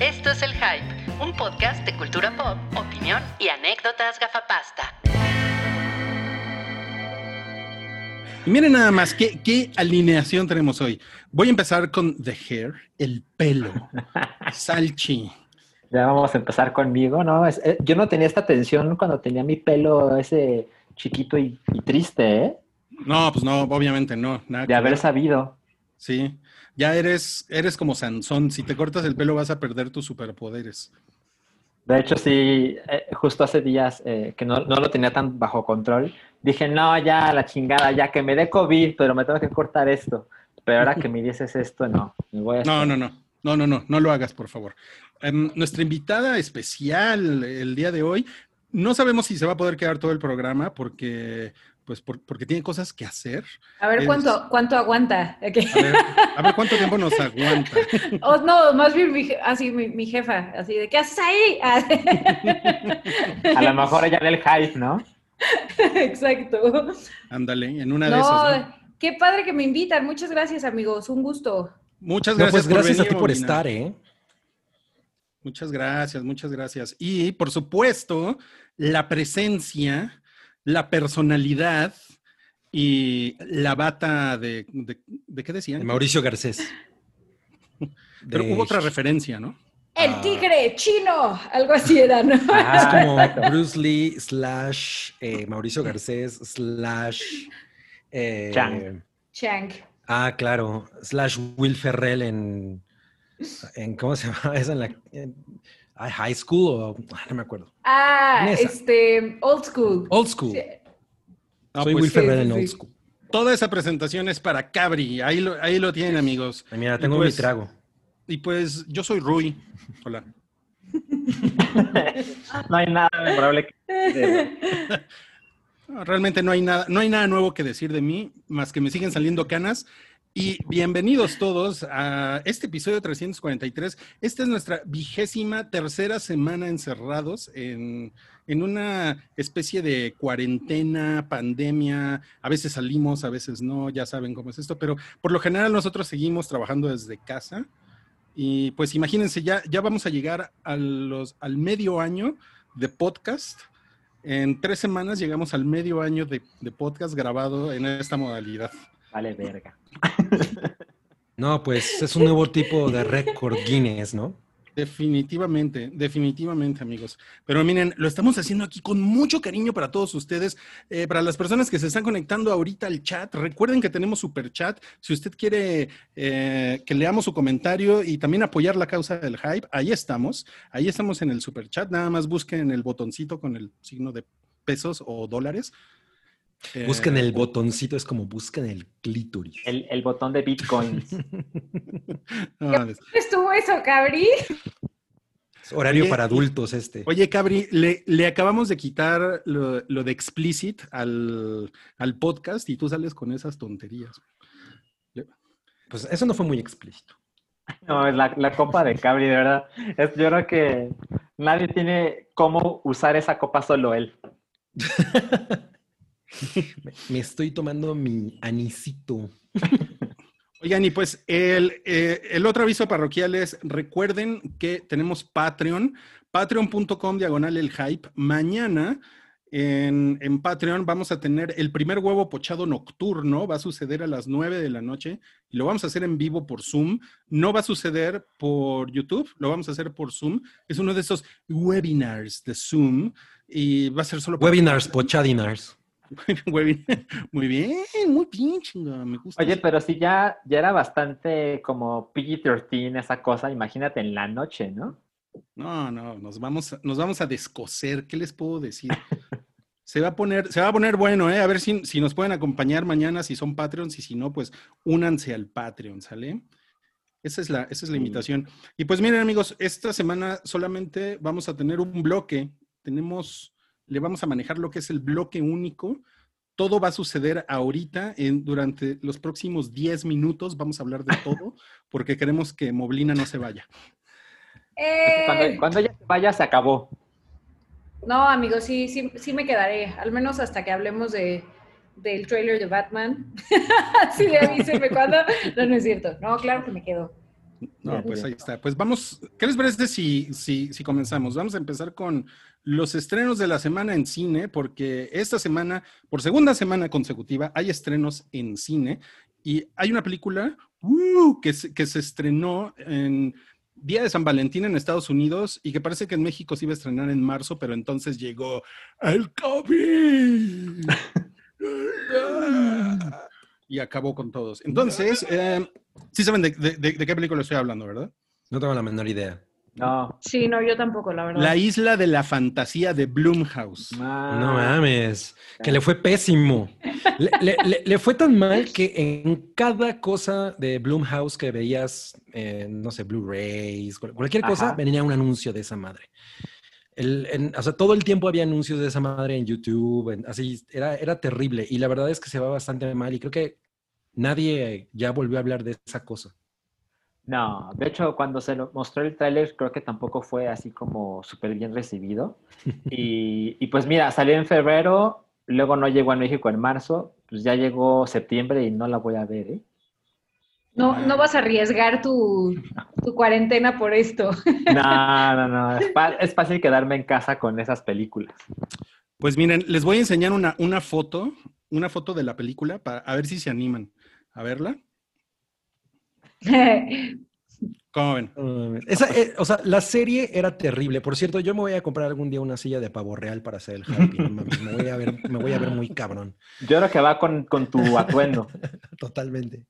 Esto es El Hype, un podcast de cultura pop, opinión y anécdotas gafapasta. Y miren nada más, ¿qué, ¿qué, alineación tenemos hoy? Voy a empezar con The Hair, el pelo, Salchi. Ya vamos a empezar conmigo, ¿no? Es, eh, yo no tenía esta tensión cuando tenía mi pelo ese chiquito y, y triste, ¿eh? No, pues no, obviamente no. Nada de haber ver. sabido. Sí, ya eres, eres como Sansón. Si te cortas el pelo vas a perder tus superpoderes. De hecho, sí, eh, justo hace días eh, que no, no, lo tenía tan bajo control, dije, no, ya la chingada, ya que me dé COVID, pero me tengo que cortar esto. Pero ahora que me dices esto, no. Me voy a no, no, no, no, no, no, no lo hagas, por favor. Um, nuestra invitada especial el día de hoy, no sabemos si se va a poder quedar todo el programa porque pues por, porque tiene cosas que hacer. A ver, ¿cuánto, cuánto aguanta? Okay. A, ver, a, ver, cuánto tiempo nos aguanta. Oh, no, más bien mi, así mi, mi, jefa, así de, ¿qué haces ahí? a lo mejor ella del hype, ¿no? Exacto. Ándale, en una de esas. ¿no? Qué padre que me invitan. Muchas gracias, amigos. Un gusto. Muchas gracias. No, pues gracias por venir, a ti por estar, ¿eh? Muchas gracias, muchas gracias. Y por supuesto, la presencia la personalidad y la bata de, de, de qué decían? De Mauricio Garcés. Pero hubo otra referencia, ¿no? El tigre chino, algo así era, ¿no? Ah, es como Bruce Lee slash eh, Mauricio Garcés slash eh, Chang. Chang. Ah, claro, slash Will Ferrell en, en ¿cómo se llama? Es en la en, high school o no me acuerdo. Ah, este, old school. Old school. Sí. No, Soy pues, Will Ferrell sí, en old school. Toda esa presentación es para Cabri. Ahí lo, ahí lo tienen, amigos. Ay, mira, tengo pues, mi trago. Y pues yo soy Rui. Hola. no hay nada memorable que Realmente no hay nada, no hay nada nuevo que decir de mí, más que me siguen saliendo canas. Y bienvenidos todos a este episodio 343. Esta es nuestra vigésima tercera semana encerrados en, en, una especie de cuarentena, pandemia. A veces salimos, a veces no, ya saben cómo es esto, pero por lo general nosotros seguimos trabajando desde casa. Y pues imagínense, ya, ya vamos a llegar a los, al medio año de podcast. En tres semanas llegamos al medio año de, de podcast grabado en esta modalidad. Vale, verga. No, pues es un nuevo tipo de récord Guinness, ¿no? Definitivamente, definitivamente, amigos. Pero miren, lo estamos haciendo aquí con mucho cariño para todos ustedes. Eh, para las personas que se están conectando ahorita al chat, recuerden que tenemos super chat. Si usted quiere eh, que leamos su comentario y también apoyar la causa del hype, ahí estamos. Ahí estamos en el super chat. Nada más busquen el botoncito con el signo de pesos o dólares. Busquen el botoncito, es como busquen el clítoris. El, el botón de bitcoins. no, estuvo eso, Cabri? Es horario oye, para adultos este. Oye, Cabri, le, le acabamos de quitar lo, lo de explicit al, al, podcast y tú sales con esas tonterías. Pues eso no fue muy explícito. No, es la, la copa de Cabri, de verdad. Es, yo creo que nadie tiene cómo usar esa copa, solo él. Me estoy tomando mi anisito. Oigan, y pues el, eh, el, otro aviso parroquial es, recuerden que tenemos Patreon, patreon.com diagonal el hype. Mañana en, en, Patreon vamos a tener el primer huevo pochado nocturno, va a suceder a las 9 de la noche y lo vamos a hacer en vivo por Zoom. No va a suceder por YouTube, lo vamos a hacer por Zoom. Es uno de esos webinars de Zoom y va a ser solo... Webinars, pochadinars. Muy bien, muy bien, chinga, me gusta. Oye, pero si ya, ya era bastante como PG-13 esa cosa, imagínate en la noche, ¿no? No, no, nos vamos, nos vamos a descoser, ¿qué les puedo decir? Se va a poner, se va a poner bueno, ¿eh? A ver si, si nos pueden acompañar mañana, si son Patreons, y si no, pues únanse al Patreon, ¿sale? Esa es la, esa es la invitación. Y pues miren, amigos, esta semana solamente vamos a tener un bloque. Tenemos le vamos a manejar lo que es el bloque único. Todo va a suceder ahorita, en, durante los próximos 10 minutos vamos a hablar de todo, porque queremos que Moblina no se vaya. Eh... Cuando, cuando, ella se vaya, se acabó. No, amigos, sí, sí, sí me quedaré, al menos hasta que hablemos de, del trailer de Batman. sí, avísenme cuándo. No, no es cierto. No, claro que me quedo. No, pues ahí está. Pues vamos, ¿qué les parece si, si, si comenzamos? Vamos a empezar con los estrenos de la semana en cine, porque esta semana, por segunda semana consecutiva, hay estrenos en cine y hay una película uh, que, se, que se estrenó en Día de San Valentín en Estados Unidos y que parece que en México se iba a estrenar en marzo, pero entonces llegó el COVID. y acabó con todos. Entonces, eh, sí saben de, de- de- de qué película estoy hablando, ¿verdad? No tengo la menor idea. No. Sí, no, yo tampoco, la verdad. La isla de la fantasía de Blumhouse. Ah. No mames, que le fue pésimo. Le, le- le- le fue tan mal que en cada cosa de Blumhouse que veías, eh, no sé, Blu-rays, cual- cualquier cosa, Ajá. venía un anuncio de esa madre. El- en- o sea, todo el tiempo había anuncios de esa madre en YouTube, en- así, era, era terrible. Y la verdad es que se va bastante mal y creo que nadie ya volvió a hablar de esa cosa. No, de hecho, cuando se lo mostró el tráiler, creo que tampoco fue así como súper bien recibido. Y, y pues mira, salió en febrero, luego no llegó a México en marzo, pues ya llegó septiembre y no la voy a ver, ¿eh? No, no vas a arriesgar tu, tu cuarentena por esto. No, no, no, es fácil quedarme en casa con esas películas. Pues miren, les voy a enseñar una, una foto, una foto de la película para a ver si se animan a verla. ¿Cómo ven? Esa, eh, o sea, la serie era terrible. Por cierto, yo me voy a comprar algún día una silla de pavo real para hacer el mames, me, voy a ver, me voy a ver muy cabrón. Yo creo que va con, con tu atuendo. Totalmente.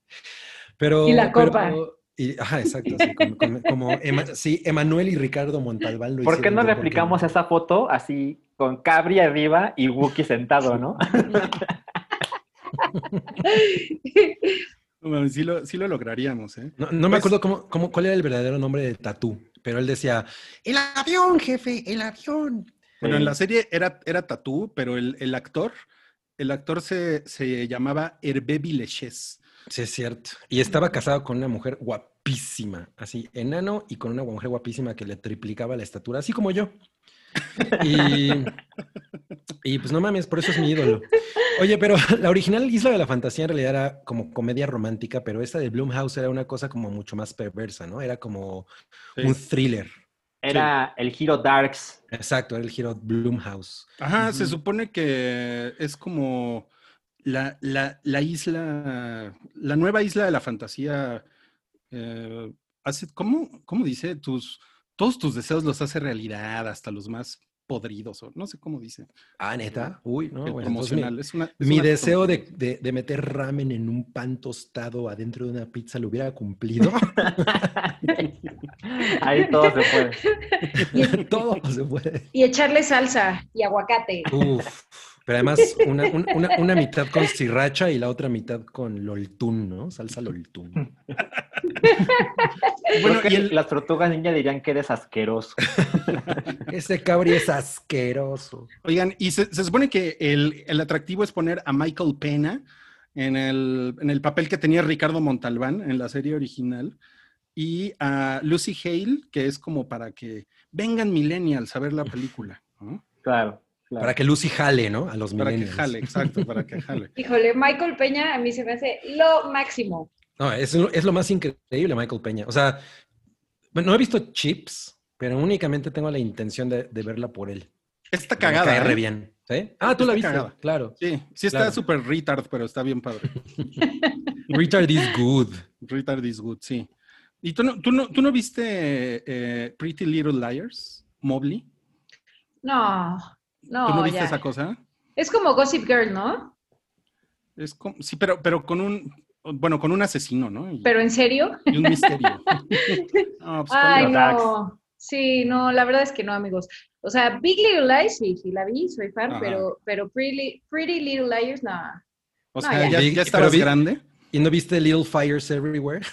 Pero, Y la pero- copa. y- ajá, exacto. sí, como, como- como Ema- sí, Emanuel y Ricardo Montalbán lo ¿Por qué no replicamos esa foto así con Cabri arriba y Wookie sentado, no? No Sí lo, sí lo lograríamos, ¿eh? No, no me Pues- acuerdo cómo, cómo- cuál era el verdadero nombre de Tatú, pero él decía, el avión, jefe, el avión. Bueno, Sí. en la serie era, era Tatú, pero el, el actor, el actor se, se llamaba Hervé Villechés. Sí, es cierto. Y estaba casado con una mujer guapísima, así, enano y con una mujer guapísima que le triplicaba la estatura, así como yo. Y, y pues no mames, por eso es mi ídolo. Oye, pero la original Isla de la Fantasía en realidad era como comedia romántica, pero esta de Blumhouse era una cosa como mucho más perversa, ¿no? Era como Sí. un thriller. Era el Hero Darks. Exacto, era el giro Blumhouse. Ajá, se supone que es como la, la, la isla, la nueva isla de la fantasía. eh, hace, ¿cómo, ¿Cómo dice? Tus, todos tus deseos los hace realidad, hasta los más podridos, o no sé cómo dice. Ah, neta. Uy, no, el bueno, entonces mi- promocional. es una, es Mi una deseo de, de- de meter ramen en un pan tostado adentro de una pizza lo hubiera cumplido. Ahí todo se puede. Todo se puede. y echarle salsa y aguacate. Uf. Pero además, una, un- una- una mitad con sriracha y la otra mitad con loltún, ¿no? Salsa loltún. Bueno, y el- las tortugas ninja dirían que eres asqueroso. Ese cabri es asqueroso. Oigan, y se, se supone que el, el atractivo es poner a Michael Pena en el, en el papel que tenía Ricardo Montalbán en la serie original y a Lucy Hale, que es como para que vengan millennials a ver la película, ¿no? Claro. claro. Para que Lucy jale, ¿no? A los Para que jale, exacto, para que jale. Híjole, Michael Peña a mí se me hace lo máximo. No, es, lo- es lo más increíble, Michael Peña. O sea, bueno, no he visto Chips, pero únicamente tengo la intención de, de verla por él. Está Me cagada. cae re ¿eh? bien. ¿Sí? Ah, tú la viste, cagada. claro. Sí, sí está Claro. súper retard, pero está bien padre. Retard is good. Retard is good, sí. ¿Y tú no, tú no, tú no viste eh, Pretty Little Liars, Mobley? No, no, ¿Tú no viste ya. esa cosa? Es como Gossip Girl, ¿no? Es como, sí, pero, pero con un, bueno, con un asesino, ¿no? Y, Pero en serio. y un misterio. No, pues, Ay, no. Sí, no, la verdad es que no, amigos. O sea, Big Little Lies, sí, sí la vi, soy fan, Ajá. pero, pero Pretty, Pretty Little Liars, no. o no, sea, ya. ya, ya estabas grande. ¿Y no viste Little Fires Everywhere?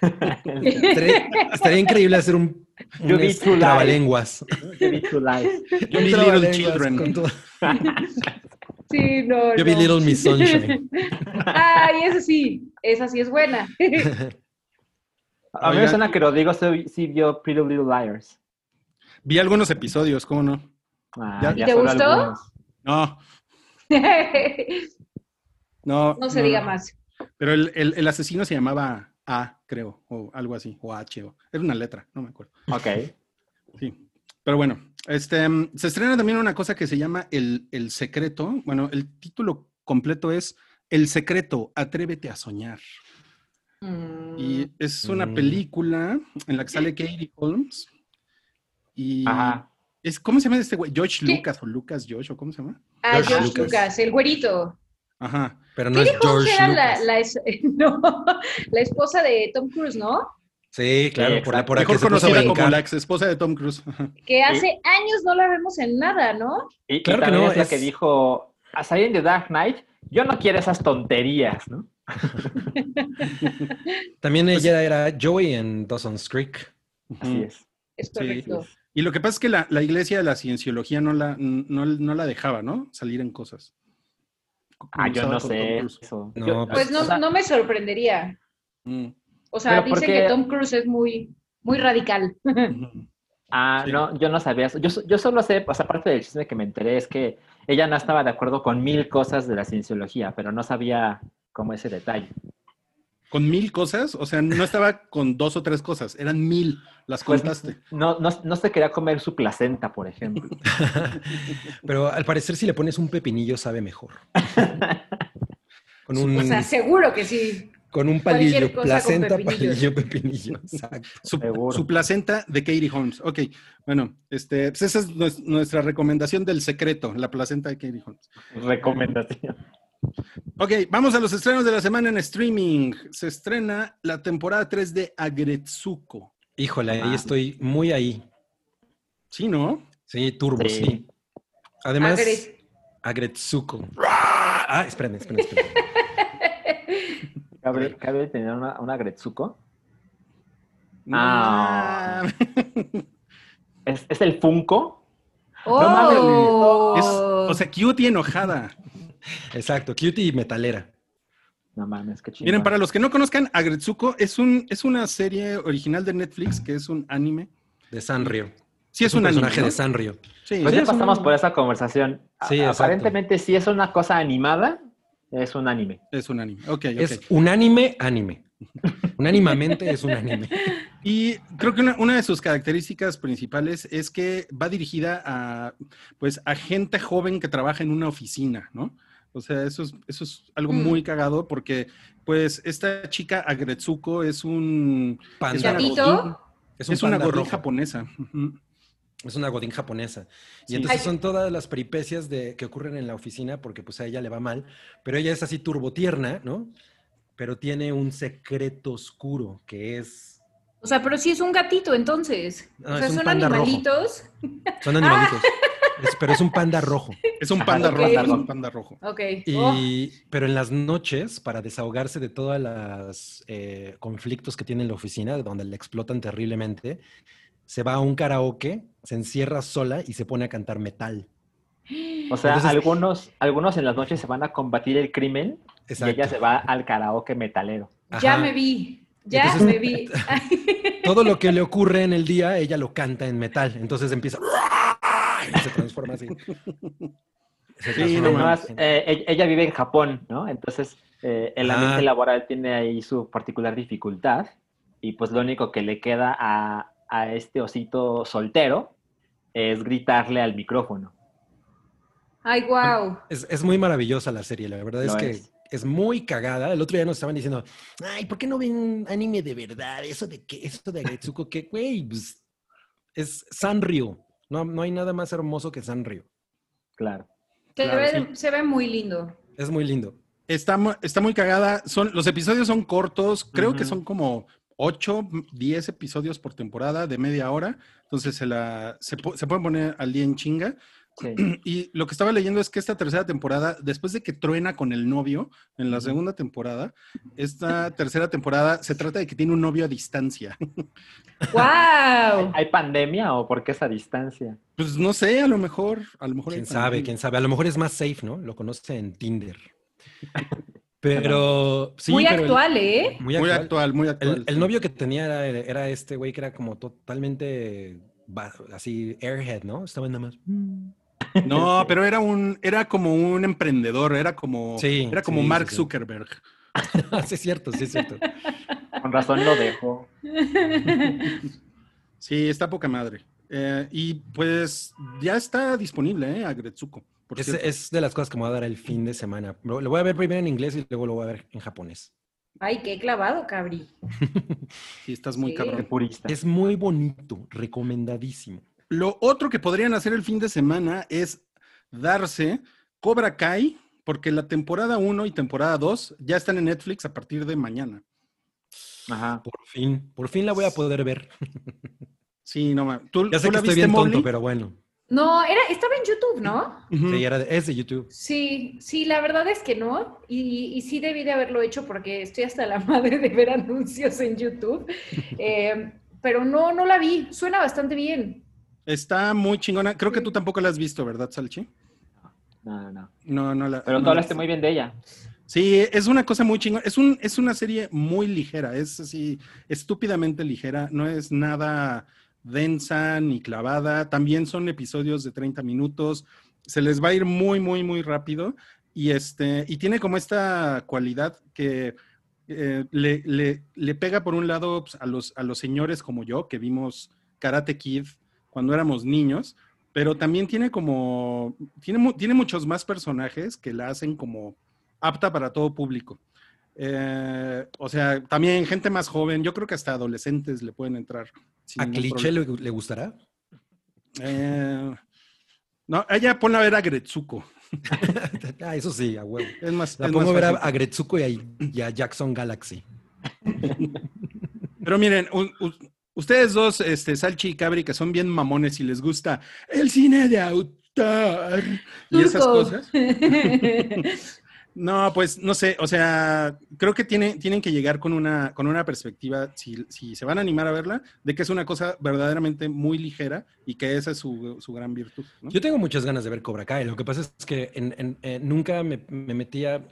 Estaría, estaría increíble hacer un, un Yo vi trabalenguas. Yo vi True Lies. Yo vi Little Children. con todo- Sí, no. Yo vi no. Little Miss Sunshine. Ay, esa sí, esa sí es buena. A mí me suena que Rodrigo sí, vio Pretty Little Liars. Vi algunos episodios, ¿cómo no? Ah, ¿Ya? ¿Y te gustó? algunos. No, no. no se diga más. Pero el, el- el asesino se llamaba A, creo, o algo así, o H, o era una letra, no me acuerdo. Ok. Sí. Pero bueno, este, se estrena también una cosa que se llama El, El Secreto. Bueno, el título completo es El Secreto, Atrévete a Soñar. Mm, Y es una Mm. película en la que sale Katie Holmes. Y Ajá. es, ¿cómo se llama este güey? George ¿Qué? Lucas o Lucas George o cómo se llama? ah, George George Lucas. Lucas. el güerito. Ajá. Pero no es Katie Holmes George era la, Lucas. la es- no, la esposa de Tom Cruise, ¿no? Sí, claro, Sí, por por Mejor conocida como la ex esposa de Tom Cruise. Que hace años no la vemos en nada, ¿no? Y, y Claro que también no, es la que dijo, a salir de Dark Knight, yo no quiero esas tonterías, ¿no? También Pues- ella era Joey en Dawson's Creek. Así es. Es Sí, correcto. Y lo que pasa es que la, la iglesia de la cienciología no la, no, no la dejaba, ¿no? Salir en cosas. Ah, yo no sé Cruise. eso. No, Yo- Pues no, o sea, no me sorprendería. Mm, O sea, dicen porque- que Tom Cruise es muy, muy radical. Ah, Sí. no, yo no sabía eso. Yo, yo solo sé, pues aparte del chisme que me enteré, es que ella no estaba de acuerdo con mil cosas de la cienciología, pero no sabía como ese detalle. Con mil cosas, o sea, no estaba con dos o tres cosas, eran mil, las Pues, contaste. no, no, no se quería comer su placenta, por ejemplo. Pero al parecer si le pones un pepinillo sabe mejor. Con un, O sea, seguro que sí. Con un palillo, placenta, palillo, pepinillo. Exacto. Su, placenta de Katie Holmes. Ok, bueno, este, pues esa es nues- nuestra recomendación del secreto, la placenta de Katie Holmes. Recomendación. Ok, vamos a los estrenos de la semana en streaming. Se estrena la temporada 3 de Agretsuko. Híjole, ahí Ah. estoy muy ahí. Sí, ¿no? Sí, turbo, sí. Sí. Además, Agre- Agretsuko. Ah, espérenme, espérenme, espérenme. ¿Cabe, cabe tener una, una Gretsuko? Ah. ¿Es, es el Funko? ¡Oh! Es, o sea, cutie enojada. Exacto, cutie y metalera. No mames, qué chido. Miren, para los que no conozcan, Agretsuko es, un, es una serie original de Netflix que es un anime. De Sanrio. Sí, es, un, personaje anime. ¿no? de Sanrio. Sí, Pues sí, ya es un- pasamos por esa conversación. Sí, exacto. Aparentemente, si es una cosa animada, es un anime. Es un anime. Ok, ok. Es un anime, anime. Unánimamente es un anime. Y creo que una, una de sus características principales es que va dirigida a, pues, a gente joven que trabaja en una oficina, ¿no? O sea, eso es, eso es algo Mm. muy cagado porque, pues, esta chica Agretsuko es un... Panda. Es una Es, es Es una godín japonesa. Y Sí. entonces Ay. son todas las peripecias de, que ocurren en la oficina porque pues a ella le va mal. Pero ella es así turbotierna, ¿no? Pero tiene un secreto oscuro que es... O sea, pero sí es un gatito, entonces. No, o sea, son rojo. animalitos. Son animalitos. Es- pero es un panda rojo. Es un panda ok. rojo, es un panda rojo. Ok. Y, Oh, Pero en las noches, para desahogarse de todos los conflictos que tiene en la oficina, donde le explotan terriblemente, se va a un karaoke, se encierra sola y se pone a cantar metal. O sea, Entonces- algunos, algunos en las noches se van a combatir el crimen y ella se va al karaoke metalero. ya me vi. Ya Entonces- me vi. Todo lo que le ocurre en el día, ella lo canta en metal. Entonces empieza y se transforma así. Se Sí, transforma no en- Además, eh, e- ella vive en Japón, ¿no? Entonces, eh, el ambiente Ah. laboral tiene ahí su particular dificultad y pues lo único que le queda a, a este osito soltero es gritarle al micrófono. Ay, wow. Es, es muy maravillosa la serie, la verdad es que es. es. muy cagada. El otro día nos estaban diciendo, ay, ¿por qué no ven anime de verdad? Eso de que, eso de Agretsuko, que, güey, pues, es Sanrio. No, no hay nada más hermoso que Sanrio. Claro. Se, Claro, ve, sí. se ve muy lindo. Es muy lindo. Está, está muy cagada. Son, los episodios son cortos, creo que son como 8, 10 episodios por temporada de media hora. Entonces se, la, se, pu- se pueden poner al día en chinga. Sí. Y lo que estaba leyendo es que esta tercera temporada, después de que truena con el novio en la segunda temporada, esta tercera temporada se trata de que tiene un novio a distancia. ¡Wow! ¿Hay pandemia o por qué esa distancia? Pues no sé, a lo mejor, a lo mejor. Quién sabe, quién sabe. A lo mejor es más safe, ¿no? Lo conoce en Tinder. Pero sí, muy pero el- actual, ¿eh? muy Muy actual. actual, muy actual. El, novio que tenía era, era este güey que era como totalmente así airhead, ¿no? Estaba nada más. No, pero era un, era como un emprendedor, era como, Sí, era como sí, Mark sí, sí. Zuckerberg. sí, es cierto, sí, es cierto. Con razón lo dejo. Sí, está poca madre. Eh, y pues ya está disponible, ¿eh? Agretsuko. Por Es, de las cosas que me voy a dar el fin de semana. Lo, lo voy a ver primero en inglés y luego lo voy a ver en japonés. Ay, qué clavado, cabri. Sí, estás muy Sí. Cabrón. purista. Es muy bonito, recomendadísimo. Lo otro que podrían hacer el fin de semana es darse Cobra Kai, porque la temporada 1 y temporada 2 ya están en Netflix a partir de mañana. Ajá. Por fin, por fin la voy a poder ver. Sí, no mames. ¿Tú, Ya sé tú que la estoy viste, bien tonto, pero bueno. No, era, estaba en YouTube, ¿no? Sí, era de- es de YouTube. Sí, sí, la verdad es que no. Y, y sí debí de haberlo hecho porque estoy hasta la madre de ver anuncios en YouTube. Eh, pero no, no la vi. Suena bastante bien. Está muy chingona. Creo que tú tampoco la has visto, ¿verdad, Salchi? No, no, no. No, no la. Pero no tú la- hablaste muy bien de ella. Sí, es una cosa muy chingona. Es, un, es una serie muy ligera, es así, estúpidamente ligera. No es nada densa ni clavada. También son episodios de 30 minutos. Se les va a ir muy, muy, muy rápido. Y, este, y tiene como esta cualidad que eh, le, le- pega por un lado pues, a, los, a los señores como yo, que vimos Karate Kid cuando éramos niños, pero también tiene como, tiene, tiene muchos más personajes que la hacen como apta para todo público. Eh, o sea, también gente más joven, yo creo que hasta adolescentes le pueden entrar. ¿A Cliché le, le gustará? Eh, no, ella ponla a ver a Gretsuko. ah, eso sí, a huevo. Es más, La es pongo a más ver a, fácil. a Gretsuko y a, y a Jackson Galaxy. Pero miren, ustedes dos, este, Salchi y Cabri, que son bien mamones y les gusta el cine de autor y esas cosas. No, pues no sé, o sea, creo que tiene, tienen que llegar con una, con una perspectiva, si, si se van a animar a verla, de que es una cosa verdaderamente muy ligera y que esa es su, su gran virtud. Yo tengo muchas ganas de ver Cobra Kai. Lo que pasa es que eh, nunca me, me metía.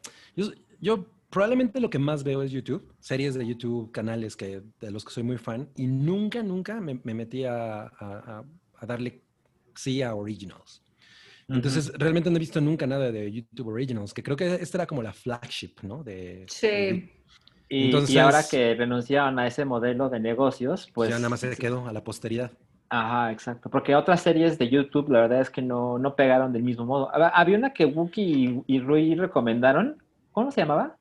Yo, probablemente lo que más veo es YouTube, series de YouTube, canales que, de los que soy muy fan, y nunca, nunca me, me metí a- a darle sí a Originals. Entonces, realmente no he visto nunca nada de YouTube Originals, que creo que esta era como la flagship, ¿no? De, Sí. Y, Entonces- y ahora que renunciaron a ese modelo de negocios, pues ya nada más se quedó a la posteridad. Ajá, exacto. Porque otras series de YouTube, la verdad es que no, no pegaron del mismo modo. Hab- Había una que Wookie y, y Rui recomendaron. ¿Cómo se llamaba?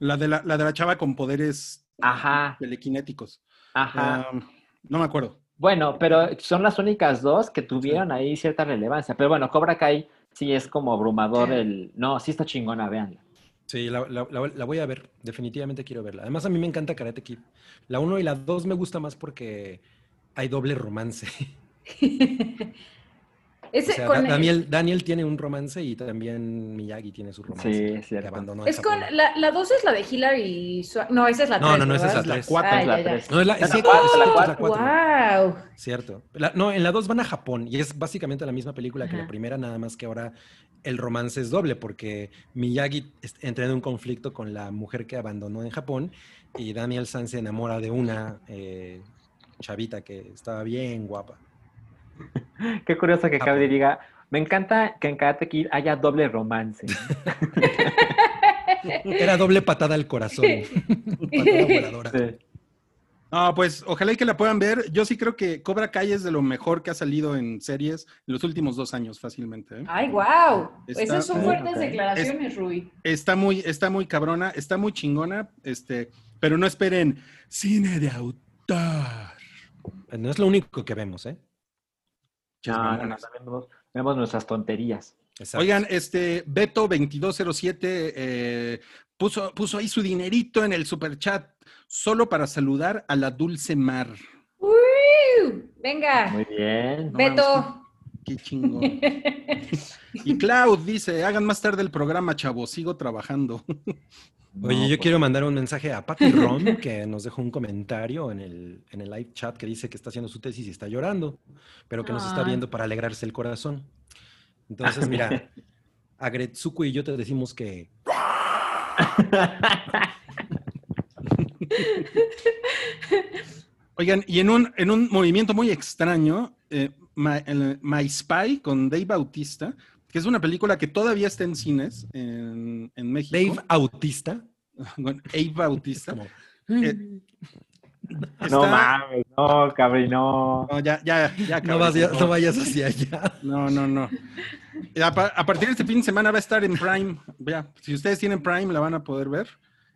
La, de la, la de la chava con poderes Ajá, telequinéticos. ajá. Um, no me acuerdo. Bueno, pero son las únicas dos que tuvieron ahí cierta relevancia. Pero bueno, Cobra Kai sí es como abrumador el... No, sí está chingona, véanla. Sí, la, la- la- la voy a ver. Definitivamente quiero verla. Además, a mí me encanta Karate Kid. La 1 y la 2 me gusta más porque hay doble romance. Ese O sea, con- Da- Daniel, Daniel tiene un romance y también Miyagi tiene su romance. Sí, es que cierto. abandonó es con la, la dos es la de Hillary. No, esa es la No, tres, no, no, esa es la La tres. cuatro. Ah, Es la ya, ya. tres. No, es la, La sí, cuatro, es la cierto, es la cuatro. cuatro. Wow. Cierto. La- no, en la 2 van a Japón y es básicamente la misma película que la primera, nada más que ahora el romance es doble porque Miyagi entra en un conflicto con la mujer que abandonó en Japón y Daniel San se enamora de una eh, chavita que estaba bien guapa. Qué curioso que Japón. Cabri diga, me encanta que en Karate Kid haya doble romance. Era doble patada al corazón. patada voladora. Sí. No, pues ojalá y que la puedan ver. Yo sí creo que Cobra Kai es de lo mejor que ha salido en series en los últimos dos años, fácilmente. ¿eh? Ay, wow. Está Esas son fuertes declaraciones, Rui. Está muy, está muy cabrona, está muy chingona, este, pero no esperen cine de autor. No es lo único que vemos, ¿eh? Mamonas. también vemos, vemos nuestras tonterías. Exacto. Oigan, este Beto2207 eh, puso, puso ahí su dinerito en el superchat solo para saludar a la Dulce Mar. Uh, Venga, Muy bien. No Beto. Qué chingón. Y Cloud dice, hagan más tarde el programa, chavos, sigo trabajando. Oye, No, yo pues, quiero mandar un mensaje a Patty Rom, que nos dejó un comentario en el, en el live chat que dice que está haciendo su tesis y está llorando, pero que nos está viendo para alegrarse el corazón. Entonces, mira, a Gretsuko y yo te decimos que Oigan, y en un, en un movimiento muy extraño, eh, My, Spy con Dave Bautista, que es una película que todavía está en cines en, en México. Dave Autista, Con Dave Bautista. como Eh, No mames, no, cabrón, no. No, ya, ya, ya. No, cabrón, no vayas hacia allá. No, no, no. A, pa- a partir de este fin de semana va a estar en Prime. Vea, si ustedes tienen Prime, la van a poder ver.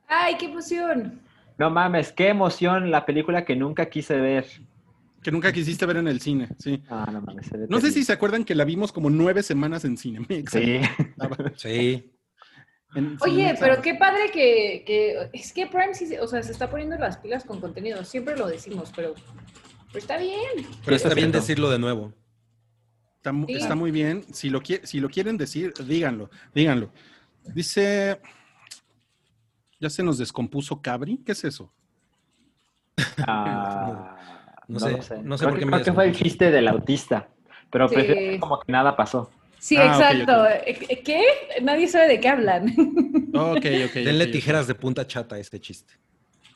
¡Ay, qué emoción! No mames, qué emoción la película que nunca quise ver. Que nunca quisiste ver en el cine, sí. Ah, no mames. No sé si se acuerdan que la vimos como nueve semanas en Cinemex. Sí. Sí. En Oye, Cinemex. pero qué padre que, que- es que Prime sí, o sea, se está poniendo las pilas con contenido. Siempre lo decimos, pero, pero está bien. Pero está es bien decirlo de nuevo. Está, mu- Sí. está muy bien. Si lo, si lo quieren decir, díganlo, díganlo. Dice, ya se nos descompuso Cabri. ¿Qué es eso? Ah, No no, sé, sé. no sé Creo por que- qué me creo que fue el chiste del autista. Pero Sí. prefiero hacer como que nada pasó. Sí, Ah, exacto. Eh, ¿Qué? Nadie sabe de qué hablan. Ok, ok. Denle tijeras de punta chata a este chiste.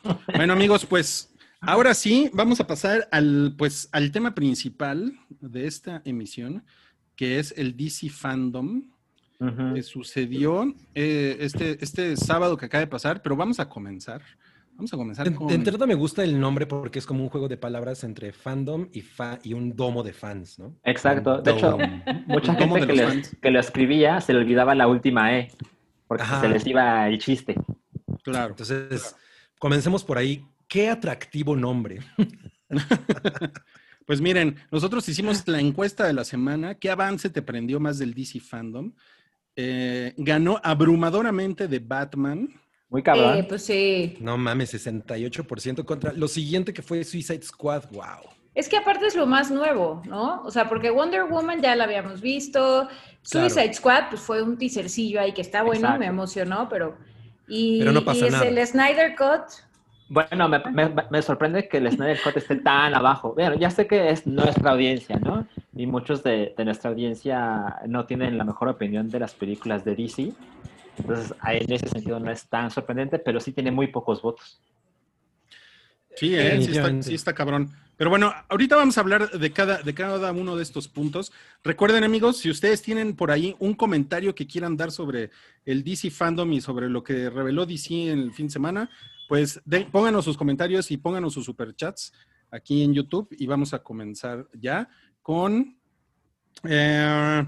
Bueno, amigos, pues ahora sí, vamos a pasar al, pues, al tema principal de esta emisión, que es el DC Fandom, que sucedió eh, este, este sábado que acaba de pasar, pero vamos a comenzar. Vamos a comenzar De, con... de entrada me gusta el nombre porque es como un juego de palabras entre fandom y, fa y un domo de fans, ¿no? Exacto. De hecho, mucha gente que, les- lo escribía se le olvidaba la última E. Porque Ajá. se les iba el chiste. Claro. Entonces, comencemos por ahí. Qué atractivo nombre. Pues miren, nosotros hicimos la encuesta de la semana. ¿Qué avance te prendió más del DC Fandom? Eh, ganó abrumadoramente de Batman. Muy cabrón. Eh, pues sí. No mames, 68% contra lo siguiente que fue Suicide Squad. Wow. Es que aparte es lo más nuevo, ¿no? O sea, porque Wonder Woman ya la habíamos visto. Claro. Suicide Squad, pues fue un teasercillo ahí que está bueno, Exacto. me emocionó, pero. Y, Pero no pasa y es el Snyder Cut. Bueno, me, me- me sorprende que el Snyder Cut esté tan abajo. Bueno, ya sé que es nuestra audiencia, ¿no? Y muchos de, de nuestra audiencia no tienen la mejor opinión de las películas de DC. Entonces, en ese sentido no es tan sorprendente, pero sí tiene muy pocos votos. Sí, eh, sí, está, Definitivamente. sí está cabrón. Pero bueno, ahorita vamos a hablar de cada, de cada uno de estos puntos. Recuerden, amigos, si ustedes tienen por ahí un comentario que quieran dar sobre el DC Fandom y sobre lo que reveló DC en el fin de semana, pues de- pónganos sus comentarios y pónganos sus superchats aquí en YouTube y vamos a comenzar ya con, eh,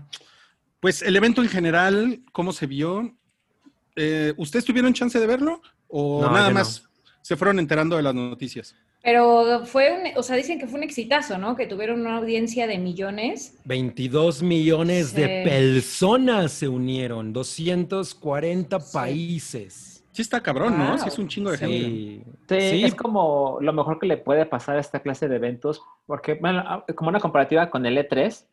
pues, el evento en general, cómo se vio. Eh, ¿Ustedes tuvieron chance de verlo o No, nada no. más se fueron enterando de las noticias? Pero fue un, o sea, dicen que fue un exitazo, ¿no? Que tuvieron una audiencia de millones. 22 millones de personas se unieron, 240 Sí. países. Sí está cabrón, ¿no? Sí es un chingo de gente. Sí, es como lo mejor que le puede pasar a esta clase de eventos, porque, bueno, como una comparativa con el E3,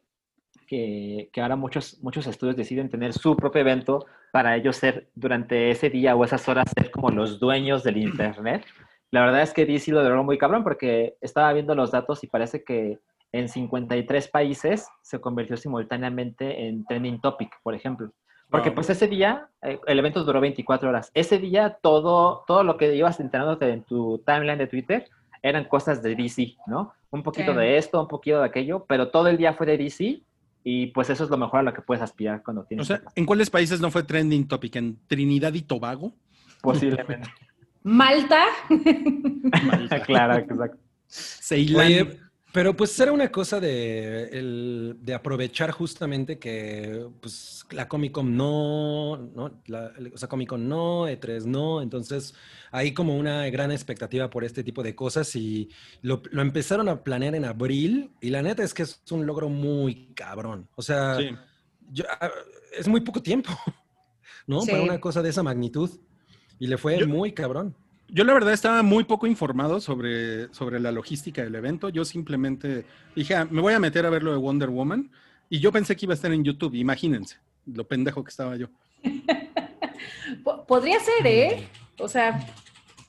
que, que ahora muchos, muchos estudios deciden tener su propio evento para ellos ser durante ese día o esas horas ser como los dueños del Internet. La verdad es que DC lo logró muy cabrón porque estaba viendo los datos y parece que en 53 países se convirtió simultáneamente en trending topic, por ejemplo. Porque Wow. pues ese día, eh, el evento duró 24 horas. Ese día todo, todo lo que ibas enterándote en tu timeline de Twitter eran cosas de DC, ¿no? Un poquito Sí. de esto, un poquito de aquello, pero todo el día fue de DC y pues eso es lo mejor a lo que puedes aspirar cuando O tienes sea, ¿en cuáles países no fue trending topic? ¿En Trinidad y Tobago? posiblemente. Malta. Malta. claro, exacto. Ceilán. Oye, pero pues era una cosa de, el- de aprovechar justamente que pues la Comic Con no, no la, o sea, Comic Con no, E3 no, entonces hay como una gran expectativa por este tipo de cosas y lo, lo empezaron a planear en abril y la neta es que es un logro muy cabrón, o sea, Sí. yo- ah, es muy poco tiempo, ¿no? Sí. Para una cosa de esa magnitud y le fue Yo- muy cabrón. Yo la verdad estaba muy poco informado sobre, sobre la logística del evento. Yo simplemente dije, "Ah, me voy a meter a ver lo de Wonder Woman. Y yo pensé que iba a estar en YouTube, imagínense, lo pendejo que estaba yo. Po- Podría ser, ¿eh? O sea,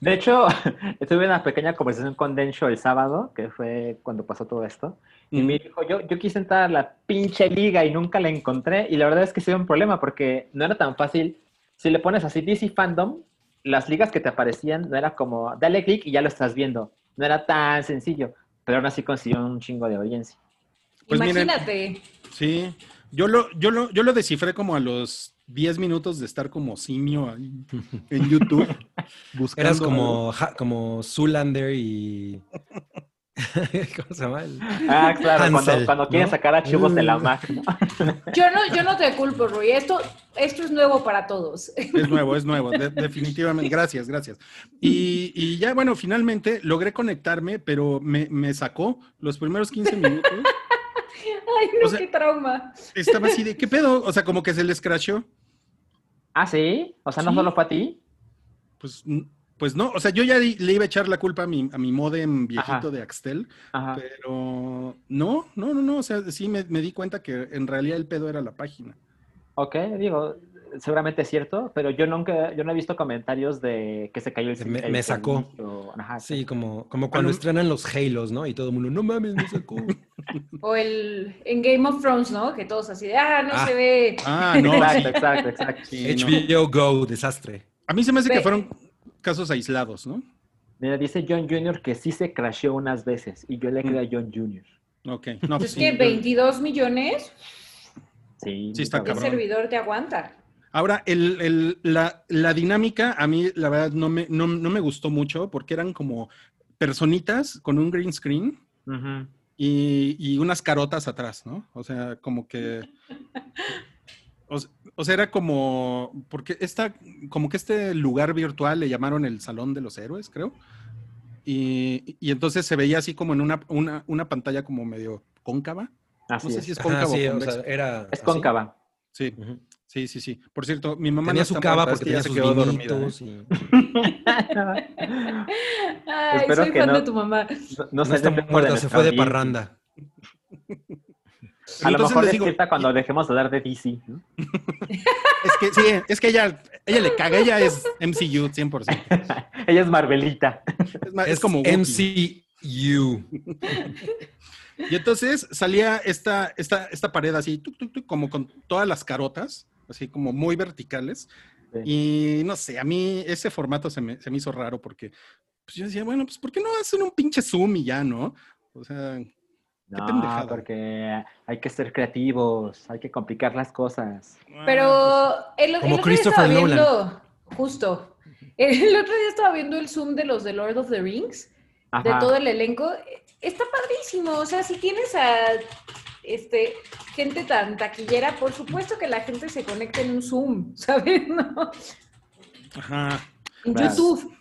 De hecho, tuve una pequeña conversación con Densho el sábado, que fue cuando pasó todo esto. Y Mm. me dijo, yo, yo quise entrar a la pinche liga y nunca la encontré. Y la verdad es que sí era un problema porque no era tan fácil. Si le pones así DC Fandom, las ligas que te aparecían no era como, dale clic y ya lo estás viendo. No era tan sencillo, pero aún así consiguió un chingo de audiencia. Pues miren, imagínate. Sí, yo lo, yo lo, yo lo descifré como a los 10 minutos de estar como simio ahí en YouTube. buscando Eras como, ja- como Zoolander y... ¿Cómo se llama? El- Ah, claro, cuando, Hansel, cuando quieren ¿no? sacar archivos de la Mm. Mac. ¿no? Yo no, yo no te culpo, Rui. Esto, esto es nuevo para todos. Es nuevo, es nuevo, de- definitivamente. Gracias, gracias. Y, y ya, bueno, finalmente logré conectarme, pero me, me sacó los primeros 15 minutos. Ay, no, O sea- qué trauma. Estaba así de, ¿qué pedo? O sea, como que se les crashó. Ah, sí. O sea, no Sí. solo fue a ti. Pues, pues no, o sea, yo ya di- le iba a echar la culpa a mi, a mi modem viejito Ajá. de Axtel, Ajá. pero no, no, no, no, o sea, sí me, me di cuenta que en realidad el pedo era la página. Ok, digo, seguramente es cierto, pero yo nunca, yo no he visto comentarios de que se cayó el Me- el me sacó. servicio. Ajá, Sí, como, como cuando Bueno. estrenan los Halos, ¿no? Y todo el mundo, no mames, me sacó. O el en Game of Thrones, ¿no? Que todos así de, ah, no Ah. se ve. Ah, no, Exacto, exacto, exacto. sí, no. HBO Go, desastre. A mí se me hace que fueron casos aislados, ¿no? Mira, dice John Jr. que sí se crasheó unas veces y yo le creo a John Jr. Ok, no, pues es sí, que yo- 22 millones, Sí, Sí, está cabrón. servidor te aguanta. Ahora, el, el- la, la dinámica a mí, la verdad, no me, no, no me gustó mucho porque eran como personitas con un green screen y unas carotas atrás, ¿no? O sea, como que... O, sea, era como... Porque esta, como que este lugar virtual le llamaron el Salón de los Héroes, creo. Y, y entonces se veía así como en una, una, una pantalla como medio cóncava. Así No sé es. si es Ajá, cóncavo sí, o sea, era Es así. cóncava. Sí, Ujú. sí, sí, sí. Por cierto, mi mamá Tenía no su cava porque tenía se sus quedó dormida, ¿eh? vinitos y... Ay, Espero soy que fan no- de tu mamá. No, no No se está muerta, se fue de audiencia. parranda. A lo mejor les digo- despierta cuando dejemos de hablar de DC. ¿no? Es que sí, es que ella, ella le caga, ella es MCU 100%. Ella es Marvelita. Es, es Es como. MCU. Y entonces salía esta, esta, esta pared así, tuc, tuc, tuc, como con todas las carotas, así como muy verticales. Sí. Y no sé, a mí ese formato se me, se me hizo raro porque pues yo decía, bueno, pues ¿por qué no hacen un pinche zoom y ya, no? O sea, No, pendejada. porque hay que ser creativos, hay que complicar las cosas. Pero ah, el, otro día estaba Nolan. viendo, justo, el otro día estaba viendo el Zoom de los de Lord of the Rings, de todo el elenco. Está padrísimo, o sea, si tienes a este, gente tan taquillera, por supuesto que la gente se conecta en un Zoom, ¿sabes? ¿No? Ajá. En. YouTube.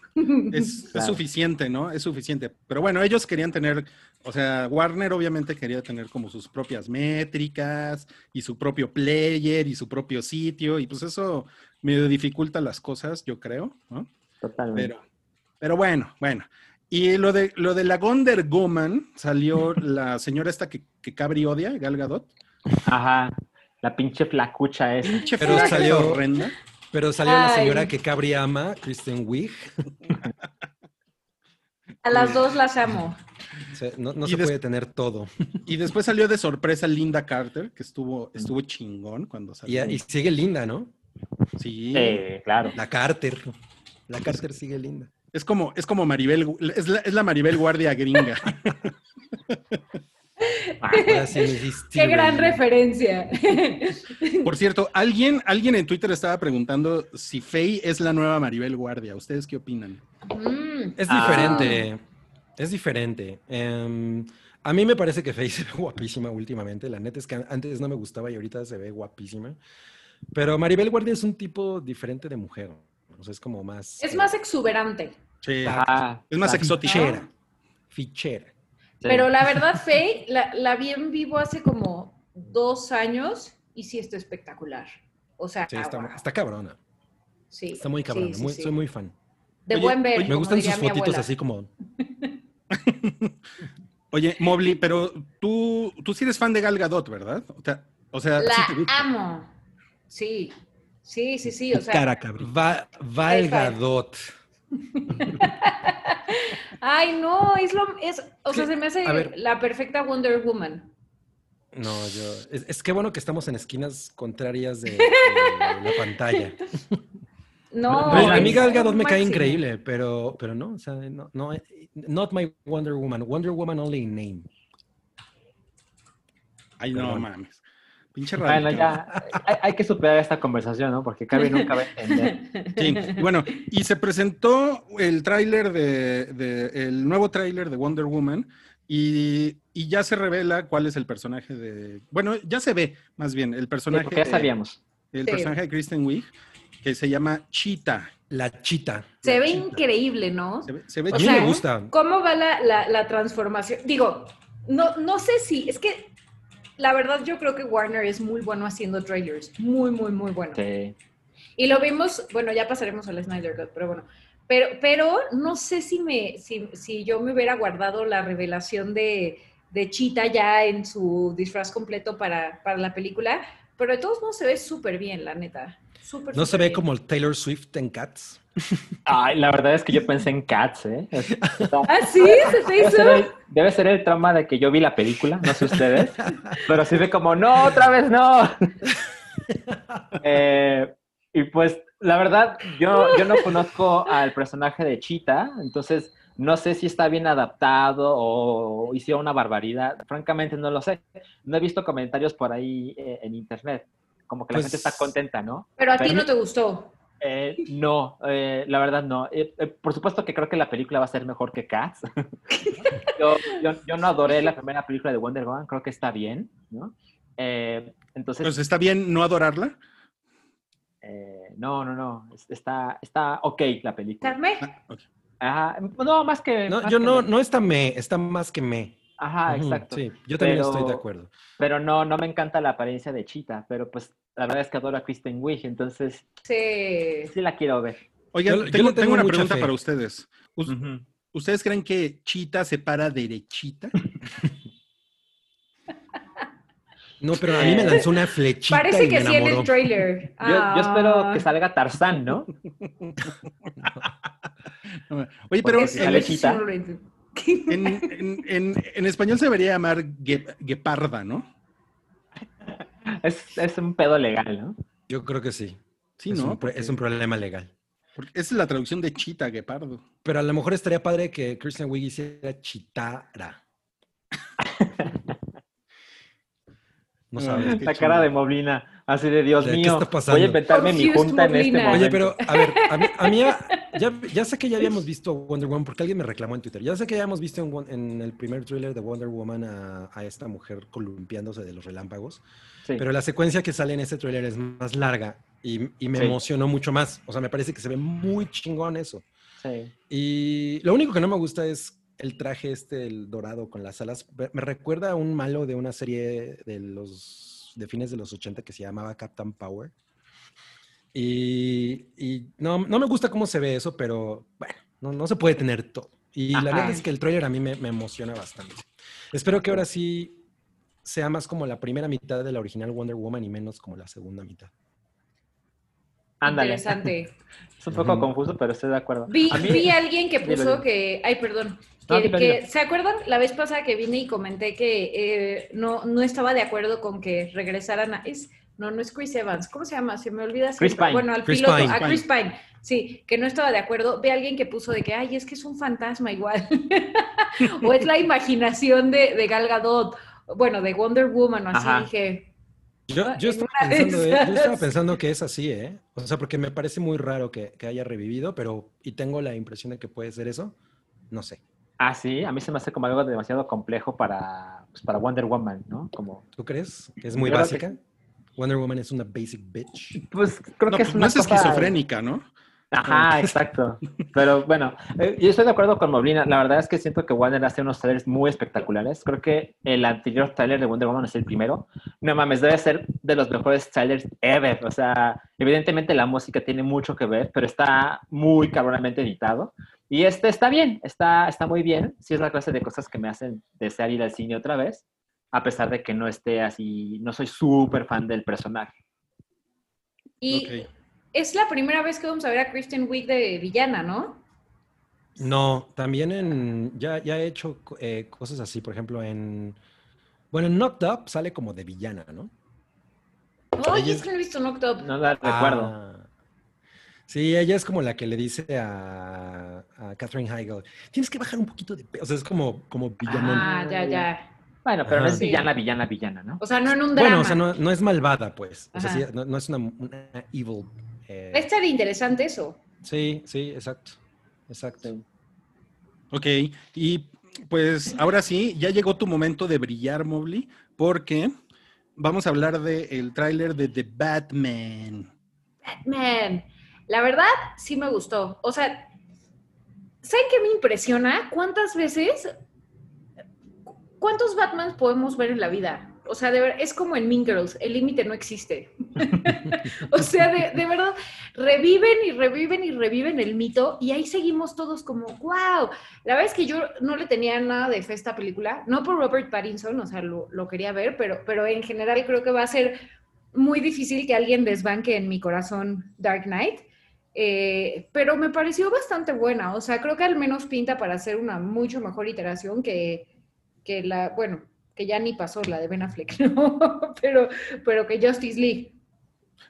Es, suficiente, ¿no? Es suficiente. Pero bueno, ellos querían tener, o sea, Warner obviamente quería tener como sus propias métricas y su propio player y su propio sitio, y pues eso medio dificulta las cosas, yo creo, ¿no? Totalmente. Pero, pero bueno, bueno. Y lo de, lo de la Wonder Woman salió la señora esta que, que Cabri odia, Gal Gadot. Ajá. La pinche flacucha es. Pinche Pero flaca salió- horrenda. Pero salió la señora que Cabri ama, Kristen Wiig. A las dos las amo. No se des- puede tener todo. Y después salió de sorpresa Linda Carter, que estuvo, estuvo chingón cuando Y, salió. y sigue linda, ¿no? Sí. Sí, claro. La Carter. La Carter sigue linda. Es como, es como Maribel, es la, es la Maribel Guardia gringa. Hiciste Qué gran referencia. Por cierto, alguien, alguien en Twitter estaba preguntando si Faye es la nueva Maribel Guardia. ¿Ustedes qué opinan? Mm. Es Ah. diferente. Es diferente. Em, a mí me parece que Faye se ve guapísima últimamente. La neta es que antes no me gustaba y ahorita se ve guapísima. Pero Maribel Guardia es un tipo diferente de mujer. O sea, es como más. Es eh, más exuberante. Sí. Ajá. Es más exótica. Fichera. Fichera. Sí. Pero la verdad, Faye, la, la vi en vivo hace como dos años y sí está espectacular. O sea, Sí, está, wow. está cabrona. Sí, Está muy cabrona. sí, muy- sí. Soy muy fan. De Oye, buen ver. Me gustan sus fotitos abuela. así como. Oye, Mobley, pero tú, tú sí eres fan de Gal Gadot, ¿verdad? O sea, o sea La te amo. Sí, sí, sí, sí. O sea, Cara, cabrón. Va, Valgadot. Ay, no, es lo, es, o sea, se me hace la perfecta Wonder Woman. No, yo. Es, es que bueno que estamos en esquinas contrarias de, de la pantalla. No, No, a es mí Gal Gadot me cae máximo. increíble, pero, pero no, o sea, no, no, not my Wonder Woman. Wonder Woman only in name. Ay, no Perdón. mames. Pinche Bueno, radical. ya hay, hay que superar esta conversación, ¿no? Porque Cavi nunca va a entender. Sí, bueno, y se presentó el tráiler de, de- el nuevo tráiler de Wonder Woman y, y ya se revela cuál es el personaje de, bueno, ya se ve más bien el Sí, personaje, porque ya de- sabíamos. el Sí. personaje de Kristen Wiig que se llama Cheetah. La chita. Se ve Chita. increíble, ¿no? Se ve, se ve A mí sea, me gusta. ¿Cómo va la, la- la transformación? Digo, no, no sé si, es que la verdad yo creo que Warner es muy bueno haciendo trailers, muy, muy, muy bueno. Sí. Y lo vimos, bueno, ya pasaremos al Snyder Cut, pero bueno. Pero, pero no sé si, me, si, si yo me hubiera guardado la revelación de, de Cheetah ya en su disfraz completo para, para la película, pero de todos modos se ve súper bien, la neta. Súper, ¿No se ve bien. como el Taylor Swift en Cats? Ay, la verdad es que yo pensé en Cats, ¿eh? ¿Ah, sí? ¿Se te Debe ser, el, hizo? debe ser el trauma de que yo vi la película, no sé ustedes, pero sí de como, no, otra vez no. Eh, y pues, la verdad, yo, yo no conozco al personaje de Cheetah, entonces no sé si está bien adaptado o hicieron una barbaridad. Francamente, no lo sé. No he visto comentarios por ahí eh, en internet. Como que la Pues- gente está contenta, ¿no? Pero a ti no te gustó. Eh, no, eh, la verdad no. Eh, eh, por supuesto que creo que la película va a ser mejor que Cats. yo, yo, yo no adoré la primera película de Wonder Woman, creo que está bien, ¿no? Eh, entonces, Pues está bien no adorarla. eh, no, no, no, es- está, está ok la película. Carmen, Ah, ok. Ajá, no, más que... No, más yo que no, me- no está me, está más que me. Ajá, exacto. Sí, yo también Pero- estoy de acuerdo. Pero no, no me encanta la apariencia de Cheetah, pero pues la verdad es que adoro a Kristen Wiig, entonces se... sí la quiero ver. Oigan, Yo- tengo, le tengo tengo una pregunta fe. para ustedes. ¿Ustedes creen que Cheetah se para derechita? No, pero a mí me lanzó una flechita Parece y que me sí en el trailer. Yo, yo espero Ah. que salga Tarzán, ¿no? Oye, pero Porque sí En- en- en- en español se debería llamar gue- gueparda, ¿no? Es, es un pedo legal, ¿no? Yo creo que sí. Sí, es, ¿no? un, es un problema legal. porque esa es la traducción de chita, guepardo. Pero a lo mejor estaría padre que Christian Wiig hiciera chitara. No Ah, sabes. Qué La cara de. Moblina, así de Dios ¿De qué mío. está pasando? Voy a inventarme mi junta en este momento. Oye, pero a ver, a mí, a mí ya, ya sé que ya habíamos visto Wonder Woman porque alguien me reclamó en Twitter. Ya sé que ya habíamos visto en, en el primer thriller de Wonder Woman a, a esta mujer columpiándose de los relámpagos, Sí. pero la secuencia que sale en ese thriller es más larga y, y me Sí. emocionó mucho más. O sea, me parece que se ve muy chingón eso. Sí. Y lo único que no me gusta es el traje este, el dorado con las alas. Me recuerda a un malo de una serie de los de fines de los 80 que se llamaba Captain Power. Y, y no, no me gusta cómo se ve eso, pero bueno, no, no se puede tener todo. Y la verdad es que el trailer a mí me, me emociona bastante. Espero que ahora sí sea más como la primera mitad de la original Wonder Woman y menos como la segunda mitad. Ándale. Interesante. Es un poco confuso, pero estoy de acuerdo. Vi, A mí- vi a alguien que puso que, ay, perdón, No, que, dilo, que- dilo. ¿se acuerdan la vez pasada que vine y comenté que eh, no, no estaba de acuerdo con que regresaran a, es, no, no es Chris Evans, ¿cómo se llama? Se me olvida Chris. Pine. Bueno, al Chris piloto, Pine. a Chris Pine, sí, que no estaba de acuerdo. Ve a alguien que puso de que, ay, es que es un fantasma igual. o es la imaginación de, de Gal Gadot, bueno, de Wonder Woman, o así Ajá. dije. Yo, Ah, yo estaba pensando, eh, yo estaba pensando que es así, ¿eh? O sea, porque me parece muy raro que, que haya revivido, pero y tengo la impresión de que puede ser eso. No sé. Ah, sí, a mí se me hace como algo demasiado complejo para, pues, para Wonder Woman, ¿no? Como, ¿Tú crees? ¿Que es muy Yo creo que básica? Wonder Woman es una basic bitch. pues creo No, que pues es no una es cosa- esquizofrénica, ¿no? Ajá, exacto. Pero bueno, eh, yo estoy de acuerdo con Moblina. La verdad es que siento que Warner hace unos trailers muy espectaculares. Creo que el anterior trailer de Wonder Woman es el primero. No mames, debe ser de los mejores trailers ever. O sea, evidentemente la música tiene mucho que ver, pero está muy cabronamente editado. Y este está bien, está, está muy bien. Sí es la clase de cosas que me hacen desear ir al cine otra vez, a pesar de que no esté así, no soy súper fan del personaje. Y. es la primera vez que vamos a ver a Kristen Wiig de villana, ¿no? No, también en. Ya, ya he hecho eh, cosas así, por ejemplo, en. Bueno, en Knocked Up sale como de villana, ¿no? Ay, Ella es que no he visto Knocked Up. No la recuerdo. Ah. Sí, ella es como la que le dice a, a Catherine Heigl, tienes que bajar un poquito de peso. O sea, es como, como villanón. Ah, ya, ya. Bueno, pero no es villana, villana, villana, ¿no? O sea, no en un drama. Bueno, o sea, no, no es malvada, pues. O sea, sí, no, no es una, una evil. Eh, Va a estar interesante eso. Sí, sí, exacto. Exacto. Sí. Ok, y pues ahora sí, ya llegó tu momento de brillar, Mobley, porque vamos a hablar del tráiler de The Batman. Batman. La verdad, sí me gustó. O sea, ¿saben qué me impresiona? ¿Cuántas veces, cuántos Batmans podemos ver en la vida? O sea, es como en Mean Girls, el límite no existe. o sea, de, verdad, reviven y reviven y reviven el mito y ahí seguimos todos como, wow. La verdad es que yo no le tenía nada de fe esta película, no por Robert Pattinson, o sea, lo, lo quería ver, pero, pero en general creo que va a ser muy difícil que alguien desbanque en mi corazón Dark Knight. Eh, pero me pareció bastante buena, o sea, creo que al menos pinta para hacer una mucho mejor iteración que, que la, bueno, que ya ni pasó la de Ben Affleck, ¿no? pero, pero que Justice League.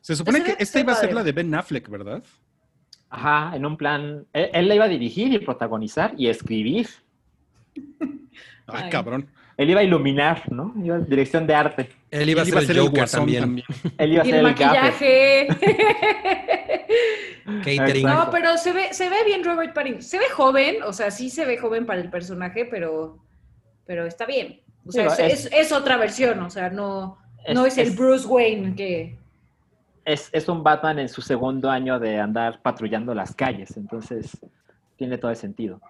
Se supone que esta iba a ser la de Ben Affleck, ¿verdad? Ajá, en un plan. Él, él la iba a dirigir y protagonizar y escribir. Ay, Ay. cabrón. Él iba a iluminar, ¿no? Iba a dirección de arte. Él iba a ser el Joker también. Él iba a Y ser el maquillaje. Catering. No, pero se ve, se ve bien Robert Pattinson. Se ve joven, o sea, sí se ve joven para el personaje, pero, pero está bien. O sea, es, es- es- es otra versión, o sea, no, no es el Bruce Wayne que... es, es un Batman en su segundo año de andar patrullando las calles, entonces tiene todo el sentido.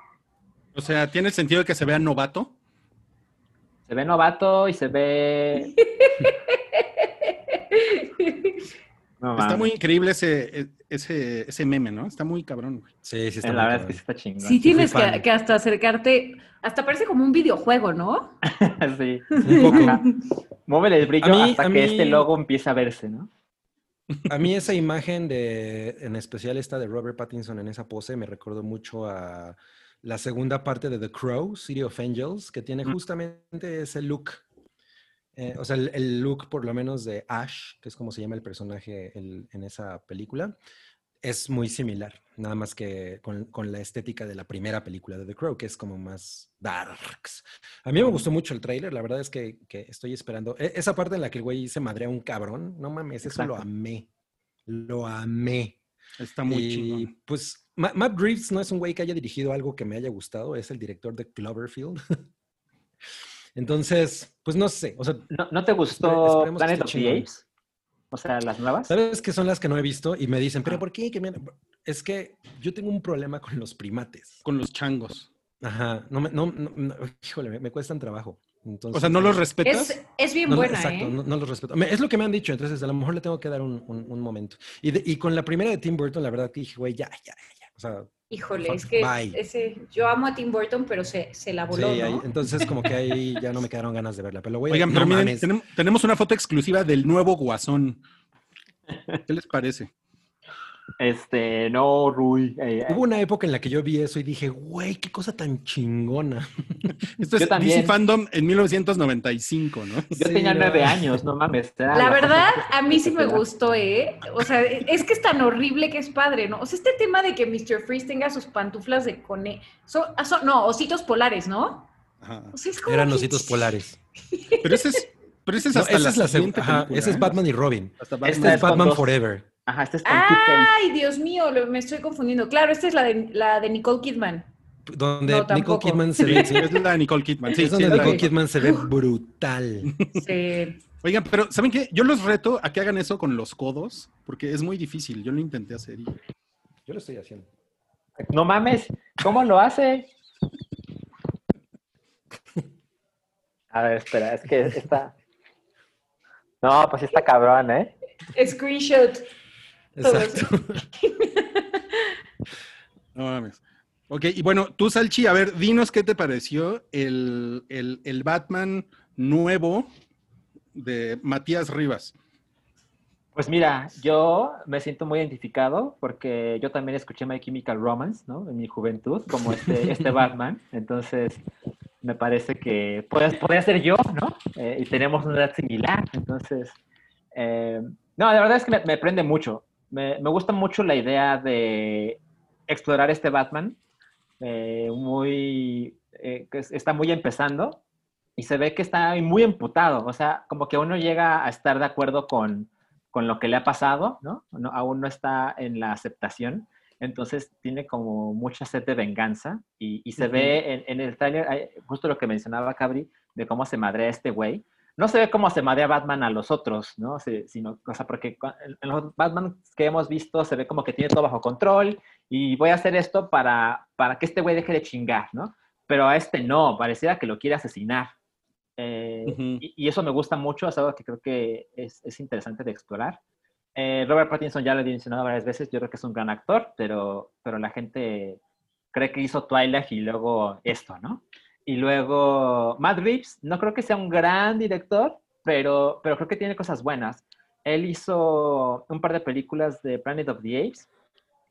O sea, ¿tiene sentido que se vea novato? Se ve novato y se ve... No, Está muy increíble ese, ese, ese meme, ¿no? Está muy cabrón, güey. Sí, sí, está Eh, muy La verdad es que sí está chingón. Sí tienes que, que hasta acercarte, hasta parece como un videojuego, ¿no? sí. Un poco. Ajá. El brillo mí- hasta que mí- este logo empieza a verse, ¿no? A mí esa imagen de, en especial esta de Robert Pattinson en esa pose, me recordó mucho a la segunda parte de The Crow, City of Angels, que tiene Mm. justamente ese look. Eh, o sea, el, el look por lo menos de Ash, que es como se llama el personaje el- en esa película, es muy similar, nada más que con, con la estética de la primera película de The Crow, que es como más darks. A mí me gustó mucho el tráiler, la verdad es que, que estoy esperando. e- Esa parte en la que el güey se madrea a un cabrón, no mames, eso lo Exacto. amé. Lo amé. Está muy y chingón. pues Ma- Matt Reeves no es un güey que haya dirigido algo que me haya gustado, es el director de Cloverfield. Entonces, pues no sé, o sea, ¿No, no te gustó que Planet of the. Apes? O sea, las nuevas. ¿sabes qué son las que no he visto? Y me dicen, pero. ¿por qué? Que me- Es que yo tengo un problema con los primates. Con los changos. Ajá, no me, no, no- no- híjole, me, me cuestan trabajo. Entonces, O sea, ¿no los respetas? Es, es bien No, no, buena, exacto, ¿eh? no, no los respeto. Me- Es lo que me han dicho, entonces a lo mejor le tengo que dar un, un- un momento. Y, de- y con la primera de Tim Burton, la verdad que dije, güey, ya, ya, ya. O sea, Híjole, es que bye. ese, yo amo a Tim Burton, pero se, se la voló, sí, ahí- ¿no? entonces como que ahí ya no me quedaron ganas de verla. Pero lo voy a Oigan, pero no miren, mames. tenem- tenemos una foto exclusiva del nuevo Guasón. ¿Qué les parece? Este, no, Rui. eh, Hubo una época en la que yo vi eso y dije, güey, qué cosa tan chingona. Esto Yo es también. DC Fandom en 1995, ¿no? yo Sí, tenía no. nueve años, no mames. La verdad, que- a mí sí me gustó, ¿eh? O sea, es que es tan horrible que es padre, ¿no? O sea, este tema de que Mr. Freeze tenga sus pantuflas de cone... son- ah, son- no, ositos polares, ¿no? Ajá. O sea, es como Eran que- ositos polares. Pero ese es, pero ese es No, hasta esa la es la segunda. Ese es ¿eh? Batman y Robin. Hasta Esta Batman. Este es Batman dos- Forever. Ajá, este es con. Ay, Dios mío, lo- me estoy confundiendo. Claro, esta es la de, la de Nicole Kidman. Donde No, Nicole. Kidman se Sí, ve. sí, es la de Nicole Kidman. Sí, es donde sí, es la Nicole de- Kidman se ve brutal. Sí. Oigan, pero ¿saben qué? Yo los reto a que hagan eso con los codos, porque es muy difícil. Yo lo intenté hacer y... Yo lo estoy haciendo. No mames, ¿cómo lo hace? A ver, espera, es que está. No, pues está cabrón, ¿eh? Screenshot. Exacto. No mames. Ok, y bueno, tú, Salchi, a ver, dinos qué te pareció el, el- el Batman nuevo de Matías Rivas. Pues mira, yo me siento muy identificado porque yo también escuché My Chemical Romance, ¿no? En mi juventud, como este, este Batman. Entonces, me parece que puede- podría ser yo, ¿no? Eh, y tenemos una edad similar. Entonces, eh, no, la verdad es que me, me prende mucho. Me, me gusta mucho la idea de explorar este Batman, eh, muy, eh, que es- está muy empezando y se ve que está muy emputado, o sea, como que uno llega a estar de acuerdo con, con lo que le ha pasado, ¿no? ¿no? Aún no está en la aceptación, entonces tiene como mucha sed de venganza y, y se ve en, en el trailer, justo lo que mencionaba Cabri, de cómo se madrea este güey. No se ve cómo se madrea Batman a los otros, ¿no? Se- sino, o sea, porque en los Batman que hemos visto se ve como que tiene todo bajo control y voy a hacer esto para, para que este güey deje de chingar, ¿no? Pero a este no, pareciera que lo quiere asesinar. Eh, y eso me gusta mucho, es algo que creo que es, es interesante de explorar. Eh, Robert Pattinson ya lo he mencionado varias veces, yo creo que es un gran actor, pero, pero la gente cree que hizo Twilight y luego esto, ¿no? Y luego Matt Reeves, no creo que sea un gran director, pero, pero creo que tiene cosas buenas. Él hizo un par de películas de Planet of the Apes,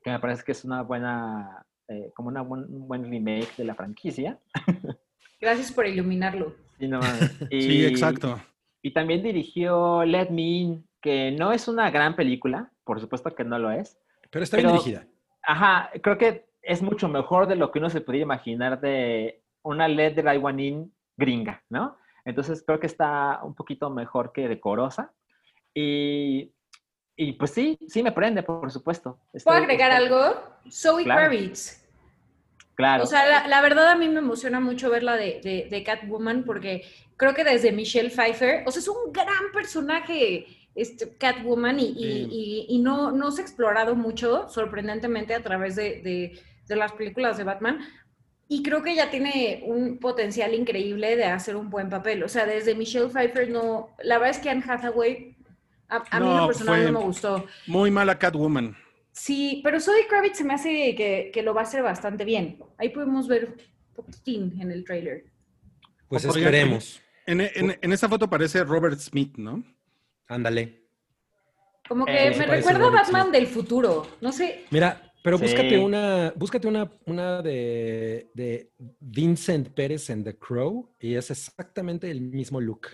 que me parece que es una buena, eh, como una buen, un buen remake de la franquicia. Gracias por iluminarlo. Sí, no mames. Sí, Y- exacto. Y también dirigió Let Me In, que no es una gran película, por supuesto que no lo es. Pero está bien Pero- dirigida. Ajá, creo que es mucho mejor de lo que uno se podría imaginar de una LED de Raiwan In gringa, ¿no? Entonces creo que está un poquito mejor que decorosa. Y, y pues sí, sí me prende, por supuesto. ¿Puedo agregar estoy- algo? Zoe Claro. Kravitz. Claro. O sea, la, la verdad a mí me emociona mucho verla de, de, de Catwoman porque creo que desde Michelle Pfeiffer, o sea, es un gran personaje este, Catwoman y, y- Sí. y- y no, no se ha explorado mucho, sorprendentemente, a través de, de- de las películas de Batman. Y creo que ella tiene un potencial increíble de hacer un buen papel. O sea, desde Michelle Pfeiffer no... La verdad es que Anne Hathaway, a, a mí en No, lo personal fue- no me gustó. Muy mala Catwoman. Sí, pero Zoe Kravitz se me hace que, que lo va a hacer bastante bien. Ahí podemos ver un poquitín en el trailer. Pues esperemos. En, en, en esa foto parece Robert Smith, ¿no? Ándale. Como que Eh, me recuerda a Batman Smith. del futuro. No sé. Mira, pero Sí. búscate una, búscate una, una de, de Vincent Pérez en The Crow y es exactamente el mismo look.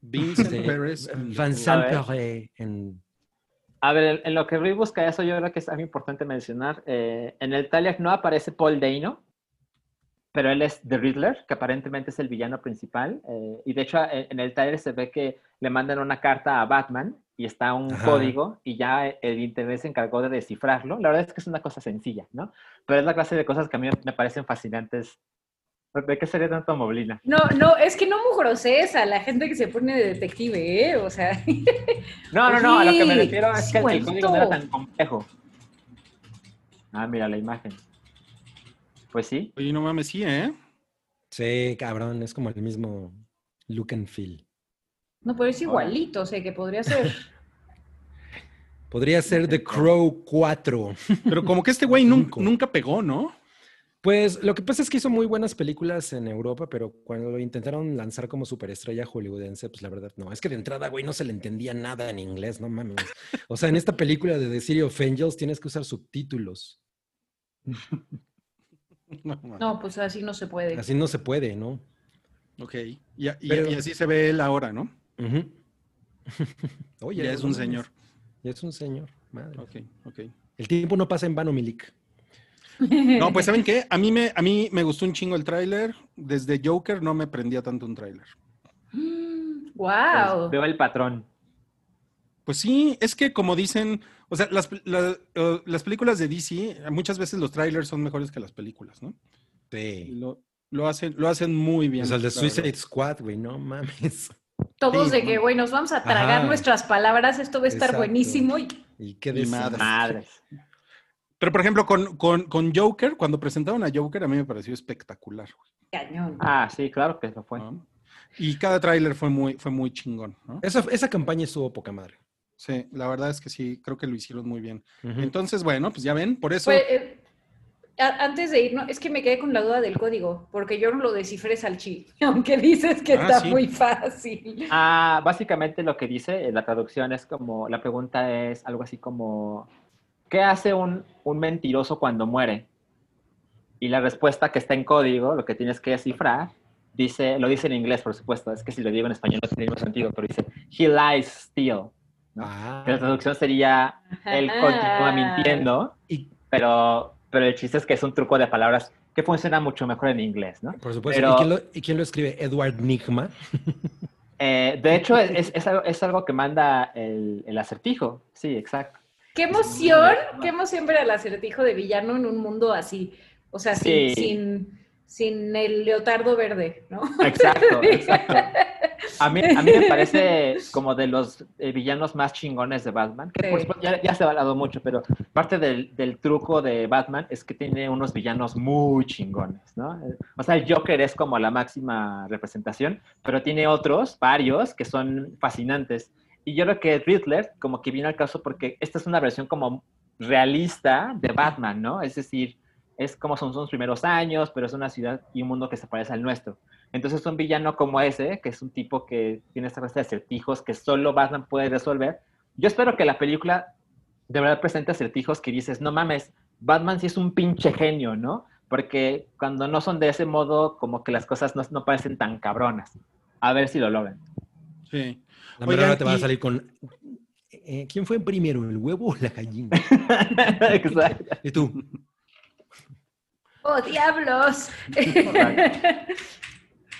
Vincent and the Vincent A ver. Pérez en A ver, en- lo que Rui busca eso, yo creo que es algo importante mencionar. Eh, en el trailer no aparece Paul Dano, pero él es The Riddler, que aparentemente es el villano principal. eh, y de hecho, en, en el trailer se ve que le mandan una carta a Batman y está un Ajá. código y ya el internet se encargó de descifrarlo. La verdad es que es una cosa sencilla, ¿no? Pero es la clase de cosas que a mí me parecen fascinantes. ¿De qué sería tanto moblina? No, no, es que no mugroses a la gente que se pone de detective, ¿eh? O sea, No, no, no, a lo que me refiero es sí, que el- código no era tan complejo. Ah, mira la imagen. Pues sí. Oye, no mames, sí, ¿eh? Sí, cabrón, es como el mismo look and feel. no, pero es igualito, o sea, que podría ser. Podría ser The Crow 4. Pero como que este güey nun- Cinco. nunca pegó, ¿no? Pues lo que pasa es que hizo muy buenas películas en Europa, pero cuando lo intentaron lanzar como superestrella hollywoodense, pues la verdad no. Es que de entrada, güey, no se le entendía nada en inglés, no mames. O sea, en esta película de The City of Angels tienes que usar subtítulos. No, pues así no se puede. Así no se puede, ¿no? Ok. Y, y- Pero- y así se ve él ahora, ¿no? Oye, ya es un señor. Ya es un señor, madre. Ok, ok. El tiempo no pasa en vano, Milik. No, pues ¿saben qué? A mí me, a mí me gustó un chingo el tráiler. Desde Joker no me prendía tanto un tráiler. ¡Wow! Pues, veo el patrón. Pues sí, es que como dicen, o sea, las, la- eh, las películas de DC, muchas veces los trailers son mejores que las películas, ¿no? Sí. lo, lo hacen, lo hacen muy bien. O sea, el de verdad. Suicide Squad, güey, no mames. Todos Sí, de que, güey, nos vamos a tragar Ajá. nuestras palabras, esto va a estar Exacto. buenísimo. Y Y qué madre. Madres. Pero por ejemplo, con, con, con Joker, cuando presentaron a Joker, a mí me pareció espectacular. güey, cañón. Ah, sí, claro que lo fue. ¿no? Y cada tráiler fue muy, fue muy chingón, ¿no? Esa, esa campaña estuvo poca madre. Sí, la verdad es que sí, creo que lo hicieron muy bien. Ujú. Entonces, bueno, pues ya ven, por eso. Pues, eh, antes de ir, no, es que me quedé con la duda del código, porque yo no lo descifré Salchi, aunque dices que Ah, está sí. muy fácil. Ah, básicamente lo que dice en la traducción es como, la pregunta es algo así como, ¿qué hace un, un mentiroso cuando muere? Y la respuesta que está en código, lo que tienes que descifrar, dice, lo dice en inglés, por supuesto, es que si lo digo en español no tiene ningún sentido, pero dice, he lies still. ¿No? Ah, Que la traducción sería, él continúa mintiendo, y pero, pero el chiste es que es un truco de palabras que funciona mucho mejor en inglés, ¿no? Por supuesto. Pero- ¿Y, quién lo, y quién lo escribe? Edward Nigma. Eh, de hecho, es, es algo, es algo que manda el, el acertijo. Sí, exacto. Qué emoción, qué emoción ver al acertijo de villano en un mundo así. O sea, sin, Sí. sin, sin el leotardo verde, ¿no? Exacto, exacto. A mí, a mí me parece como de los eh, villanos más chingones de Batman, que por Sí. supuesto ya, ya se ha hablado mucho, pero parte del, del truco de Batman es que tiene unos villanos muy chingones, ¿no? O sea, el Joker es como la máxima representación, pero tiene otros, varios, que son fascinantes. Y yo creo que Riddler como que viene al caso porque esta es una versión como realista de Batman, ¿no? Es decir, es como son sus primeros años, pero es una ciudad y un mundo que se parece al nuestro. Entonces un villano como ese, que es un tipo que tiene esta clase de acertijos que solo Batman puede resolver, yo espero que la película de verdad presente acertijos que dices, no mames, Batman sí es un pinche genio, ¿no? Porque cuando no son de ese modo, como que las cosas no, no parecen tan cabronas. A ver si lo logran. Sí. La verdad te va a salir con... eh, ¿Quién fue primero, el huevo o la gallina? Exacto. Y tú, ¡Oh, diablos!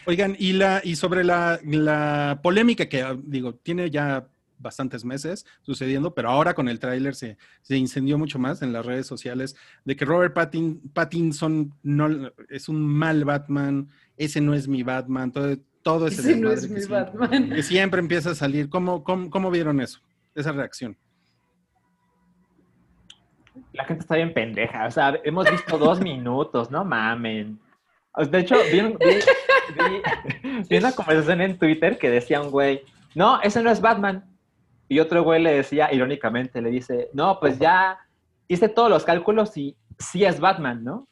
Oigan, y la y sobre la, la polémica que ah, digo, tiene ya bastantes meses sucediendo, pero ahora con el tráiler se, se incendió mucho más en las redes sociales de que Robert Pattin- Pattinson no es un mal Batman, ese no es mi Batman, todo, todo ese, Ese no es que mi siempre- Batman. que siempre empieza a salir. ¿Cómo, cómo, cómo vieron eso? Esa reacción. La gente está bien pendeja. O sea, hemos visto dos minutos, no mamen. De hecho, vi, un- vi- vi- vi una conversación en Twitter que decía un güey, no, ese no es Batman. Y otro güey le decía, irónicamente, le dice, no, pues ya hice todos los cálculos y sí es Batman, ¿no?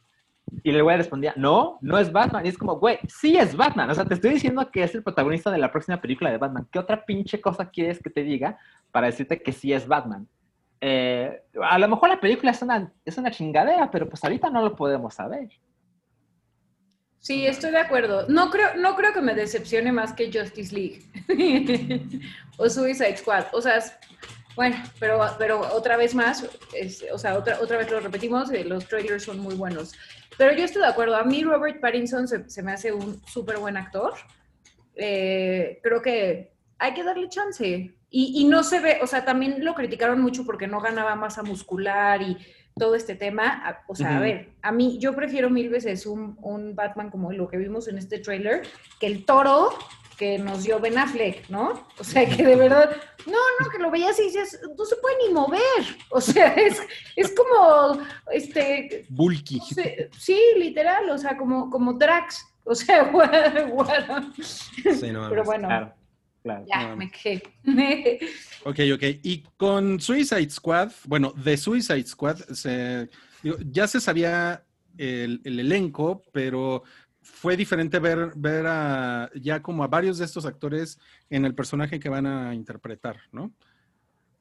Y el güey respondía, no, no es Batman. Y es como, güey, sí es Batman. O sea, te estoy diciendo que es el protagonista de la próxima película de Batman. ¿Qué otra pinche cosa quieres que te diga para decirte que sí es Batman? Eh, a lo mejor la película es una, es una chingadera, pero pues ahorita no lo podemos saber. Sí, estoy de acuerdo. No creo, no creo que me decepcione más que Justice League o Suicide Squad. O sea, bueno, pero, pero otra vez más, o sea, otra, otra vez lo repetimos, eh, los trailers son muy buenos. Pero yo estoy de acuerdo. A mí Robert Pattinson se, se me hace un súper buen actor. Eh, creo que hay que darle chance. Y, y no se ve, o sea, también lo criticaron mucho porque no ganaba masa muscular y todo este tema. O sea, a ver, a mí yo prefiero mil veces un, un Batman como lo que vimos en este trailer que el toro que nos dio Ben Affleck, ¿no? O sea, que de verdad, no, no, que lo veías y dices, no se puede ni mover. O sea, es, es como, este, Bulky. no sé, sí, literal, o sea, como, como Drax. O sea, bueno, bueno. sí, no Pero bueno, Claro, claro. ya, no. me quejé. Ok, ok. Y con Suicide Squad, bueno, de Suicide Squad, se, digo, ya se sabía el, el elenco, pero fue diferente ver, ver a, ya como a varios de estos actores en el personaje que van a interpretar, ¿no?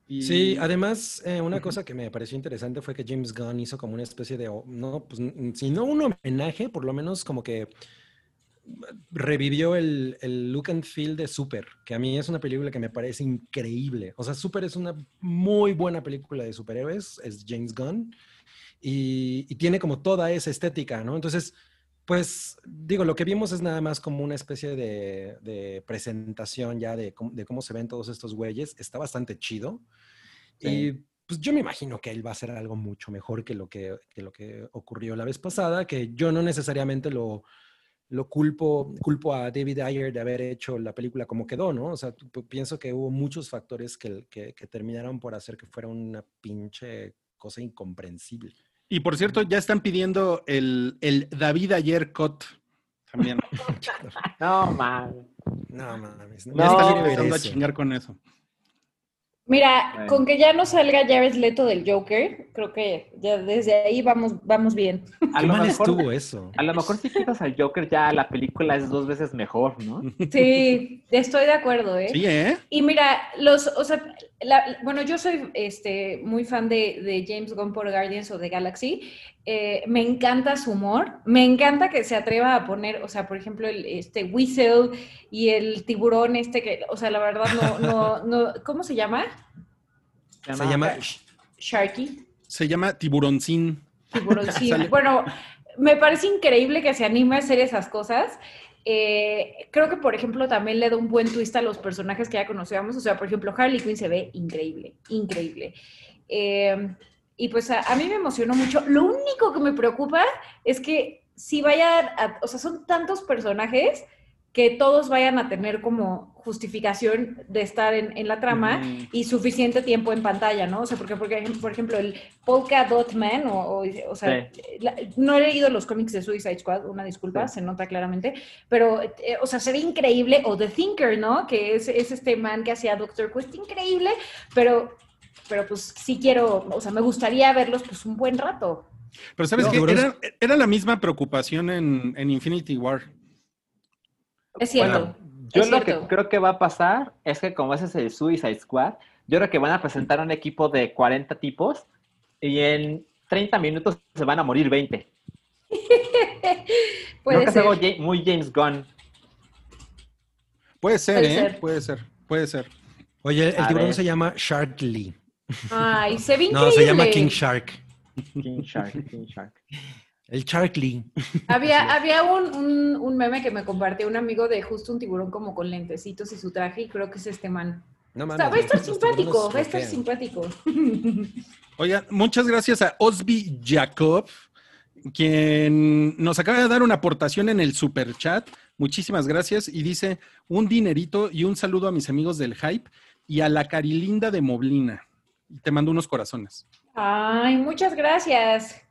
Y- Sí, además, eh, una cosa que me pareció interesante fue que James Gunn hizo como una especie de, no, pues, si no un homenaje, por lo menos como que revivió el, el look and feel de Super, que a mí es una película que me parece increíble. O sea, Super es una muy buena película de superhéroes, es James Gunn, y, y tiene como toda esa estética, ¿no? Entonces, pues digo, lo que vimos es nada más como una especie de, de presentación ya de, cómo- de cómo se ven todos estos güeyes. Está bastante chido. Sí. Y pues yo me imagino que él va a hacer algo mucho mejor que lo que, que lo que ocurrió la vez pasada, que yo no necesariamente lo, lo culpo, culpo a David Ayer de haber hecho la película como quedó, ¿no? O sea, pienso que hubo muchos factores que, que, que terminaron por hacer que fuera una pinche cosa incomprensible. Y por cierto, ya están pidiendo el, el David Ayer Cut también. No, man. No mames. ya No, están quiero empezando a chingar con eso. Mira, Bueno. con que ya no salga Jared Leto del Joker, creo que ya desde ahí vamos, vamos bien. A lo, mal mejor, estuvo eso. a lo mejor si quitas al Joker ya la película es dos veces mejor, ¿no? Sí, estoy de acuerdo, ¿eh? Sí, ¿eh? Y mira, los, o sea, la- bueno, yo soy este, muy fan de, de James Gunn por Guardians of the Galaxy. Eh, me encanta su humor, me encanta que se atreva a poner, o sea, por ejemplo, el este Whistle y el tiburón este que, o sea, la verdad no, no, no, ¿cómo se llama? Se llama Sharky, Se llama Tiburoncín. Sale. Bueno, me parece increíble que se anime a hacer esas cosas. Eh, creo que, por ejemplo, también le da un buen twist a los personajes que ya conocíamos. O sea, por ejemplo, Harley Quinn se ve increíble, increíble. Eh, y pues a, a mí me emocionó mucho. Lo único que me preocupa es que si vayan, a- o sea, son tantos personajes que todos vayan a tener como justificación de estar en, en la trama Ujú. y suficiente tiempo en pantalla, ¿no? O sea, porque, porque por ejemplo, el Polka Dot Man, o, o, o sea, la- no he leído los cómics de Suicide Squad, una disculpa, se nota claramente, pero, eh, o sea, se ve increíble, o The Thinker, ¿no? Que es, es este man que hacía Doctor Quest, increíble, pero, pero pues sí quiero, o sea, me gustaría verlos pues un buen rato. Pero sabes No, que era, era la misma preocupación en, en Infinity War. Es cierto. Yo es lo que creo que va a pasar es que como ese es el Suicide Squad, yo creo que van a presentar un equipo de 40 tipos y en 30 minutos se van a morir 20. Puede creo que es ser. algo muy James Gunn. Puede ser, Puede ¿eh? ser. Puede ser, puede ser. Oye, el A tiburón ver. se llama Shark Lee. Ay, se ve No, se llama King Shark. King Shark, King Shark. El Shark Lee. Había, había un, un, un meme que me compartió un amigo de justo un tiburón como con lentecitos y su traje, y creo que es este man. No Está- va a estar simpático, va a estar simpático. Oigan, muchas gracias a Osby Jacob, quien nos acaba de dar una aportación en el super chat. Muchísimas gracias. Y dice un dinerito y un saludo a mis amigos del Hype y a la Carilinda de Moblina. Y te mando unos corazones. Ay, muchas gracias.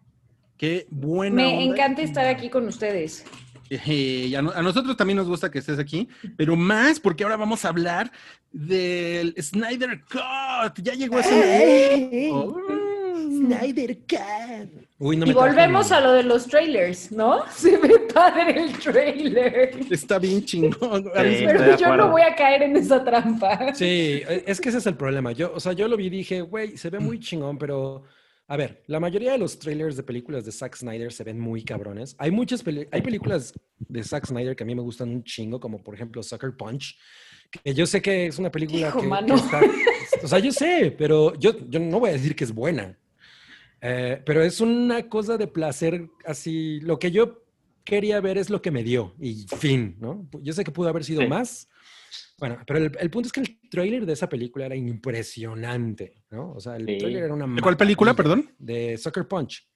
Qué buena. Me onda. encanta estar aquí con ustedes. Eh, y a, no- a nosotros también nos gusta que estés aquí, pero más porque ahora vamos a hablar del Snyder Cut. Ya llegó ese. Snyder Cut. Uy, no y volvemos a lo de los trailers, ¿no? Se ve padre el trailer. Está bien chingón. Sí, Pero yo no voy a caer en esa trampa. Sí, e- es que ese es el problema. Yo, o sea, yo lo vi y dije, güey, se ve muy chingón, pero a ver, la mayoría de los trailers de películas de Zack Snyder se ven muy cabrones. Hay muchas peli- hay películas de Zack Snyder que a mí me gustan un chingo, como por ejemplo Sucker Punch, que yo sé que es una película Hijo, que, que está, o sea, yo sé, pero yo, yo no voy a decir que es buena. Eh, pero es una cosa de placer así, lo que yo quería ver es lo que me dio y fin, ¿no? Yo sé que pudo haber sido Sí. más. Bueno, pero el, el punto es que el tráiler de esa película era impresionante, ¿no? O sea, el Sí. tráiler era una ¿De cuál película, perdón? De Sucker Punch.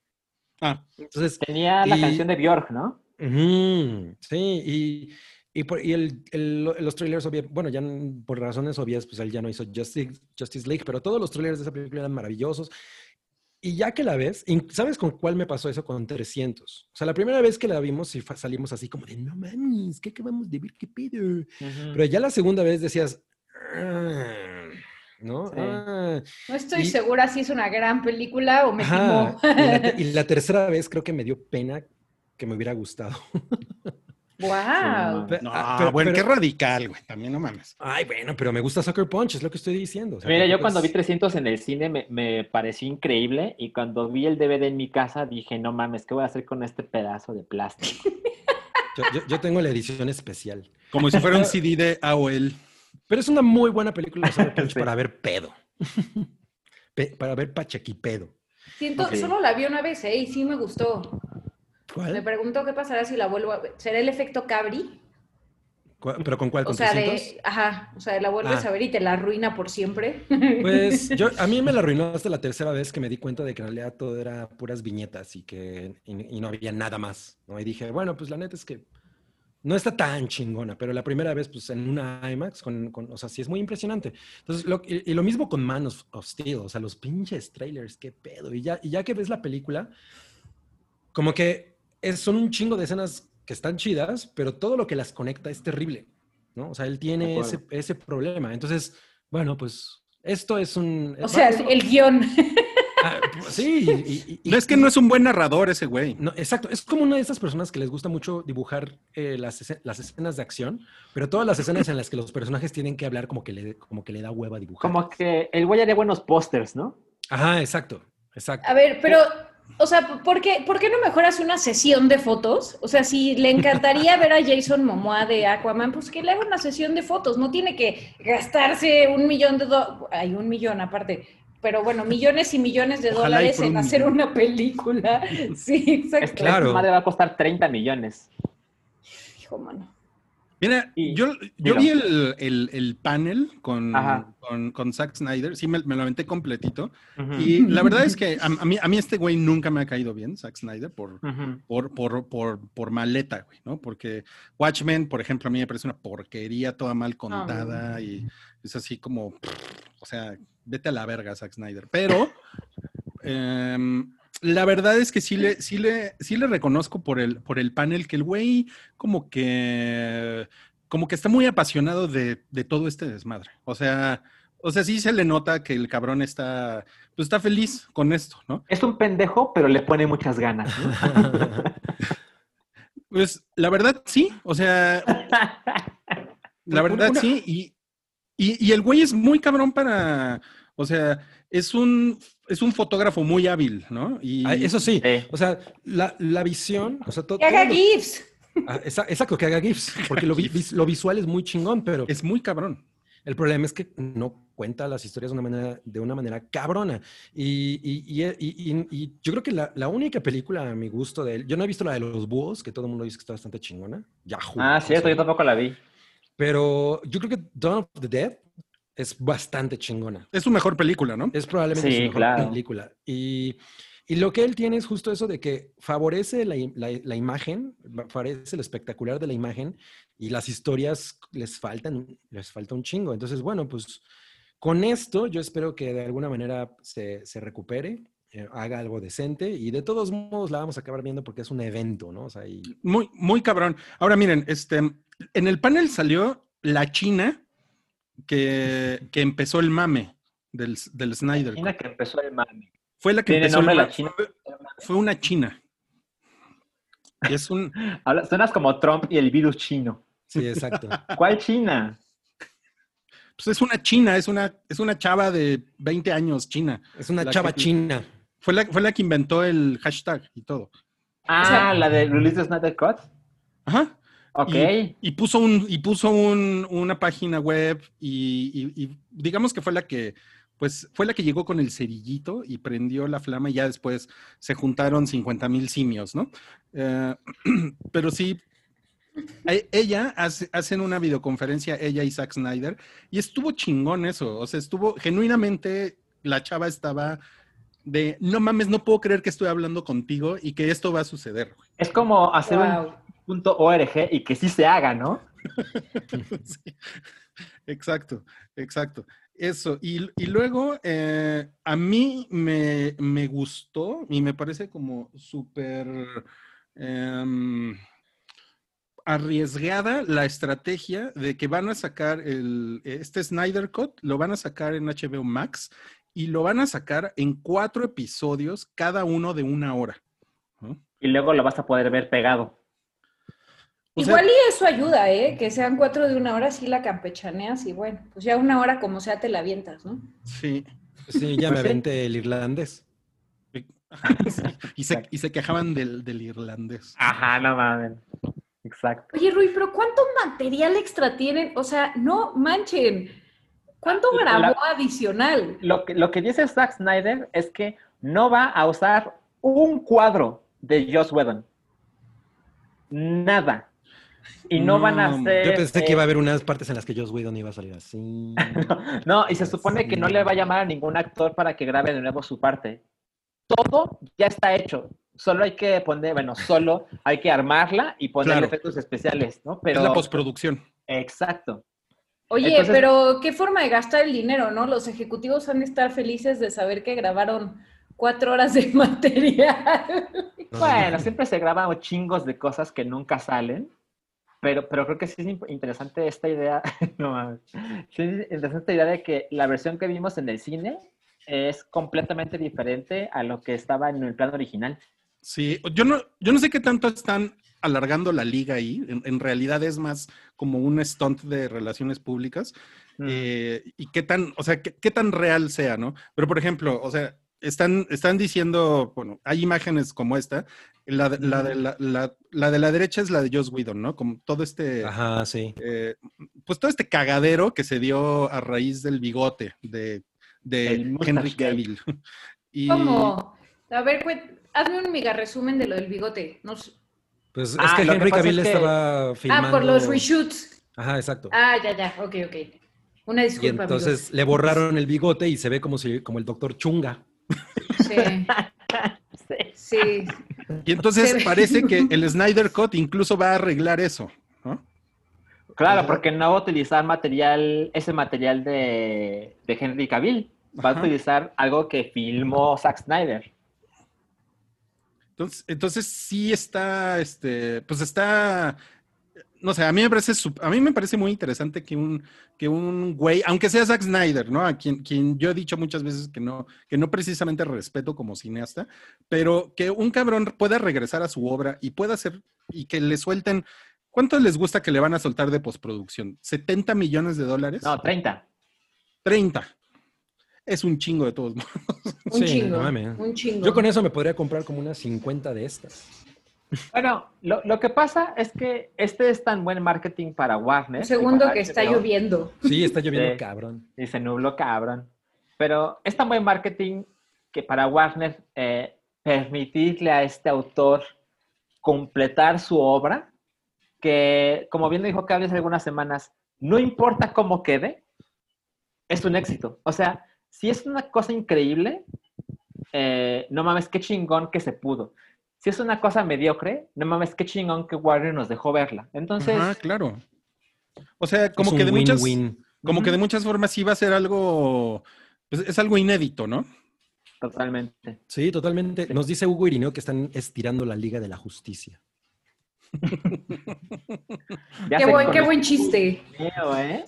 Ah, Entonces, Tenía la Y- canción de Björk, ¿no? ujú, sí, y, y, por- y el, el- los trailers, obvia- bueno, ya por razones obvias, pues él ya no hizo Justice, Justice League, pero todos los trailers de esa película eran maravillosos. Y ya que la ves, ¿sabes con cuál me pasó eso? Con 300. O sea, la primera vez que la vimos y salimos así como de, no mames, ¿qué acabamos de ver? ¿Qué pedo? Pero ya la segunda vez decías, "Ah", ¿no? Sí. "Ah". No estoy Y- segura si es una gran película o me Ajá. timó. Y la, y la tercera vez creo que me dio pena que me hubiera gustado. wow. No, ah, pero- bueno, pero- qué radical, güey. También no mames. Ay, bueno, pero me gusta Sucker Punch, es lo que estoy diciendo. o sea, Mira, yo cuando vi 300 en el cine me, me pareció increíble y cuando vi el DVD en mi casa dije, no mames, ¿qué voy a hacer con este pedazo de plástico? Yo, yo- yo tengo la edición especial. Como si fuera un CD de AOL. Pero es una muy buena película de Sucker Punch Sí. para ver pedo. Pe- para ver pachequipedo. Siento, solo la vi una vez, ¿eh? Y sí me gustó. Me pregunto qué pasará si la vuelvo a ver. ¿Será el efecto Cabri? ¿Cuál- ¿Pero con cuál? O ¿Con sea, 300? de, ajá, o sea, la vuelves Ah. a ver y te la arruina por siempre. Pues yo, a mí me la arruinó hasta la tercera vez que me di cuenta de que en realidad todo era puras viñetas y que y, y no había nada más. ¿no? Y dije, bueno, pues la neta es que no está tan chingona, pero la primera vez, pues en una IMAX, con, con- o sea, sí es muy impresionante. Entonces, lo- y, y lo mismo con Man of, of Steel, o sea, los pinches trailers, qué pedo. Y ya, y ya que ves la película, como que es, son un chingo de escenas que están chidas, pero todo lo que las conecta es terrible, ¿no? O sea, él tiene ese, ese problema. Entonces, bueno, pues esto es un... o sea, vamos, el guion. ah, pues, sí. y- y- y- No es que no es un buen narrador ese güey. no, exacto, es como una de esas personas que les gusta mucho dibujar eh, las, las escenas de acción, pero todas las escenas en las que los personajes tienen que hablar como que le, como que le da hueva dibujar. Como que el güey haría buenos pósters, ¿no? Ajá, exacto, exacto. A ver, pero, o sea, ¿por qué, ¿por qué no mejoras una sesión de fotos? O sea, si le encantaría ver a Jason Momoa de Aquaman, pues que le haga una sesión de fotos. No tiene que gastarse un millón de dólares, hay un millón aparte, pero bueno, millones y millones de Ojalá dólares en un hacer millón. una película. Sí, Es exacto. que Claro. madre va a costar 30 millones. Hijo, mano. Mira, Y- yo, yo vi el, el- el panel con, con, con Zack Snyder, sí me, me lo aventé completito. Ujú. Y la verdad es que a, a mí, a mí este güey nunca me ha caído bien, Zack Snyder, por, Ujú. por, por, por, por maleta, güey, ¿no? Porque Watchmen, por ejemplo, a mí me parece una porquería toda mal contada y es así como, o sea, vete a la verga, Zack Snyder. Pero em, la verdad es que sí le, sí le, sí le reconozco por el, por el panel que el güey como que, como que está muy apasionado de, de todo este desmadre. O sea, o sea, sí se le nota que el cabrón está, pues está feliz con esto, ¿no? Es un pendejo, pero le pone muchas ganas. ¿no? Pues la verdad sí, o sea, la verdad sí, y, y, y el güey es muy cabrón para, o sea, es un, es un fotógrafo muy hábil, ¿no? Y Ah, Eso sí, Sí. o sea, la, la visión, o sea, to- Que haga todo lo- GIFs. Ah, exa- exacto, que haga GIFs, porque lo, lo visual es muy chingón, pero es muy cabrón. el problema es que no cuenta las historias de una manera, de una manera cabrona. Y, y- y- y- y- y yo creo que la, la única película a mi gusto de él, yo no he visto la de los búhos, que todo el mundo dice que está bastante chingona. Yahoo. ah, cierto, yo tampoco la vi. Pero yo creo que Dawn of the Dead es bastante chingona. Es su mejor película, ¿no? Es probablemente Sí, su mejor claro. película. Y, y lo que él tiene es justo eso de que favorece la, la- la imagen, favorece lo espectacular de la imagen y las historias les faltan, les falta un chingo. Entonces, bueno, pues con esto yo espero que de alguna manera se, se recupere, eh, haga algo decente y de todos modos la vamos a acabar viendo porque es un evento, ¿no? O sea, y Muy, muy cabrón. Ahora miren, este, en el panel salió la China que, que empezó el mame del, del Snyder. China que empezó el mame. Fue la que ¿Tiene empezó el nombre la mame. China? Fue, una China. Y es un, Habla- suenas como Trump y el virus chino. sí, exacto. ¿Cuál China? pues es una China, es una, es una chava de 20 años China. Es una La chava que- china. Fue la, fue la que inventó el hashtag y todo. Ah, sea- la de Release the Snyder Cut. Ajá. Ok. Y puso, un, y puso un- una página web y, y- y digamos que fue la que, pues, fue la que llegó con el cerillito y prendió la flama y ya después se juntaron 50 mil simios, ¿no? Eh, pero sí, e- ella hace, hacen una videoconferencia, ella y Zack Snyder, y estuvo chingón eso, o sea, estuvo genuinamente, la chava estaba de, no mames, no puedo creer que estoy hablando contigo y que esto va a suceder. güey". Es como hacer un Wow. .org y que sí se haga, ¿no? Sí, Exacto, exacto. Eso. Y, y luego, eh, a mí me, me gustó y me parece como súper em, arriesgada la estrategia de que van a sacar el, este Snyder Cut, lo van a sacar en HBO Max y lo van a sacar en cuatro episodios, cada uno de una hora. ¿no? Y luego lo vas a poder ver pegado. O sea- Igual y eso ayuda, ¿eh? Que sean cuatro de una hora, sí la campechaneas y bueno, pues ya una hora como sea te la avientas, ¿no? Sí. Sí, ya me Pues sí. aventé el irlandés. Sí. Y, se, y se quejaban del, del irlandés. Ajá, no mames. Exacto. Oye, Rui, pero ¿cuánto material extra tienen? O sea, no manchen. ¿Cuánto La- grabó adicional? Lo que, lo que dice Zack Snyder es que no va a usar un cuadro de Joss Whedon. Nada. Y no, van a hacer... Yo pensé que eh, iba a haber unas partes en las que Joss Whedon iba a salir así. No, y se supone que no le va a llamar a ningún actor para que grabe de nuevo su parte. Todo ya está hecho. Solo hay que poner, bueno, solo hay que armarla y poner Claro. efectos especiales, ¿no? Pero es la postproducción. exacto. Oye, Entonces- pero qué forma de gastar el dinero, ¿no? Los ejecutivos han de estar felices de saber que grabaron cuatro horas de material. No, Bueno, siempre se graban chingos de cosas que nunca salen, pero, pero creo que sí es interesante esta idea, no mames. Sí es interesante esta idea de que la versión que vimos en el cine es completamente diferente a lo que estaba en el plan original. Sí, yo no, yo no sé qué tanto están alargando la liga ahí. En, en realidad es más como un stunt de relaciones públicas. eh, y qué tan, o sea, qué, qué tan real sea, ¿no? Pero, por ejemplo, o sea, están, están diciendo, bueno, hay imágenes como esta. La, de- la, de, la, la- la de la derecha es la de Joss Whedon, ¿no? Como todo este, Ajá, sí. eh, pues todo este cagadero que se dio a raíz del bigote de, de Henry. Cavill. Y, ¿Cómo? A ver, cuen- hazme un mega resumen de lo del bigote. No sé. Pues Ah, es que lo que Henry Cavill es que- estaba filmando. Ah, por los reshoots. Ajá, exacto. Ah, ya, ya. Ok, ok. Una y disculpa. entonces le borraron el bigote y se ve como si, como el doctor Chunga. Sí, sí. y entonces parece que el Snyder Cut incluso va a arreglar eso. ¿no? Claro, porque no va a utilizar material, ese material de, de Henry Cavill. Va Ajá. a utilizar algo que filmó Zack Snyder. Entonces, entonces sí está, este, pues está, no sé, a mí me parece, a mí me parece muy interesante que un, que un güey, aunque sea Zack Snyder, ¿no? A quien, quien yo he dicho muchas veces que no, que no precisamente respeto como cineasta, pero que un cabrón pueda regresar a su obra y pueda hacer, y que le suelten, ¿cuánto les gusta que le van a soltar de postproducción? ¿70 millones de dólares? No, 30. 30. Es un chingo de todos modos. Un Sí, chingo. no un chingo. Yo con eso me podría comprar como unas 50 de estas. Bueno, lo, lo que pasa es que este es tan buen marketing para Warner. Un segundo para que está HBO, lloviendo. Sí, está lloviendo Sí. cabrón. Y se nubló cabrón. Pero es tan buen marketing que para Warner eh, permitirle a este autor completar su obra, que como bien dijo Cable hace algunas semanas, no importa cómo quede, es un éxito. O sea, si es una cosa increíble, eh, no mames, qué chingón que se pudo. Si es una cosa mediocre, no mames, qué chingón que Warner nos dejó verla. Entonces, Ajá, claro. O sea, como que de muchas, como que de muchas formas sí va a ser algo, pues es algo inédito, ¿no? totalmente. Sí, totalmente. Nos dice Hugo Irineo que están estirando la Liga de la Justicia. Qué sé buen, qué chiste. ¿eh?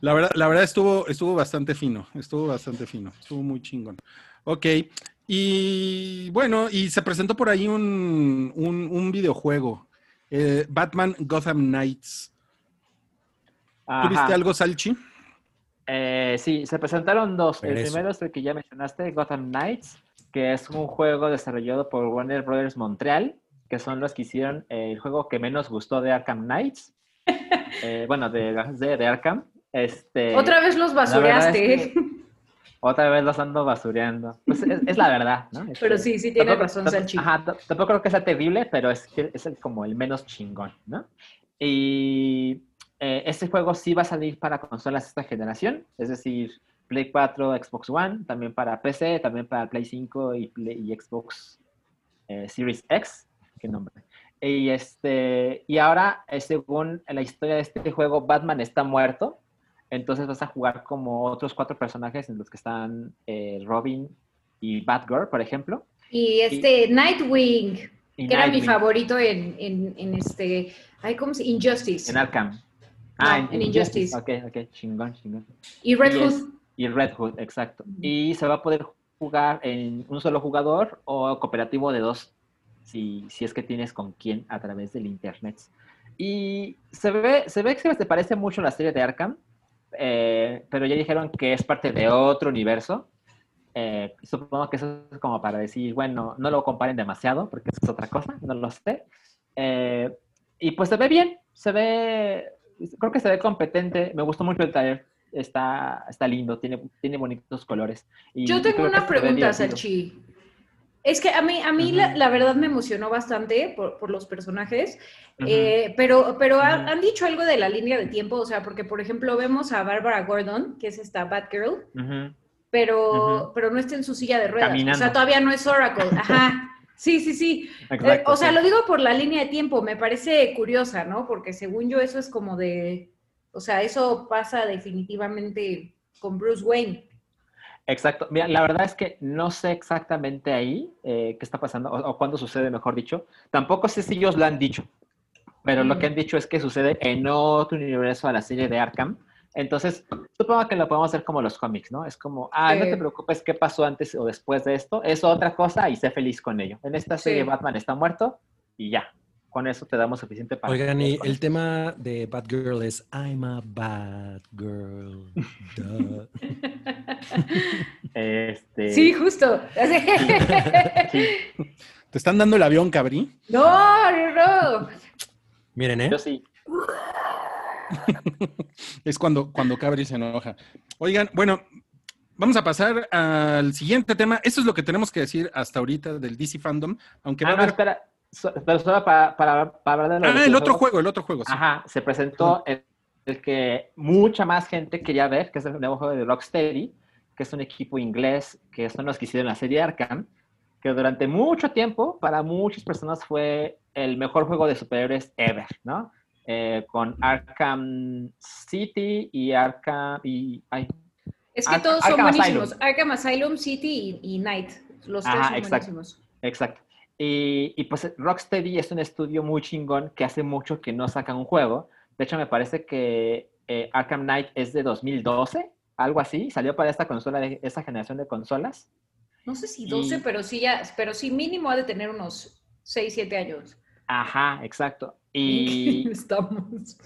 La verdad, la verdad estuvo, estuvo bastante fino, estuvo bastante fino, estuvo muy chingón. Ok, y bueno, y se presentó por ahí un, un, un videojuego, eh, Batman Gotham Knights. Ajá. ¿Tuviste algo, Salchi? Eh, sí, se presentaron dos. El Eso. primero es el que ya mencionaste, Gotham Knights, que es un juego desarrollado por Warner Brothers Montreal, que son los que hicieron eh, el juego que menos gustó de Arkham Knights. Eh, bueno, de, de, de Arkham. Este, Otra vez los basureaste. es que otra vez los ando basureando. Pues es, es la verdad, ¿no? Este, Pero sí, sí tiene tampoco- razón, Salchi. Ajá, tampoco creo que sea terrible, pero es, que es como el menos chingón, ¿no? Y eh, este juego sí va a salir para consolas de esta generación, es decir, Play 4, Xbox One, también para PC, también para Play 5 y, Play- y Xbox eh, Series X, qué nombre. Y, este, y ahora, eh, según la historia de este juego, Batman está muerto, entonces vas a jugar como otros cuatro personajes en los que están eh, Robin y Batgirl, por ejemplo. Y este Nightwing, Y que era mi favorito en, en, en este, ay, ¿cómo se Injustice. En Arkham. No, en Injustice. Ok, ok, chingón, chingón. Y Red Hood. Y Red Hood, exacto. Y se va a poder jugar en un solo jugador o cooperativo de dos, si, si es que tienes con quién a través del internet. Y se ve, se ve que se parece mucho la serie de Arkham, eh, pero ya dijeron que es parte de otro universo. Eh, supongo que eso es como para decir, bueno, no lo comparen demasiado, porque eso es otra cosa, no lo sé. Eh, y pues se ve bien, se ve, creo que se ve competente. Me gustó mucho el trailer, está, está lindo, tiene, tiene bonitos colores. Y Yo tengo una pregunta. Salchi. Es que a mí, a mí la, la verdad me emocionó bastante por, por los personajes, eh, pero, pero han dicho algo de la línea de tiempo, o sea, porque por ejemplo vemos a Barbara Gordon, que es esta Batgirl, pero, pero no está en su silla de ruedas, o sea, todavía no es Oracle, ajá. Sí, sí, sí. Eh, o sea, sí. lo digo por la línea de tiempo, me parece curiosa, ¿no? Porque según yo eso es como de, o sea, eso pasa definitivamente con Bruce Wayne. Exacto. Mira, la verdad es que no sé exactamente ahí eh, qué está pasando o, o cuándo sucede, mejor dicho. Tampoco sé si ellos lo han dicho, pero lo Mm. que han dicho es que sucede en otro universo a la serie de Arkham. Entonces, supongo que lo podemos hacer como los cómics, ¿no? Es como, ah, no te preocupes qué pasó antes o después de esto, es otra cosa y sé feliz con ello. En esta serie Sí. Batman está muerto y ya. Con eso te damos suficiente para... Oigan, y el eso. tema de Batgirl es I'm a bad girl. duh". Este... Sí, justo. sí. ¿Te están dando el avión, cabrí? No, no, no. Miren, ¿eh? Yo sí. Es cuando, cuando Cabri se enoja. Oigan, bueno, vamos a pasar al siguiente tema. Eso es lo que tenemos que decir hasta ahorita del DC Fandom, aunque va Ah, a no, haber... espera. So- pero solo para, para, para hablar de lo Ah, el otro juego, el otro juego, sí. Ajá, se presentó el, el que mucha más gente quería ver, que es el nuevo juego de Rocksteady, que es un equipo inglés que son los que hicieron la serie Arkham, que durante mucho tiempo, para muchas personas, fue el mejor juego de superhéroes ever, ¿no? Eh, con Arkham City y Arkham... Y, ay, Es que Ar- todos son Arkham buenísimos. Asylum. Arkham Asylum, City y, y Night. Los tres Ajá, son exacto. buenísimos. Exacto. Y, y, pues Rocksteady es un estudio muy chingón que hace mucho que no sacan un juego. De hecho, me parece que eh, Arkham Knight es de 2012, algo así. Salió para esta consola, de esta generación de consolas. No sé si Y- 12, pero sí ya, pero sí mínimo ha de tener unos 6, 7 años. Ajá, exacto. Y Estamos.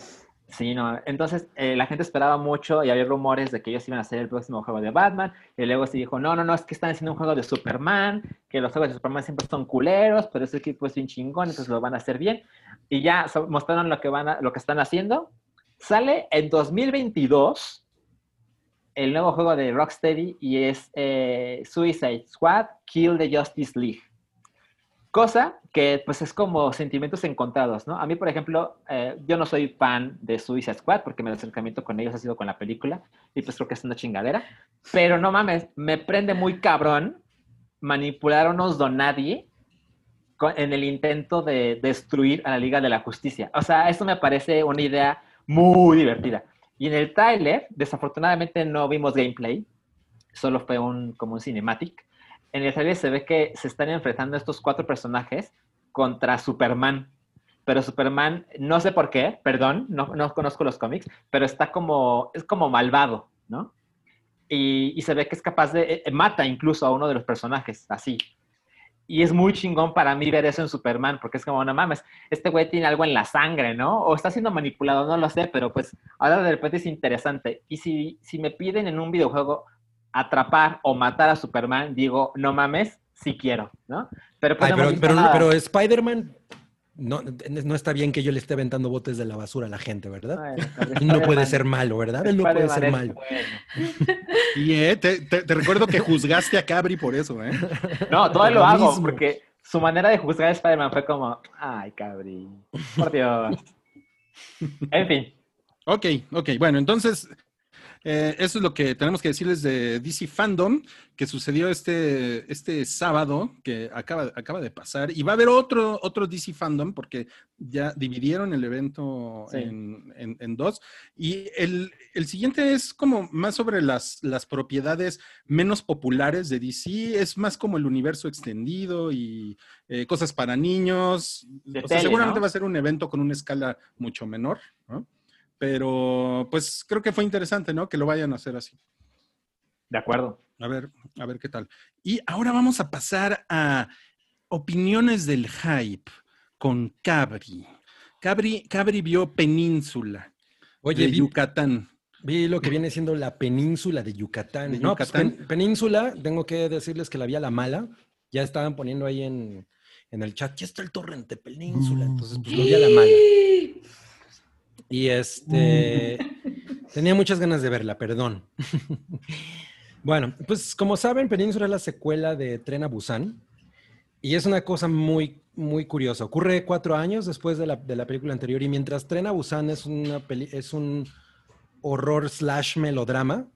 Sí, no. Entonces, eh, la gente esperaba mucho y había rumores de que ellos iban a hacer el próximo juego de Batman. Y luego se dijo, no, no, no, es que están haciendo un juego de Superman, que los juegos de Superman siempre son culeros, pero ese equipo es bien chingón, entonces lo van a hacer bien. Y ya mostraron lo que, van a- lo que están haciendo. Sale en 2022 el nuevo juego de Rocksteady y es eh, Suicide Squad Kill the Justice League. Cosa que pues es como sentimientos encontrados, ¿no? A mí, por ejemplo, eh, yo no soy fan de Suicide Squad porque mi acercamiento con ellos ha sido con la película y pues creo que es una chingadera. Pero no mames, me prende muy cabrón manipular a unos donadie en el intento de destruir a la Liga de la Justicia. O sea, eso me parece una idea muy divertida. Y en el tráiler, desafortunadamente no vimos gameplay, solo fue un, como un cinematic. En el tráiler se ve que se están enfrentando estos cuatro personajes contra Superman. Pero Superman, no sé por qué, perdón, no, no conozco los cómics, pero está como, es como malvado, ¿no? Y, y se ve que es capaz de, eh, mata incluso a uno de los personajes, así. Y es muy chingón para mí ver eso en Superman, porque es como, no mames, este güey tiene algo en la sangre, ¿no? O está siendo manipulado, no lo sé, pero pues ahora de repente es interesante. Y si, si me piden en un videojuego atrapar o matar a Superman, digo, no mames, sí quiero, ¿no? Pero pues Ay, no pero, pero, pero Spider-Man, no, no está bien que yo le esté aventando botes de la basura a la gente, ¿verdad? Bueno, pero Él no puede ser malo, ¿verdad? Él no puede ser malo. bueno. Y eh, te, te- te recuerdo que juzgaste a Cabri por eso, ¿eh? No, todo lo lo hago, mismo. porque su manera de juzgar a Spider-Man fue como, ay, cabrón, por Dios. En fin, Ok, ok. Bueno, entonces, eh, eso es lo que tenemos que decirles de DC Fandom, que sucedió este, este sábado, que acaba, acaba de pasar. Y va a haber otro, otro DC Fandom, porque ya dividieron el evento Sí. en, en- en dos. Y el, el siguiente es como más sobre las, las propiedades menos populares de DC. Es más como el universo extendido y eh, cosas para niños. De O sea, tele, seguramente ¿no? va a ser un evento con una escala mucho menor, ¿no? Pero pues creo que fue interesante, ¿no? Que lo vayan a hacer así. de acuerdo. A ver, a ver qué tal. Y ahora vamos a pasar a opiniones del hype con Cabri. Cabri, Cabri vio Península Oye, de vi, Yucatán. vi lo que viene siendo la península de Yucatán. De No, pues, Yucatán. pen- península, tengo que decirles que la vi a la mala. Ya estaban poniendo ahí en, en el chat, ya está el torrente península. Entonces, pues lo vi a la mala. Y este, tenía muchas ganas de verla, perdón. bueno, pues como saben, Península es la secuela de Tren a Busan. Y es una cosa muy, muy curiosa. Ocurre cuatro años después de la, de la película anterior. Y mientras Tren a Busan es, una peli- es un horror slash melodrama,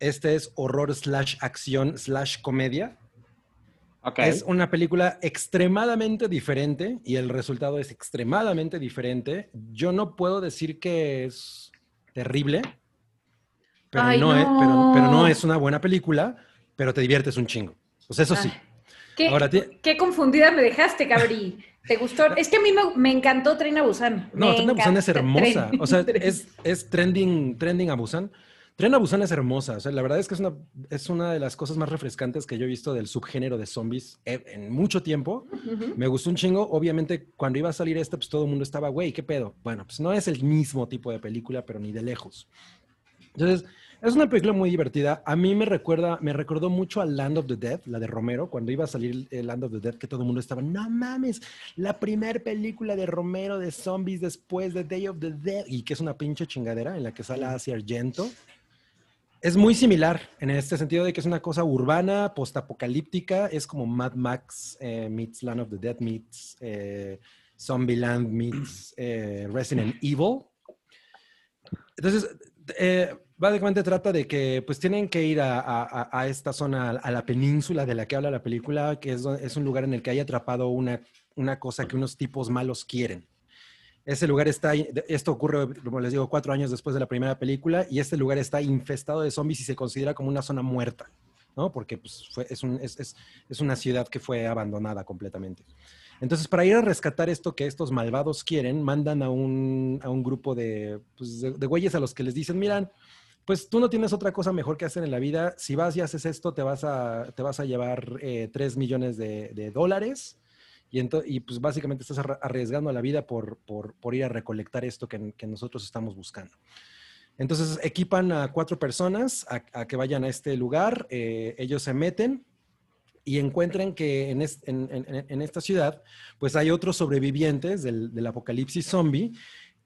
este es horror slash acción slash comedia. Es una película extremadamente diferente y el resultado es extremadamente diferente. Yo no puedo decir que es terrible, pero, Ay, no, es- no. pero, pero no es una buena película, pero te diviertes un chingo. Pues eso sí. Ay, ¿Qué, Ahora qué confundida me dejaste, Cabri. ¿Te gustó? Es que a mí me, me encantó Tren a Busan. No, Me Tren a Busan es hermosa. Tren- O sea, es trending, trending a Busan. Tren a Busan es hermosa. O sea, la verdad es que es una, es una de las cosas más refrescantes que yo he visto del subgénero de zombies eh, en mucho tiempo. Ujú. Me gustó un chingo. Obviamente, cuando iba a salir este, pues todo el mundo estaba, güey, ¿qué pedo? Bueno, pues no es el mismo tipo de película, pero ni de lejos. Entonces, es una película muy divertida. A mí me recuerda, me recordó mucho a Land of the Dead, la de Romero, cuando iba a salir el Land of the Dead, que todo el mundo estaba, no mames, la primer película de Romero de zombies después de Day of the Dead, y que es una pinche chingadera en la que sale hacia Argento. Es muy similar en este sentido de que es una cosa urbana, postapocalíptica, es como Mad Max eh, meets Land of the Dead meets eh, Zombieland meets eh, Resident Evil. Entonces, eh, básicamente trata de que pues tienen que ir a, esta zona, a la península de la que habla la película, que es, es un lugar en el que hay atrapado una, una cosa que unos tipos malos quieren. Ese lugar está, esto ocurre, como les digo, cuatro años después de la primera película, y este lugar está infestado de zombies y se considera como una zona muerta, ¿no? Porque pues, fue- es, un- es- es- es una ciudad que fue abandonada completamente. Entonces, para ir a rescatar esto que estos malvados quieren, mandan a un, a un grupo de, pues, de, de güeyes a los que les dicen, miran, pues tú no tienes otra cosa mejor que hacer en la vida. Si vas y haces esto, te vas a, te vas a llevar eh, 3 millones de, de dólares. Y, y pues básicamente estás arriesgando la vida por, por, ir a recolectar esto que, nosotros estamos buscando. Entonces equipan a cuatro personas a, que vayan a este lugar. eh, ellos se meten y encuentran que en, es- en- en- en esta ciudad, pues hay otros sobrevivientes del, apocalipsis zombie.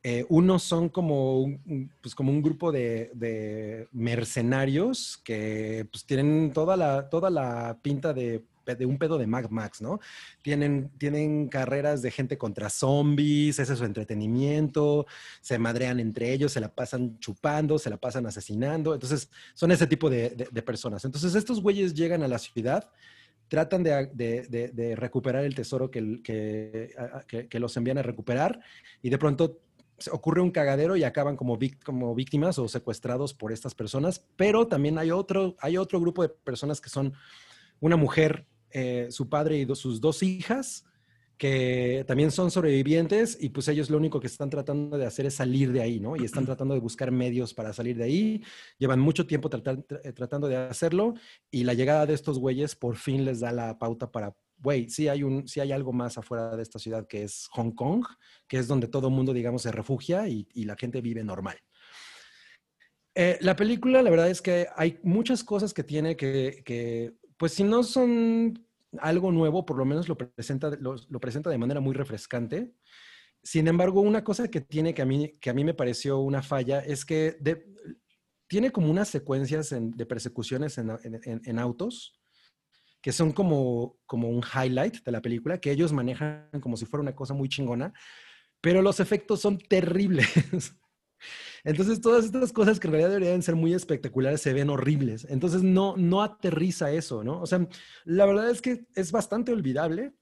Eh, unos son como un- pues como un grupo de, de mercenarios que pues tienen toda la, toda la pinta de, de un pedo de Mad Max, ¿no? Tienen, tienen carreras de gente contra zombies, ese es su entretenimiento, se madrean entre ellos, se la pasan chupando, se la pasan asesinando. Entonces, son ese tipo de, de- personas. Entonces, estos güeyes llegan a la ciudad, tratan de, de- recuperar el tesoro que, que, que- los envían a recuperar y de pronto ocurre un cagadero y acaban como, como víctimas o secuestrados por estas personas, pero también hay otro, hay otro grupo de personas que son una mujer, eh, su padre y sus dos hijas, que también son sobrevivientes y pues ellos lo único que están tratando de hacer es salir de ahí, ¿no? Y están tratando de buscar medios para salir de ahí. Llevan mucho tiempo tratar- eh, tratando de hacerlo y la llegada de estos güeyes por fin les da la pauta para, güey, sí hay, un, sí hay algo más afuera de esta ciudad que es Hong Kong, que es donde todo el mundo, digamos, se refugia y, y la gente vive normal. Eh, la película, la verdad es que hay muchas cosas que tiene que, que, pues si no son algo nuevo, por lo menos lo presenta, lo, presenta de manera muy refrescante. Sin embargo, una cosa que tiene que a mí, que a mí me pareció una falla es que tiene como unas secuencias en- de persecuciones en- en autos que son como, como un highlight de la película, que ellos manejan como si fuera una cosa muy chingona, pero los efectos son terribles. Entonces, todas estas cosas que en realidad deberían ser muy espectaculares se ven horribles. Entonces, no, no aterriza eso, ¿no? O sea, la verdad es que es bastante olvidable.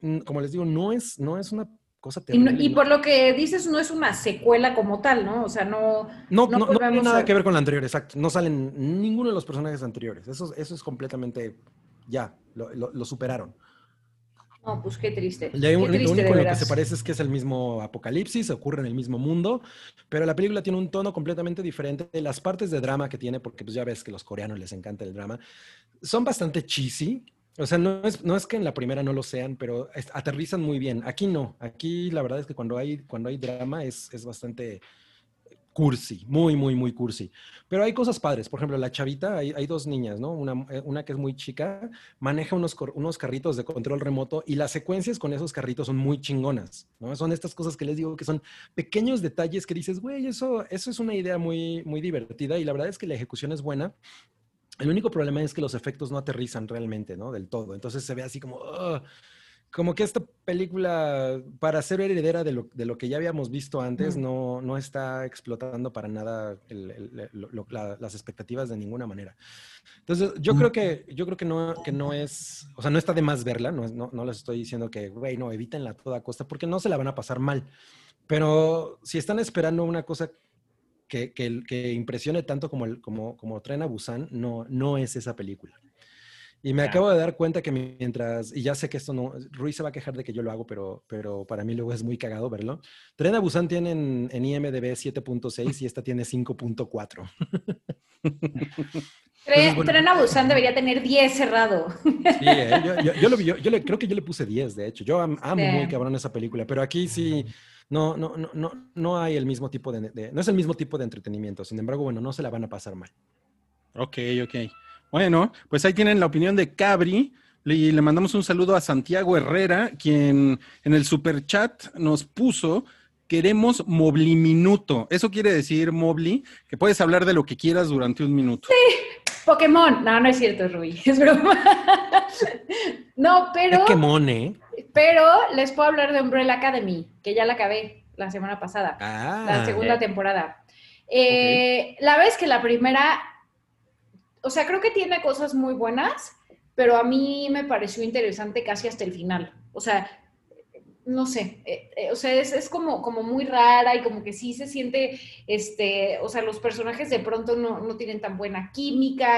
Mm, Como les digo, no es, no es una cosa Y, no- terrible. y no- por lo que dices, no es una secuela como tal, ¿no? O sea, no... No, no no, tiene nada a- que ver con la anterior, exacto. No salen ninguno de los personajes anteriores. Eso, eso es completamente, ya, lo, lo- lo superaron. No, pues qué triste. Hay un- qué lo triste, único en lo que se parece es que es el mismo apocalipsis, ocurre en el mismo mundo, pero la película tiene un tono completamente diferente. Las partes de drama que tiene, porque pues ya ves que a los coreanos les encanta el drama, son bastante cheesy. O sea, no es, no es que en la primera no lo sean, pero es- aterrizan muy bien. Aquí no. Aquí la verdad es que cuando hay, cuando hay drama es, es bastante cursi, muy, muy, muy cursi. Pero hay cosas padres. Por ejemplo, la chavita, hay, hay dos niñas, ¿no? Una, eh, una que es muy chica, maneja unos, unos carritos de control remoto y las secuencias con esos carritos son muy chingonas, ¿no? Son estas cosas que les digo que son pequeños detalles que dices, güey, eso, eso es una idea muy, muy divertida y la verdad es que la ejecución es buena. El único problema es que los efectos no aterrizan realmente, ¿no? Del todo. Entonces se ve así como, "Ugh". Como que esta película, para ser heredera de lo, de lo que ya habíamos visto antes, Ujú. no, no está explotando para nada el- el- lo- la- las expectativas de ninguna manera. Entonces, yo creo que, yo creo que no, que no es, o sea, no está de más verla, no, no, no les estoy diciendo que, güey, no, evítenla a toda costa, porque no se la van a pasar mal. Pero si están esperando una cosa que, que, que impresione tanto como, el, como, como Tren a Busan, no, no es esa película. Y me Ya. acabo de dar cuenta que mientras, y ya sé que esto no, Ruiz se va a quejar de que yo lo hago, pero, pero para mí luego es muy cagado verlo. Tren a Busan tiene en, en IMDB 7.6 y esta tiene 5.4. Tren, bueno. Tren a Busan debería tener 10 cerrado. Sí, eh, yo, yo- yo lo vi- yo- yo le, creo que yo le puse 10, de hecho. Yo am- amo Sí. muy cabrón esa película, pero aquí sí no, no, no, no, no hay el mismo tipo de, de- no es el mismo tipo de entretenimiento. Sin embargo, bueno, no se la van a pasar mal. Ok, ok. Bueno, pues ahí tienen la opinión de Cabri. Y le mandamos un saludo a Santiago Herrera, quien en el super chat nos puso queremos Mobliminuto. Eso quiere decir, Mobli, que puedes hablar de lo que quieras durante un minuto. Pokémon. No, no es cierto, Rubí. Es broma. no, pero. Pokémon, ¿eh? Pero les puedo hablar de Umbrella Academy, que ya la acabé la semana pasada. Ah, la segunda temporada. Eh, La vez que la primera, o sea, creo que tiene cosas muy buenas, pero a mí me pareció interesante casi hasta el final. O sea, no sé, eh, eh, o sea, es, es, como, como muy rara y como que sí se siente, este, o sea, los personajes de pronto no, no tienen tan buena química,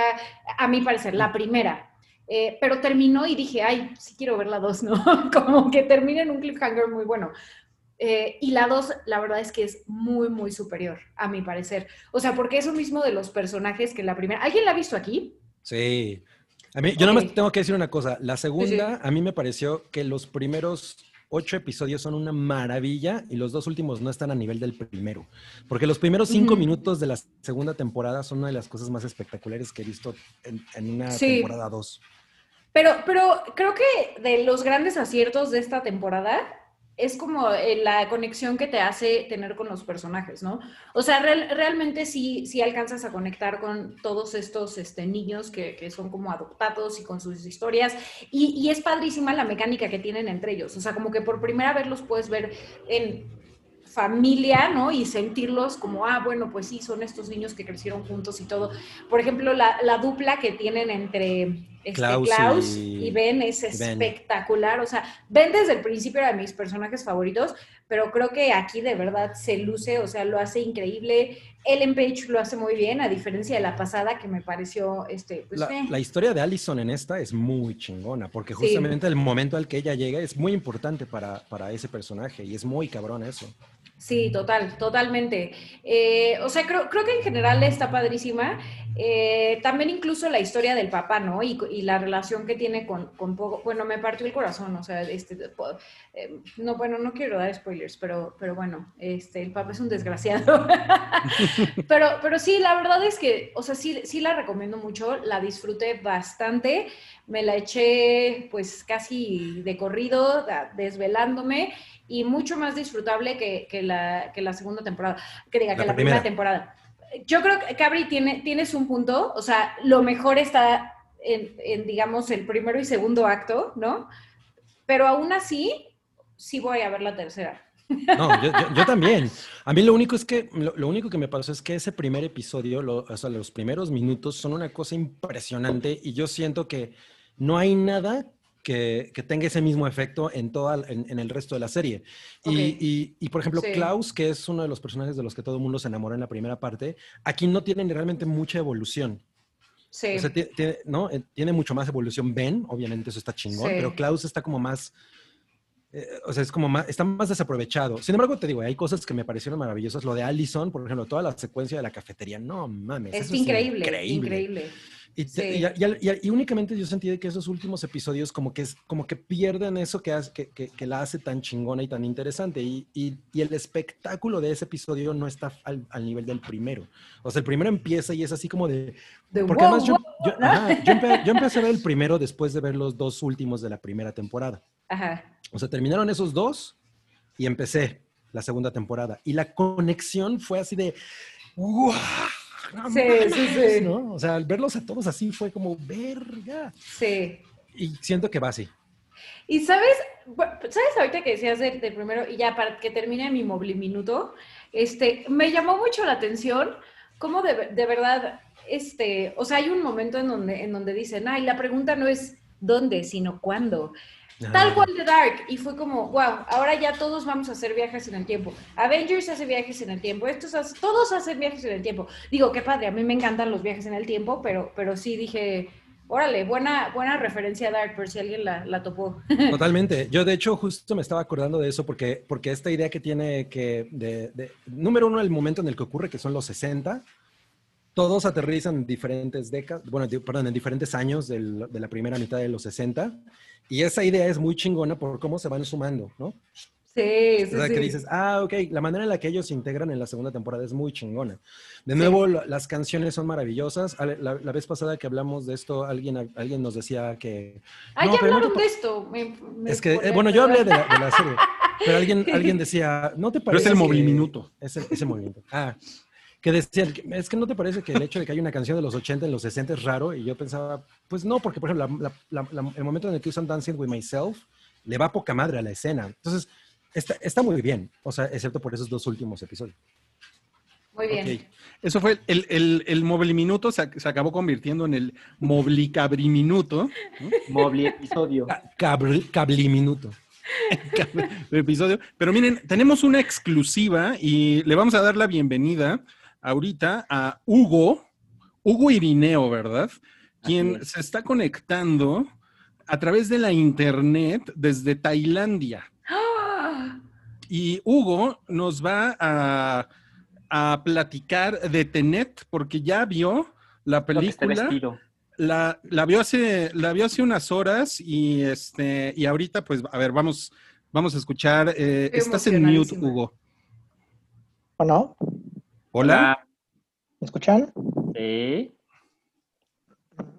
a mi parecer, la primera. Eh, pero terminó y dije, ay, sí quiero ver la dos, ¿no? como que termina en un cliffhanger muy bueno. Eh, y la dos, la verdad es que es muy, muy superior, a mi parecer. O sea, porque es lo mismo de los personajes que la primera. ¿Alguien la ha visto aquí? Sí. A mí, yo Ok. nada más tengo que decir una cosa. La segunda, Sí, a mí me pareció que los primeros ocho episodios son una maravilla y los dos últimos no están a nivel del primero. Porque los primeros cinco minutos de la segunda temporada son una de las cosas más espectaculares que he visto en, en una Sí. temporada dos. Pero, pero creo que de los grandes aciertos de esta temporada es como eh, la conexión que te hace tener con los personajes, ¿no? O sea, real- realmente sí, sí alcanzas a conectar con todos estos este, niños que, que son como adoptados y con sus historias. Y, y es padrísima la mecánica que tienen entre ellos. O sea, como que por primera vez los puedes ver en familia, ¿no? Y sentirlos como, ah, bueno, pues sí, son estos niños que crecieron juntos y todo. Por ejemplo, la, la dupla que tienen entre este, Klaus Klaus, y- y, Ben es y Ben. espectacular. O sea, Ben desde el principio era de mis personajes favoritos, pero creo que aquí de verdad se luce, o sea, lo hace increíble. Ellen Page lo hace muy bien, a diferencia de la pasada que me pareció, este, pues, La, eh. la historia de Allison en esta es muy chingona, porque Sí. justamente el momento al que ella llega es muy importante para, para ese personaje y es muy cabrón eso. Sí, total, totalmente. Eh, o sea, creo, creo que en general está padrísima. Eh, también incluso la historia del papá, ¿no? Y, la relación que tiene con, con Pogo. Bueno, me partió el corazón, o sea, este, eh, no, bueno, no quiero dar spoilers, pero, pero bueno, este, el papá es un desgraciado. pero, pero sí, la verdad es que, o sea, sí, sí la recomiendo mucho, la disfruté bastante, me la eché pues casi de corrido, desvelándome y mucho más disfrutable que, que la, que la segunda temporada, que diga, La que la primera. primera temporada. Yo creo que Cabri tiene, tienes un punto, o sea, lo mejor está en, en, digamos, el primero y segundo acto, ¿no? Pero aún así, sí voy a ver la tercera. No, yo, yo- yo también. A mí lo único es que, lo, lo único que me pasó es que ese primer episodio, lo- o sea, los primeros minutos son una cosa impresionante y yo siento que no hay nada que, que tenga ese mismo efecto en, toda, en, en el resto de la serie. Y, y- y, por ejemplo, Sí. Klaus, que es uno de los personajes de los que todo el mundo se enamoró en la primera parte, aquí no tienen realmente mucha evolución. Sí. O sea, ti- tiene, ¿no? Eh, tiene mucho más evolución Ben, obviamente eso está chingón, Sí. pero Klaus está como más, eh, o sea, es como más, está más desaprovechado. Sin embargo, te digo, hay cosas que me parecieron maravillosas. Lo de Allison, por ejemplo, toda la secuencia de la cafetería, no mames. es eso increíble, increíble. increíble. Y, Sí. y- y- y- y únicamente yo sentí que esos últimos episodios como que, es, como que pierden eso que, hace- que, que- que la hace tan chingona y tan interesante. Y, el espectáculo de ese episodio no está al, al nivel del primero. O sea, el primero empieza y es así como de... De Porque wow, además yo, wow, yo- ¿no? ajá, yo empe- yo empecé a ver el primero después de ver los dos últimos de la primera temporada. Ajá. O sea, terminaron esos dos y empecé la segunda temporada. Y la conexión fue así de... ¡Wow! No Sí, sí, mames", sí. ¿no? O sea, al verlos a todos así fue como, verga. Sí. Y siento que va así. Y sabes, sabes ahorita que decías del, del primero, y ya para que termine mi minuto, este, me llamó mucho la atención cómo de, de verdad, este, o sea, hay un momento en donde, en donde dicen, ay, la pregunta no es dónde, sino cuándo. Tal cual de Dark. Y fue como, wow, ahora ya todos vamos a hacer viajes en el tiempo. Avengers hace viajes en el tiempo. Estos hace- todos hacen viajes en el tiempo. Digo, qué padre, a mí me encantan los viajes en el tiempo, pero, pero sí dije, órale, buena, buena referencia a Dark, por si alguien la, la topó. Totalmente. Yo, de hecho, justo me estaba acordando de eso porque, porque esta idea que tiene que, de, de- número uno, el momento en el que ocurre, que son los 60, todos aterrizan en diferentes décadas, bueno, perdón, en diferentes años del- de la primera mitad de los 60. Y esa idea es muy chingona por cómo se van sumando, ¿no? Sí, sí, O sea, sí. que dices, ah, ok, la manera en la que ellos se integran en la segunda temporada es muy chingona. De nuevo, la- las canciones son maravillosas. Ale- La, la vez pasada que hablamos de esto, alguien, alguien nos decía que... Ah, No, ya pero no hablaron te de esto. Me- me Es que, eh, bueno, yo hablé de la, de la serie. Pero alguien, alguien decía, ¿no te Pero parece es el movimiento. Ese, ese movimiento. Ah, que decían, es que no te parece que el hecho de que hay una canción de los 80 en los 60 es raro. Y yo pensaba, pues no, porque por ejemplo, la- la- la- el momento en el que usan Dancing with Myself le va poca madre a la escena. Entonces, está, está muy bien. O sea, excepto por esos dos últimos episodios. Muy bien. Ok. Eso fue el, el, el Mobliminuto, se, se acabó convirtiendo en el Moblicabri-minuto. Mobli episodio. Ca- Cabl, cabliminuto. episodio. Pero miren, tenemos una exclusiva y le vamos a dar la bienvenida ahorita a Hugo, Hugo Irineo, ¿verdad? Quien es. se está conectando a través de la internet desde Tailandia. ¡Ah! Y Hugo nos va a, a platicar de Tenet porque ya vio la película. La, la vio hace, la vio hace unas horas y este, y ahorita, pues, a ver, vamos, vamos a escuchar. eh, estás en mute. Hugo. Bueno, Hola, ¿me escuchan? Sí.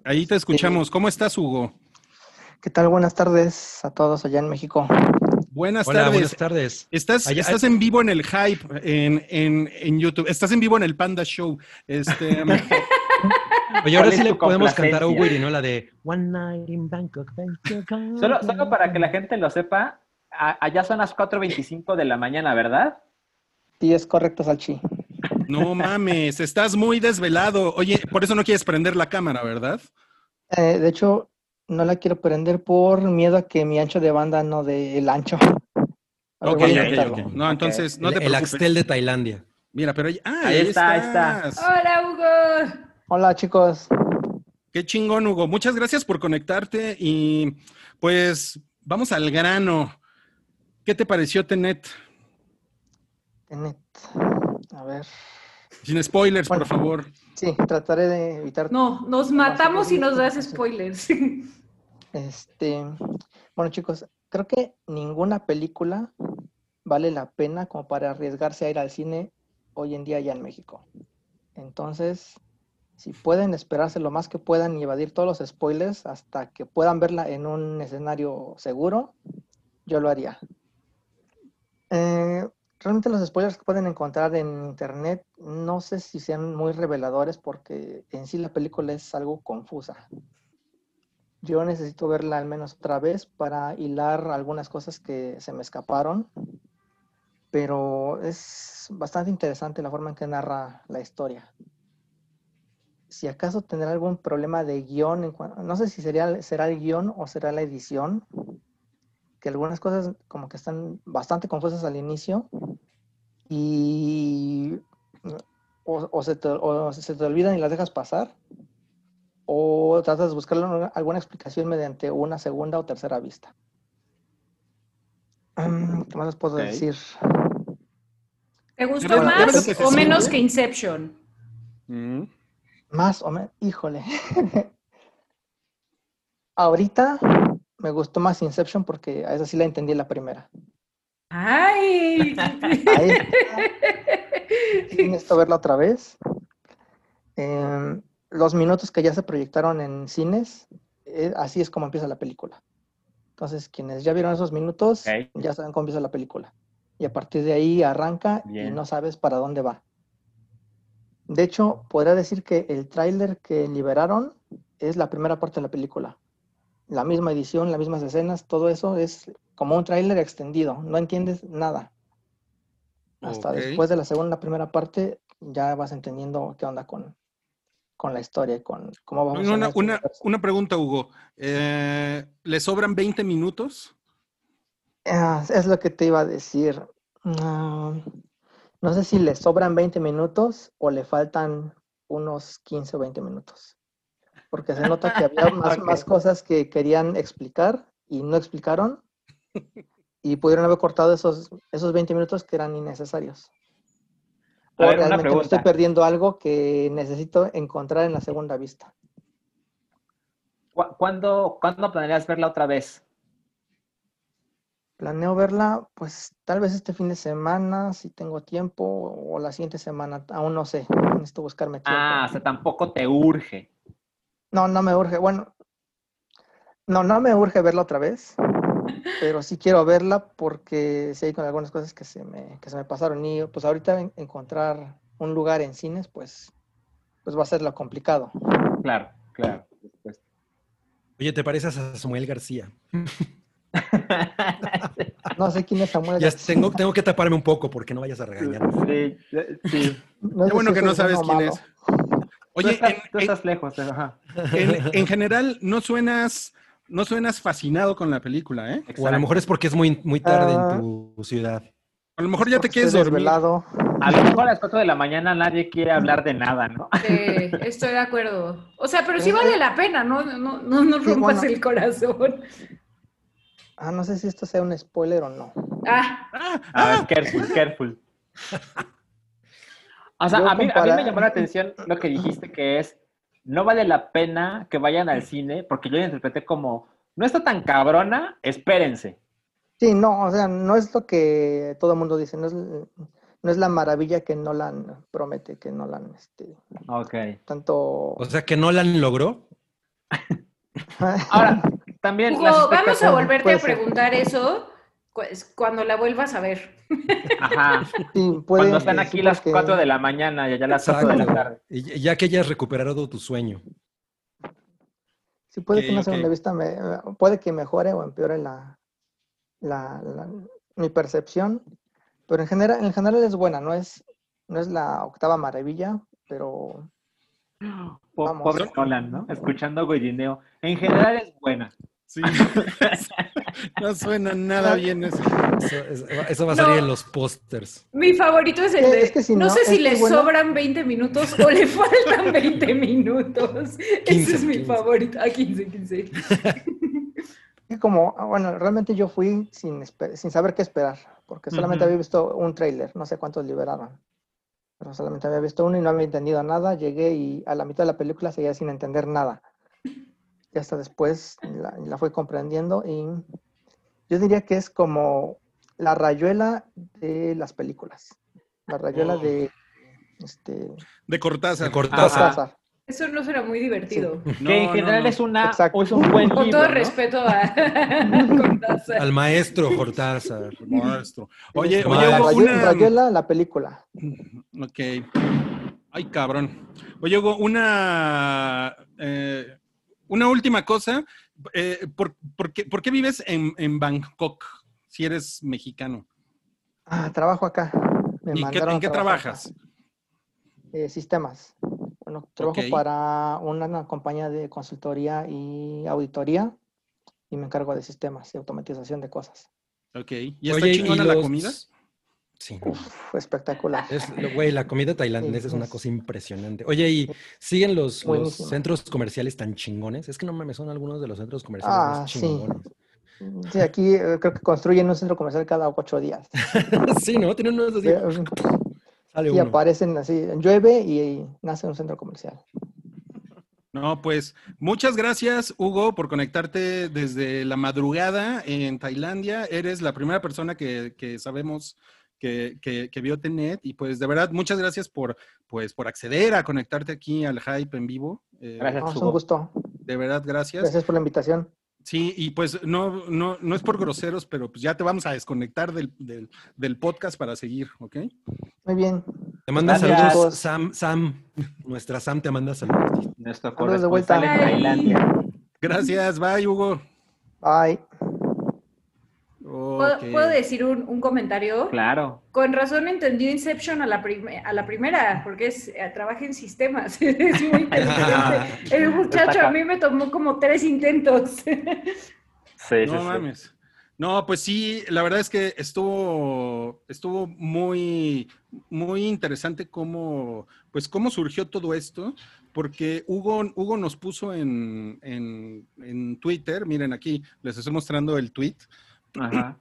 ahí te escuchamos. ¿Cómo estás, Hugo? ¿Qué tal? Buenas tardes a todos allá en México. Buenas Hola, tardes. buenas tardes. Estás, Allá- estás en vivo en el hype en, en, en YouTube. Estás en vivo en el Panda Show. Este, Oye, ahora ¿Cuál sí le podemos cantar a? Hugo Irineo la de One Night in Bangkok. Bangkok, Solo, solo para que la gente lo sepa, a- allá son las 4.25 de la mañana, ¿verdad? Sí, es correcto, Salchi. No mames, estás muy desvelado. Oye, por eso no quieres prender la cámara, ¿verdad? Eh, de hecho, no la quiero prender por miedo a que mi ancho de banda no dé el ancho. Ok, voy a ok, intentarlo. ok. No, entonces, no el, te el preocupes. Axtel de Tailandia. Mira, pero ahí, ah, Ahí está, ahí está. estás. Hola, Hugo. Hola, chicos. Qué chingón, Hugo. Muchas gracias por conectarte y pues vamos al grano. ¿Qué te pareció Tenet? Tenet. A ver. Sin spoilers, por favor. Sí, trataré de evitar. No, nos matamos y nos das spoilers. Este, bueno, chicos, creo que ninguna película vale la pena como para arriesgarse a ir al cine hoy en día ya en México. Entonces, si pueden esperarse lo más que puedan y evadir todos los spoilers hasta que puedan verla en un escenario seguro, yo lo haría. Eh, realmente los spoilers que pueden encontrar en internet no sé si sean muy reveladores porque en sí la película es algo confusa. Yo necesito verla al menos otra vez para hilar algunas cosas que se me escaparon, pero es bastante interesante la forma en que narra la historia. Si acaso tendrá algún problema de guion, no sé si sería, será el guion o será la edición, que algunas cosas como que están bastante confusas al inicio y o, o se te, o se te olvidan y las dejas pasar, o tratas de buscar alguna explicación mediante una segunda o tercera vista. Mm, ¿Qué más les puedo decir? ¿Te gustó lo más o menos que Inception? Mm. Más o menos, híjole. Ahorita me gustó más Inception porque a esa sí la entendí la primera. ¡Ay! Ahí sí necesito verla otra vez. Em, los minutos que ya se proyectaron en cines, eh, así es como empieza la película. Entonces, quienes ya vieron esos minutos, ya saben cómo empieza la película. Y a partir de ahí arranca y no sabes para dónde va. De hecho, podría decir que el tráiler que liberaron es la primera parte de la película. La misma edición, las mismas escenas, todo eso es como un tráiler extendido. No entiendes nada. Hasta después de la segunda, primera parte, ya vas entendiendo qué onda con, con la historia y con cómo vamos a Una, una, una pregunta, Hugo. Eh, ¿Le sobran 20 minutos? Ah, es lo que te iba a decir. Ah, no sé si le sobran 20 minutos o le faltan unos 15 o 20 minutos. Porque se nota que había más, cosas que querían explicar y no explicaron. Y pudieron haber cortado esos, esos 20 minutos que eran innecesarios. A ver, una estoy perdiendo algo que necesito encontrar en la segunda vista. ¿Cu- ¿Cuándo, ¿Cuándo planeas verla otra vez? Planeo verla, pues tal vez este fin de semana, si tengo tiempo, o la siguiente semana, aún no sé. Necesito buscarme tiempo. Ah, o sea, tampoco te urge. No, no me urge. Bueno, no, no me urge verla otra vez. pero sí quiero verla porque sí hay con algunas cosas que se me, que se me pasaron. Y pues ahorita en- encontrar un lugar en cines, pues, pues va a ser lo complicado. Claro, claro. por supuesto. Oye, ¿te pareces a Samuel García? No sé quién es Samuel. Ya García. tengo, tengo que taparme un poco porque no vayas a regañarme. Sí, sí. No Qué bueno si que no es sabes quién malo. es. Tú Oye, estás, en- tú en- lejos, pero ajá. En, en general, no suenas, no suenas fascinado con la película, ¿eh? O a lo mejor es porque es muy, muy tarde Ah. en tu ciudad. A lo mejor ya te quieres desvelado. A lo mejor a las 4 de la mañana nadie quiere hablar de nada, ¿no? Eh, estoy de acuerdo. O sea, pero sí vale la pena, ¿no? No, no, no Sí, rompas bueno. el corazón. Ah, no sé si esto sea un spoiler o no. Ah, Ah, A ver, ah, careful, careful. O sea, a mí, a mí me llamó la atención lo que dijiste que es, no vale la pena que vayan al cine, porque yo lo interpreté como, no está tan cabrona, espérense. Sí, no, o sea, no es lo que todo el mundo dice, no es, no es la maravilla que Nolan promete, que Nolan, este, Ok. tanto... O sea, que Nolan logró. Ahora, también... Hugo, vamos a volverte a ser. preguntar eso cuando la vuelvas a ver. Ajá. sí, puede- Cuando están aquí las porque- 4 de la mañana y allá las 4 de la tarde. Y ya que hayas recuperado tu sueño. Sí, puede Ok, que una segunda vista me, puede que mejore o empeore la, la, la- mi percepción, pero en general, en general es buena, no es, no es la octava maravilla, pero Vamos. Pobre Nolan, ¿no? Escuchando Goyineo. En general es buena. Sí. no suena nada bien eso. Eso, es- eso va a No. salir en los pósters. Mi favorito es el de. es que si no, no, sé si le bueno. sobran 20 minutos o le faltan 20 minutos. 15, Ese es mi 15. favorito. Ah, 15, 15. es como, ah, bueno, realmente yo fui sin, sin saber qué esperar, porque solamente había visto un tráiler, no sé cuántos liberaron, pero solamente había visto uno y no había entendido nada, llegué y a la mitad de la película seguía sin entender nada. Y hasta después la, la fui comprendiendo y yo diría que es como la rayuela de las películas, la rayuela Oh. de este, De Cortázar. De Cortázar. Cortázar. Eso no será muy divertido. No, que en no, general no. es una Exacto. es un buen Con libro, todo ¿no? respeto a Cortázar. Al maestro Cortázar. Maestro. Oye, oye, la Hugo, una... rayuela, la película. Ok. Ay, cabrón. Oye, Hugo, una, eh, una última cosa. Eh, ¿por, por qué, por qué vives en, en Bangkok si eres mexicano? Ah, trabajo acá. Me ¿Y qué- en qué trabajas? Eh, sistemas. Bueno, trabajo para una, una compañía de consultoría y auditoría y me encargo de sistemas y automatización de cosas. Ok. ¿Y está Oye, chingona la los- comida? Sí. Uf, espectacular. Es, güey, la comida tailandesa Sí, es una cosa impresionante. Oye, ¿y siguen los, los centros comerciales tan chingones? Es que no mames, son algunos de los centros comerciales Ah, más sí. chingones. Sí, aquí eh, creo que construyen un centro comercial cada ocho días. sí, ¿no? Tienen unos así. Sí, Sale y uno. aparecen así, llueve y nace un centro comercial. No, pues muchas gracias, Hugo, por conectarte desde la madrugada en Tailandia. Eres la primera persona que, que sabemos que, que- que vio Tenet y pues de verdad, muchas gracias por, pues, por acceder a conectarte aquí al Hype en vivo. Eh, Gracias. Hugo. un gusto. De verdad, gracias. Gracias por la invitación. Sí, y pues no, no, no es por groseros, pero pues ya te vamos a desconectar del, del, del podcast para seguir, ¿ok? Muy bien. Te manda Gracias. saludos, Sam, Sam. Nuestra Sam te manda saludos. Nuestro Saludos de vuelta. corresponsal en Tailandia. Gracias, bye, Hugo. Bye. ¿Puedo, decir un, un comentario? Claro. Con razón entendió Inception a la, prim- a la primera, porque es, eh, trabaja en sistemas. es muy inteligente. El muchacho a mí me tomó como tres intentos. Sí, sí, No sí. mames. No, pues sí, la verdad es que estuvo, estuvo muy, muy interesante cómo, pues cómo surgió todo esto, porque Hugo, Hugo nos puso en, en, en Twitter, miren aquí, les estoy mostrando el tweet, Ajá.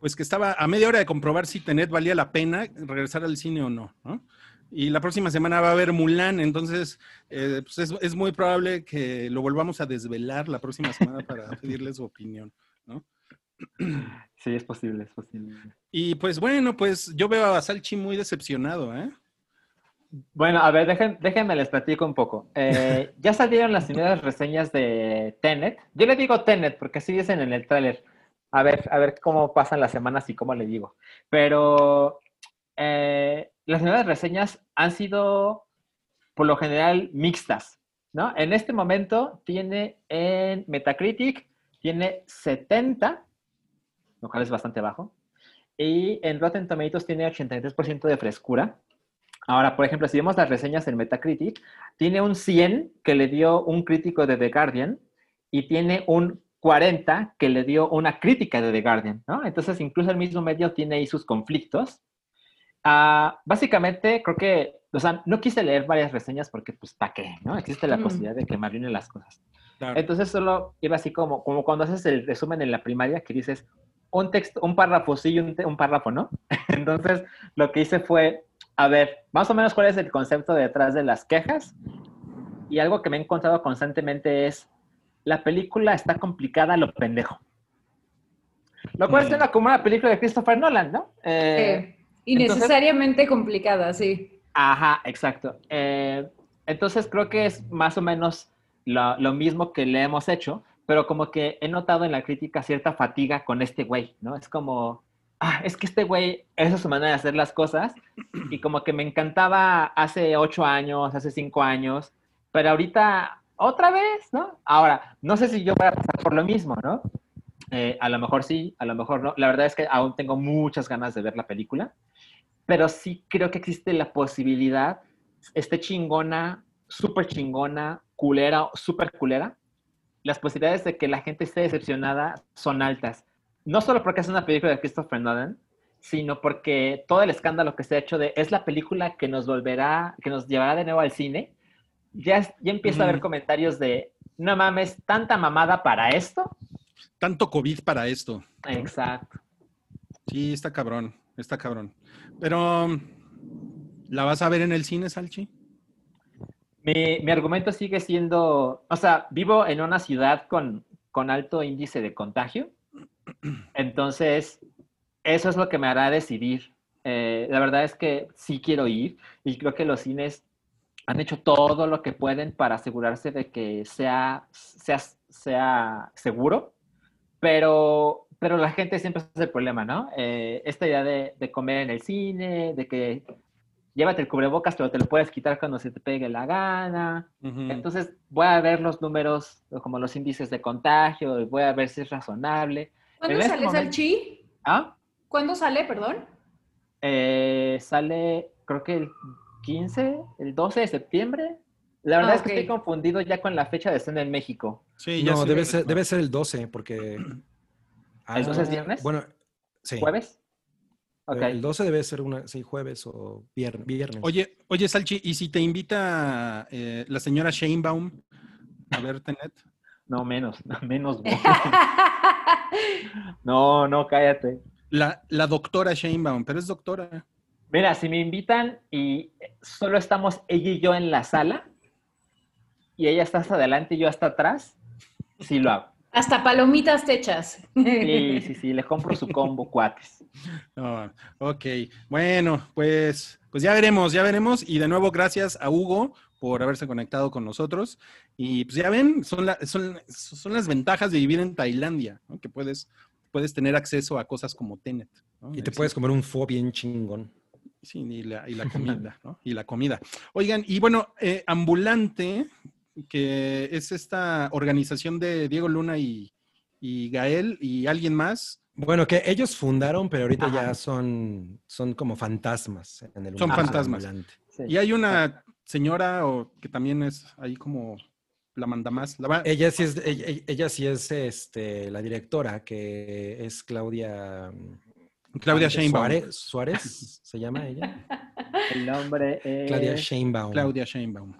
pues que estaba a media hora de comprobar si Tenet valía la pena regresar al cine o no, ¿no? Y la próxima semana va a haber Mulan, entonces eh, pues es, es muy probable que lo volvamos a desvelar la próxima semana para pedirle su opinión, ¿no? Sí, es posible, es posible. Y pues bueno, pues yo veo a Salchi muy decepcionado, ¿eh? Bueno, a ver, déjenme les platico un poco. Eh, ya salieron las primeras reseñas de Tenet. Yo le digo Tenet porque así dicen en el tráiler. A ver, a ver cómo pasan las semanas y cómo le digo. Pero eh, las primeras reseñas han sido, por lo general, mixtas, ¿no? En este momento tiene en Metacritic, tiene 70, lo cual es bastante bajo. Y en Rotten Tomatoes tiene 83% de frescura. Ahora, por ejemplo, si vemos las reseñas en Metacritic, tiene un 100 que le dio un crítico de The Guardian y tiene un 40 que le dio una crítica de The Guardian, ¿no? Entonces, incluso el mismo medio tiene ahí sus conflictos. Ah, básicamente, creo que, o sea, no quise leer varias reseñas porque, pues, ¿para qué? ¿No? Existe la Mm. posibilidad de que me arruinen las cosas. Claro. Entonces solo iba así como, como cuando haces el resumen en la primaria que dices un texto, un párrafo sí y un párrafo no. Entonces lo que hice fue, a ver, más o menos cuál es el concepto detrás de las quejas. Y algo que me he encontrado constantemente es, la película está complicada a lo pendejo. Lo cual Mm. suena como una película de Christopher Nolan, ¿no? Eh, Eh, innecesariamente complicada, sí. Ajá, exacto. Eh, entonces creo que es más o menos lo, lo mismo que le hemos hecho, pero como que he notado en la crítica cierta fatiga con este güey, ¿no? Es como, ah, es que este güey, esa es su manera de hacer las cosas, y como que me encantaba hace ocho años, hace cinco años, pero ahorita otra vez, ¿no? Ahora, no sé si yo voy a pasar por lo mismo, ¿no? Eh, a lo mejor sí, a lo mejor no. La verdad es que aún tengo muchas ganas de ver la película pero sí creo que existe la posibilidad, esté chingona, súper chingona, culera, súper culera, las posibilidades de que la gente esté decepcionada son altas. No solo porque es una película de Christopher Nolan, sino porque todo el escándalo que se ha hecho de es la película que nos volverá, que nos llevará de nuevo al cine, ya, ya empieza a haber comentarios de, no mames, tanta mamada para esto. Tanto COVID para esto. Exacto. Sí, está cabrón, está cabrón. Pero, ¿la vas a ver en el cine, Salchi? Mi, mi argumento sigue siendo, o sea, vivo en una ciudad con, con alto índice de contagio, entonces eso es lo que me hará decidir. Eh, la verdad es que sí quiero ir y creo que los cines han hecho todo lo que pueden para asegurarse de que sea, sea, sea seguro, pero, pero la gente siempre es el problema, ¿no? Eh, esta idea de, de comer en el cine, de que llévate el cubrebocas, pero te lo puedes quitar cuando se te pegue la gana. Entonces voy a ver los números, como los índices de contagio, y voy a ver si es razonable. ¿Cuándo En este sale momento- Salchi? ¿Ah? ¿Cuándo sale, perdón? Eh, sale, creo que el 15, el 12 de septiembre. La verdad Ah, es que estoy confundido ya con la fecha de estreno en México. Sí, ya No, sé. debe ser, debe ser el 12, porque... ¿El 12 es viernes? Bueno, sí. ¿Jueves? Ok. El 12 debe ser una, sí, jueves o vier- viernes. Oye, oye, Salchi, ¿y si te invita eh, la señora Sheinbaum a ver Tenet? No, menos, menos. no, no, cállate. La, la doctora Sheinbaum, pero es doctora. Mira, si me invitan y solo estamos ella y yo en la sala y ella está hasta adelante y yo hasta atrás, sí lo hago. Hasta palomitas techas. Sí, sí, sí, le compro su combo cuates. Ah, ok, bueno, pues, pues ya veremos, ya veremos. Y de nuevo, gracias a Hugo por haberse conectado con nosotros. Y pues ya ven, son, la- son, son las ventajas de vivir en Tailandia, ¿no? que puedes, puedes tener acceso a cosas como Tenet. ¿no? y te puedes comer un fo bien chingón. Sí, y la, y la comida, ¿no? Y la comida. Oigan, y bueno, eh, Ambulante, que es esta organización de Diego Luna y, y Gael y alguien más, Bueno, que ellos fundaron, pero ahorita Ajá. ya son, son como fantasmas en el Son fantasmas. Sí. y hay una señora o, que también es ahí como la manda más. La va- Ella sí es, ella, ella sí es este, la directora, que es Claudia... Claudia Suárez- Sheinbaum. Suárez, ¿se llama ella? El nombre es... Claudia Sheinbaum. Claudia Sheinbaum.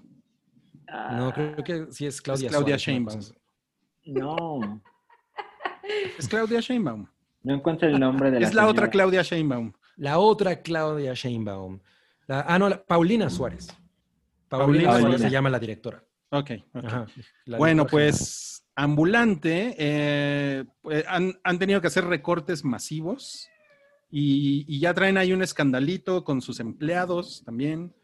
Ah, No, creo que sí es Claudia Claudia Suárez, Sheinbaum. No, Es Claudia Sheinbaum. no encuentro el nombre de la Es la otra. Claudia Sheinbaum. La otra Claudia Sheinbaum. La- ah, no, la- Paulina Suárez. Paulina, Paulina se llama la directora. Ok. ok. Ajá, la Bueno, directora pues ambulante, eh, pues, han, han tenido que hacer recortes masivos y, y ya traen ahí un escandalito con sus empleados también.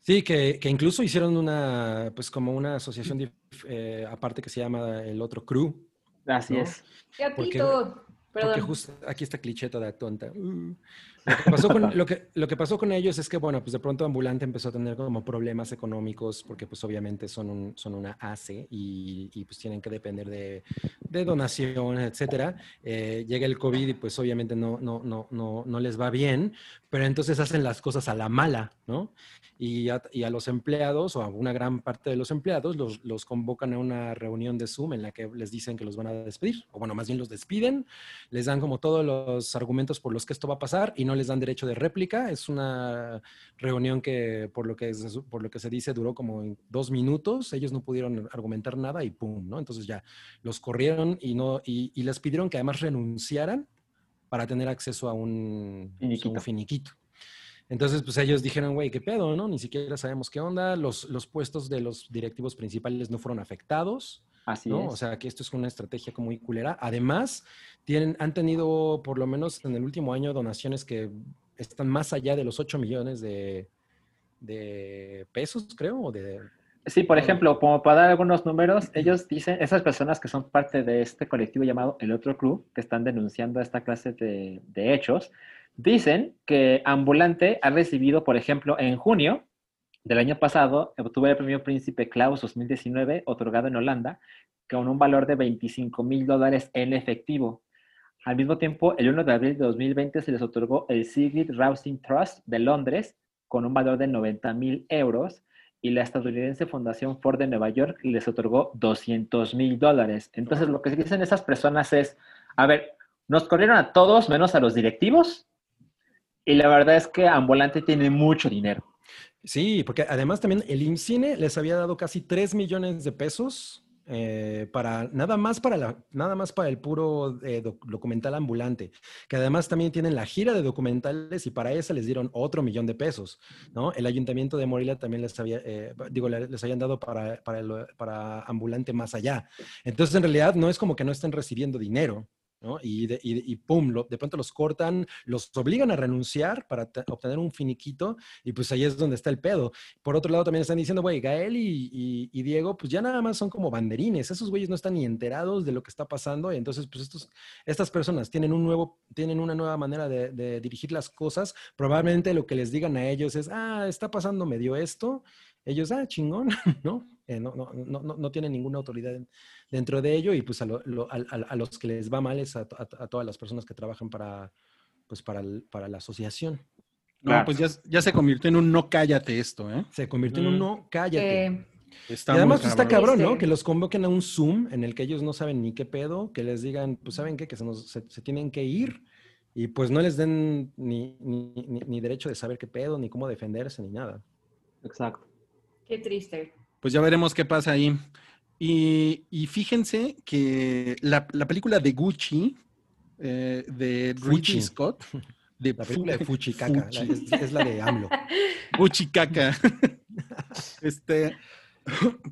Sí, que, que incluso hicieron una, pues como una asociación dif- eh, aparte que se llama el otro crew. Así ¿no? es. Gatito. Porque Perdón. justo aquí está clicheta de tonta. Uh. Lo, que pasó con, lo, que, lo que pasó con ellos es que, bueno, pues de pronto Ambulante empezó a tener como problemas económicos porque pues obviamente son, un, son una ACE y, y, pues tienen que depender de, de donaciones, etcétera. Eh, llega el COVID y pues obviamente no, no, no, no, no les va bien, pero entonces hacen las cosas a la mala, ¿no? Y a, y a los empleados o a una gran parte de los empleados los, los convocan a una reunión de Zoom en la que les dicen que los van a despedir, o bueno, más bien los despiden les dan como todos los argumentos por los que esto va a pasar y no les dan derecho de réplica. Es una reunión que, por lo que, se, por lo que se dice, duró como dos minutos. Ellos no pudieron argumentar nada y pum, ¿no? Entonces ya los corrieron y, no, y, y les pidieron que además renunciaran para tener acceso a un Finiquito. un finiquito. Entonces, pues ellos dijeron, güey, qué pedo, ¿no? Ni siquiera sabemos qué onda. Los, los puestos de los directivos principales no fueron afectados. Así ¿no? es. O sea, que esto es una estrategia como muy culera. Además, tienen, han tenido, por lo menos en el último año, donaciones que están más allá de los 8 millones de, de pesos, creo, o de... Sí, por ejemplo, como para dar algunos números, ellos dicen, esas personas que son parte de este colectivo llamado El Otro Crew, que están denunciando esta clase de, de hechos, dicen que Ambulante ha recibido, por ejemplo, en junio del año pasado, obtuvo el premio Príncipe Claus 2019, otorgado en Holanda, con un valor de 25 mil dólares en efectivo. Al mismo tiempo, el 1 de abril de 2020 se les otorgó el Sigrid Rousing Trust de Londres, con un valor de 90 mil euros, y la estadounidense Fundación Ford de Nueva York les otorgó 200 mil dólares. Entonces, lo que dicen esas personas es, a ver, nos corrieron a todos menos a los directivos, y la verdad es que Ambulante tiene mucho dinero. Sí, porque además también el IMCINE les había dado casi 3 millones de pesos eh, para nada más para la, nada más para el puro eh, doc, documental ambulante, que además también tienen la gira de documentales y para esa les dieron otro millón de pesos, ¿no? El ayuntamiento de Morelia también les había, eh, digo, les habían dado para, para, para ambulante más allá. Entonces, en realidad no es como que no estén recibiendo dinero, ¿no? Y, de, y, y, pum, de pronto los cortan, los obligan a renunciar para obtener un finiquito y pues ahí es donde está el pedo. Por otro lado también están diciendo, güey, Gael y, Diego pues ya nada más son como banderines, esos güeyes no están ni enterados de lo que está pasando y entonces pues estos, estas personas tienen, un nuevo, tienen una nueva manera de, de dirigir las cosas, probablemente lo que les digan a ellos es, ah, está pasando medio esto, ellos, ah, chingón, ¿no? Eh, no, no, no, no, tienen ninguna autoridad dentro de ello y pues a, lo, lo, a, a los que les va mal es a, a, todas las personas que trabajan para, pues para, el, para la asociación. No, claro. pues ya, ya, se convirtió en un no cállate esto, ¿eh? Se convirtió mm. en un no cállate. Eh, y además pues, está cabrón, ¿no? Que los convoquen a un Zoom en el que ellos no saben ni qué pedo, que les digan, pues saben qué, que se, nos, se, se tienen que ir y pues no les den ni, ni, ni, ni derecho de saber qué pedo, ni cómo defenderse, ni nada. Exacto. Qué triste. Pues ya veremos qué pasa ahí. Y, y fíjense que la, la, película de Gucci, eh, de. Richie Scott, de la película de Fuchi Caca, Fuchi. es, es, la de AMLO. Fuchi Caca. este,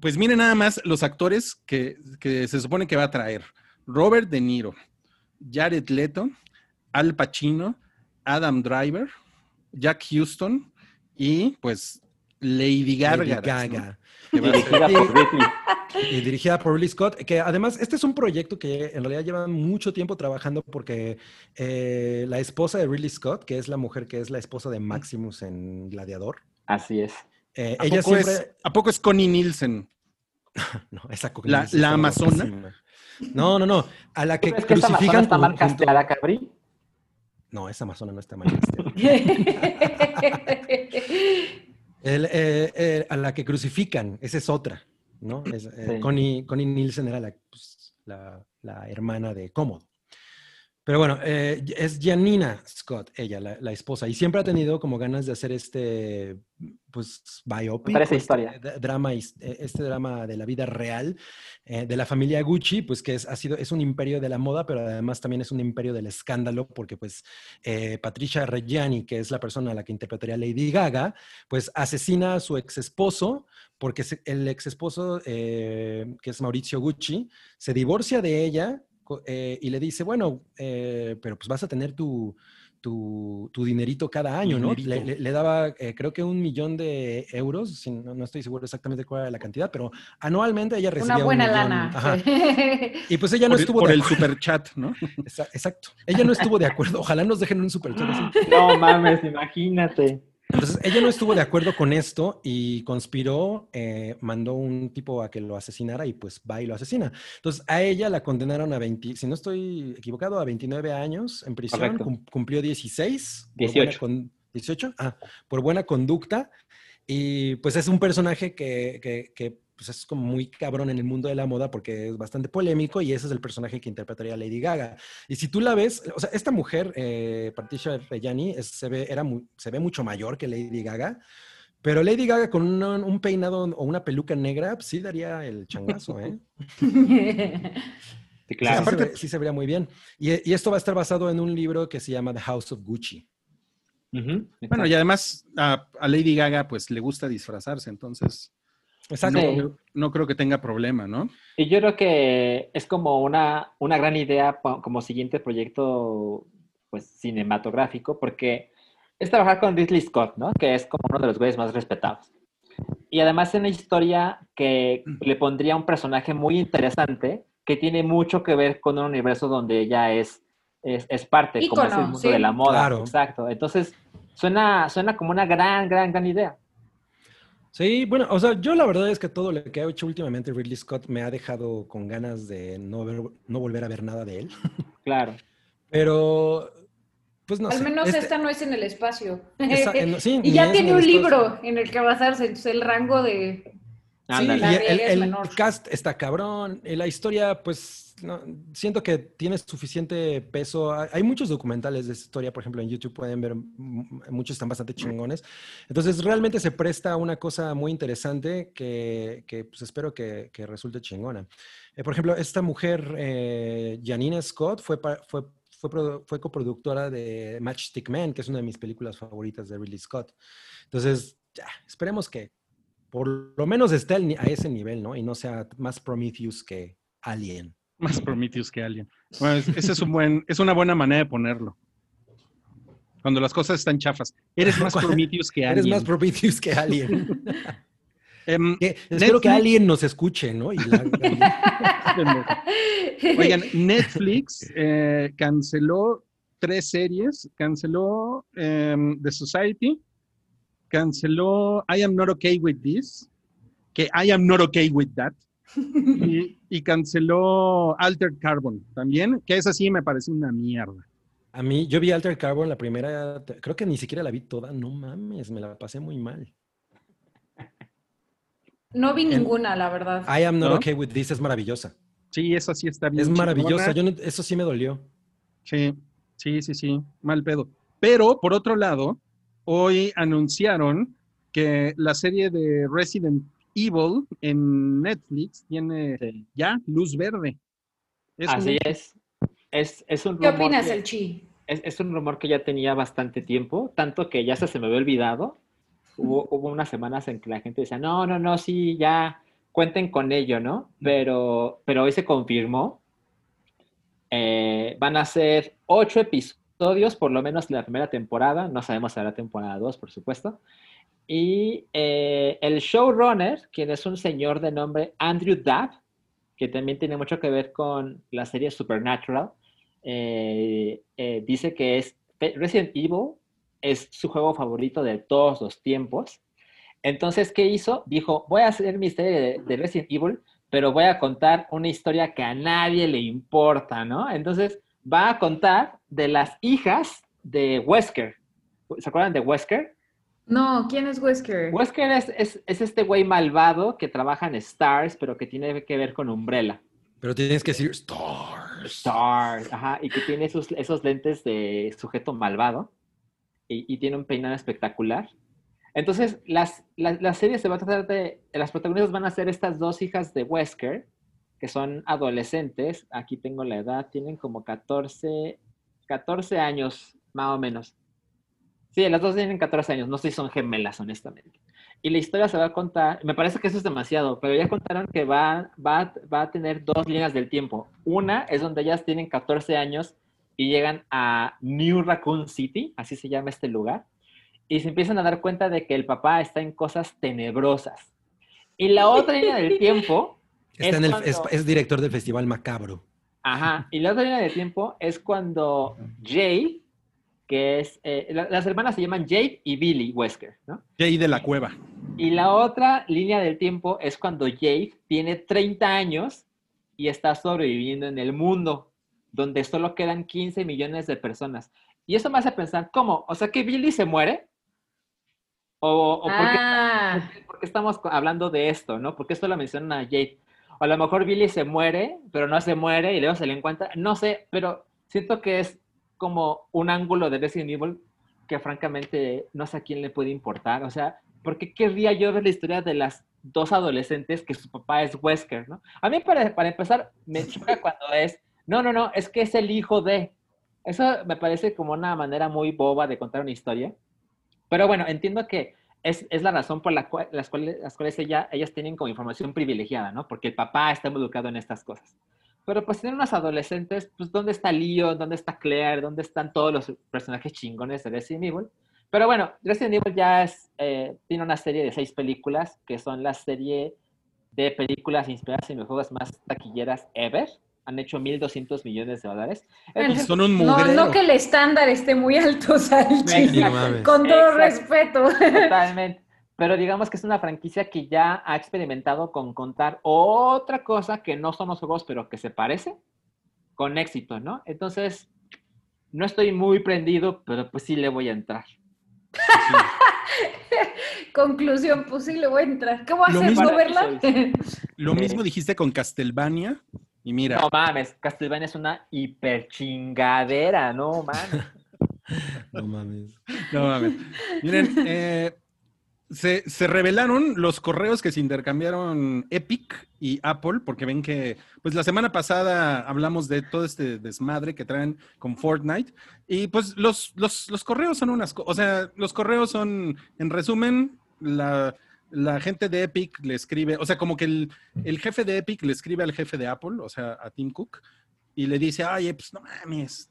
pues miren nada más los actores que, que se supone que va a traer. Robert De Niro, Jared Leto, Al Pacino, Adam Driver, Jack Houston y pues Lady Gaga. Lady Gaga. Dirigida por Ridley. Y dirigida por Ridley Scott, que además este es un proyecto que en realidad lleva mucho tiempo trabajando porque eh, la esposa de Ridley Scott, que es la mujer que es la esposa de Maximus en Gladiador. Así es. Eh, ¿A, ella poco siempre... es, ¿A poco es Connie Nielsen? no, esa Connie ¿La, Nielsen la está amazona? No, no, no. A la que ¿Es que esa crucifican. está mal junto- casteada, Cabri? No, esa amazona no está mal casteada. El, eh, eh, a la que crucifican, esa es otra, ¿no? Es, eh, Sí. Connie, Connie Nielsen era la, pues, la, la hermana de Cómodo. Pero bueno, eh, es Janina Scott, ella, la, la esposa, y siempre ha tenido como ganas de hacer este, pues, biopic, Parece este historia. drama, eh, este drama de la vida real eh, de la familia Gucci, pues que es, ha sido, es un imperio de la moda, pero además también es un imperio del escándalo, porque pues eh, Patricia Reggiani, que es la persona a la que interpretaría Lady Gaga, pues asesina a su ex esposo, porque el ex esposo, que es Maurizio Gucci, se divorcia de ella eh, y le dice, bueno, eh, pero pues vas a tener tu, tu, tu dinerito cada año, ¿no? Le, Dinerito. le- le daba, eh, creo que un millón de euros, si no, no estoy seguro exactamente cuál era la cantidad, pero anualmente ella recibía Una un buena millón. lana. Ajá. Y pues ella no por, estuvo por de el acuerdo. super chat, ¿no? Exa- Exacto. Ella no estuvo de acuerdo. Ojalá nos dejen un superchat así. No mames, imagínate. Entonces, ella no estuvo de acuerdo con esto y conspiró, eh, mandó un tipo a que lo asesinara y pues va y lo asesina. Entonces, a ella la condenaron a 20, si no estoy equivocado, a 29 años en prisión, cum- cumplió 16. por 18. buena con- 18, ah, por buena conducta. Y pues es un personaje que, que- que, pues, es como muy cabrón en el mundo de la moda porque es bastante polémico y ese es el personaje que interpretaría Lady Gaga. Y si tú la ves, o sea, esta mujer, eh, Patricia Reggiani, es- se, ve, era mu- se ve mucho mayor que Lady Gaga, pero Lady Gaga con un, un peinado o una peluca negra, pues, sí daría el changazo, ¿eh? Sí, claro. Sí, Aparte- sí se vería muy bien. Y, y esto va a estar basado en un libro que se llama The House of Gucci. Ujú, Bueno, exacto. y además a, a Lady Gaga pues le gusta disfrazarse, entonces Exacto. Sí. no, no creo que tenga problema, ¿no? Y yo creo que es como una, una gran idea como siguiente proyecto pues, cinematográfico, porque es trabajar con Ridley Scott, ¿no? Que es como uno de los güeyes más respetados. Y además es una historia que le pondría un personaje muy interesante que tiene mucho que ver con un universo donde ella es, es, es parte, como es el mundo sí. de la moda. Claro. Exacto. Entonces, suena, suena como una gran, gran, gran idea. Sí, bueno, o sea, yo la verdad es que todo lo que ha hecho últimamente Ridley Scott me ha dejado con ganas de no, ver- no volver a ver nada de él. Claro. Pero, pues no Al sé. menos Este- esta no es en el espacio. esa- en- sí, y ya es tiene un el espacio. libro en el que basarse, entonces el rango de... Sí, y el, el menor. cast está cabrón. y La historia, pues, no, siento que tiene suficiente peso. Hay muchos documentales de esta historia, por ejemplo, en YouTube pueden ver, mm, muchos están bastante chingones. Entonces, realmente se presta a una cosa muy interesante que, que, pues, espero que, que resulte chingona. Eh, por ejemplo, esta mujer, eh, Janina Scott, fue, fue, fue, fue coproductora de Matchstick Man, que es una de mis películas favoritas de Ridley Scott. Entonces, ya, esperemos que por lo menos esté a ese nivel, ¿no? Y no sea más Prometheus que Alien. Más Prometheus que Alien. Bueno, es- ese es un buen, es una buena manera de ponerlo. Cuando las cosas están chafas. Eres más. Prometheus que Eres Alien. más Prometheus que Alien. Em, Que- espero que Alien nos escuche, ¿no? Y la- Oigan, Netflix eh, canceló tres series. Canceló em, The Society, canceló I Am Not Okay With This, que I Am Not Okay With That, y, y canceló Altered Carbon también, que esa sí me parece una mierda. a mí, yo vi Alter Carbon la primera, creo que ni siquiera la vi toda, no mames, me la pasé muy mal. No vi En- ninguna, la verdad. I am not ¿No? okay with this es maravillosa. Sí, esa sí está bien. Es maravillosa, chingona. yo no- eso sí me dolió. Sí, sí, sí, sí, mal pedo. Pero, por otro lado, hoy anunciaron que la serie de Resident Evil en Netflix tiene Sí. ya luz verde. Es Así un- es. Es, es un ¿Qué rumor opinas, que- el chi? Es, es un rumor que ya tenía bastante tiempo, tanto que ya se, se me había olvidado. Hubo, hubo unas semanas en que la gente decía, no, no, no, sí, ya cuenten con ello, ¿no? Pero, pero hoy se confirmó. Eh, van a ser ocho episodios, por lo menos la primera temporada. No sabemos si habrá temporada dos, por supuesto. Y eh, el showrunner, quien es un señor de nombre Andrew Dabb, que también tiene mucho que ver con la serie Supernatural, eh, eh, dice que es Resident Evil es su juego favorito de todos los tiempos. Entonces, ¿qué hizo? Dijo, voy a hacer mi serie de, de Resident Evil, pero voy a contar una historia que a nadie le importa, ¿no? Entonces, va a contar de las hijas de Wesker. ¿Se acuerdan de Wesker? No, ¿quién es Wesker? Wesker es, es, es este güey malvado que trabaja en Stars, pero que tiene que ver con Umbrella. Pero tienes que decir Stars. Stars, ajá, y que tiene esos, esos lentes de sujeto malvado y, y tiene un peinado espectacular. Entonces, las, la, la serie se va a tratar de, las protagonistas van a ser estas dos hijas de Wesker, que son adolescentes, aquí tengo la edad, tienen como 14, 14 años, más o menos. Sí, las dos tienen 14 años, no sé si son gemelas, honestamente. Y la historia se va a contar, me parece que eso es demasiado, pero ya contaron que va, va, va a tener dos líneas del tiempo. Una es donde ellas tienen 14 años y llegan a New Raccoon City, así se llama este lugar, y se empiezan a dar cuenta de que el papá está en cosas tenebrosas. Y la otra línea del tiempo Está es en el- cuando- es, es director del Festival Macabro. Ajá, y la otra línea de tiempo es cuando Jay, que es, eh, la- las hermanas se llaman Jade y Billy Wesker, ¿no? Jay de la cueva. Y la otra línea del tiempo es cuando Jade tiene 30 años y está sobreviviendo en el mundo, donde solo quedan 15 millones de personas. Y eso me hace pensar, ¿cómo? O sea, que Billy se muere. ¿O, o por qué- Ah, por qué- por qué estamos hablando de esto, no? ¿Por qué esto lo mencionan a Jade? O a lo mejor Billy se muere, pero no se muere y luego se le encuentra. No sé, pero siento que es como un ángulo de Resident Evil que francamente no sé a quién le puede importar. O sea, ¿por qué querría yo ver la historia de las dos adolescentes que su papá es Wesker, no? A mí, para, para empezar, me choca cuando es, no, no, no, es que es el hijo de. Eso me parece como una manera muy boba de contar una historia. Pero bueno, entiendo que es, es la razón por la cual, las cuales, las cuales ella, ellas tienen como información privilegiada, ¿no? Porque el papá está involucrado en estas cosas. Pero pues tienen unos adolescentes, pues ¿dónde está Leon? ¿Dónde está Claire? ¿Dónde están todos los personajes chingones de Resident Evil? Pero bueno, Resident Evil ya es, eh, tiene una serie de seis películas que son la serie de películas inspiradas en los juegos más taquilleras ever. Han hecho 1.200 millones de dólares. Entonces, Son un no, mugrero. no que el estándar esté muy alto, Salchi. Con todo Exacto. respeto. Totalmente. Pero digamos que es una franquicia que ya ha experimentado con contar otra cosa que no son los juegos, pero que se parece con éxito, ¿no? Entonces, no estoy muy prendido, pero pues sí le voy a entrar. Conclusión, pues sí le voy a entrar. ¿Qué voy a Lo hacer? mismo- ¿No verla? Lo mismo dijiste con Castlevania. Y mira, No mames, Castlevania es una hiper chingadera, no mames. No mames. no mames. Miren, eh, se, revelaron los correos que se intercambiaron Epic y Apple, porque ven que, pues la semana pasada hablamos de todo este desmadre que traen con Fortnite. Y pues los, los, los correos son unas o sea, los correos son, en resumen, la, la gente de Epic le escribe, o sea, como que el, el jefe de Epic le escribe al jefe de Apple, o sea, a Tim Cook, y le dice, ay, pues no mames,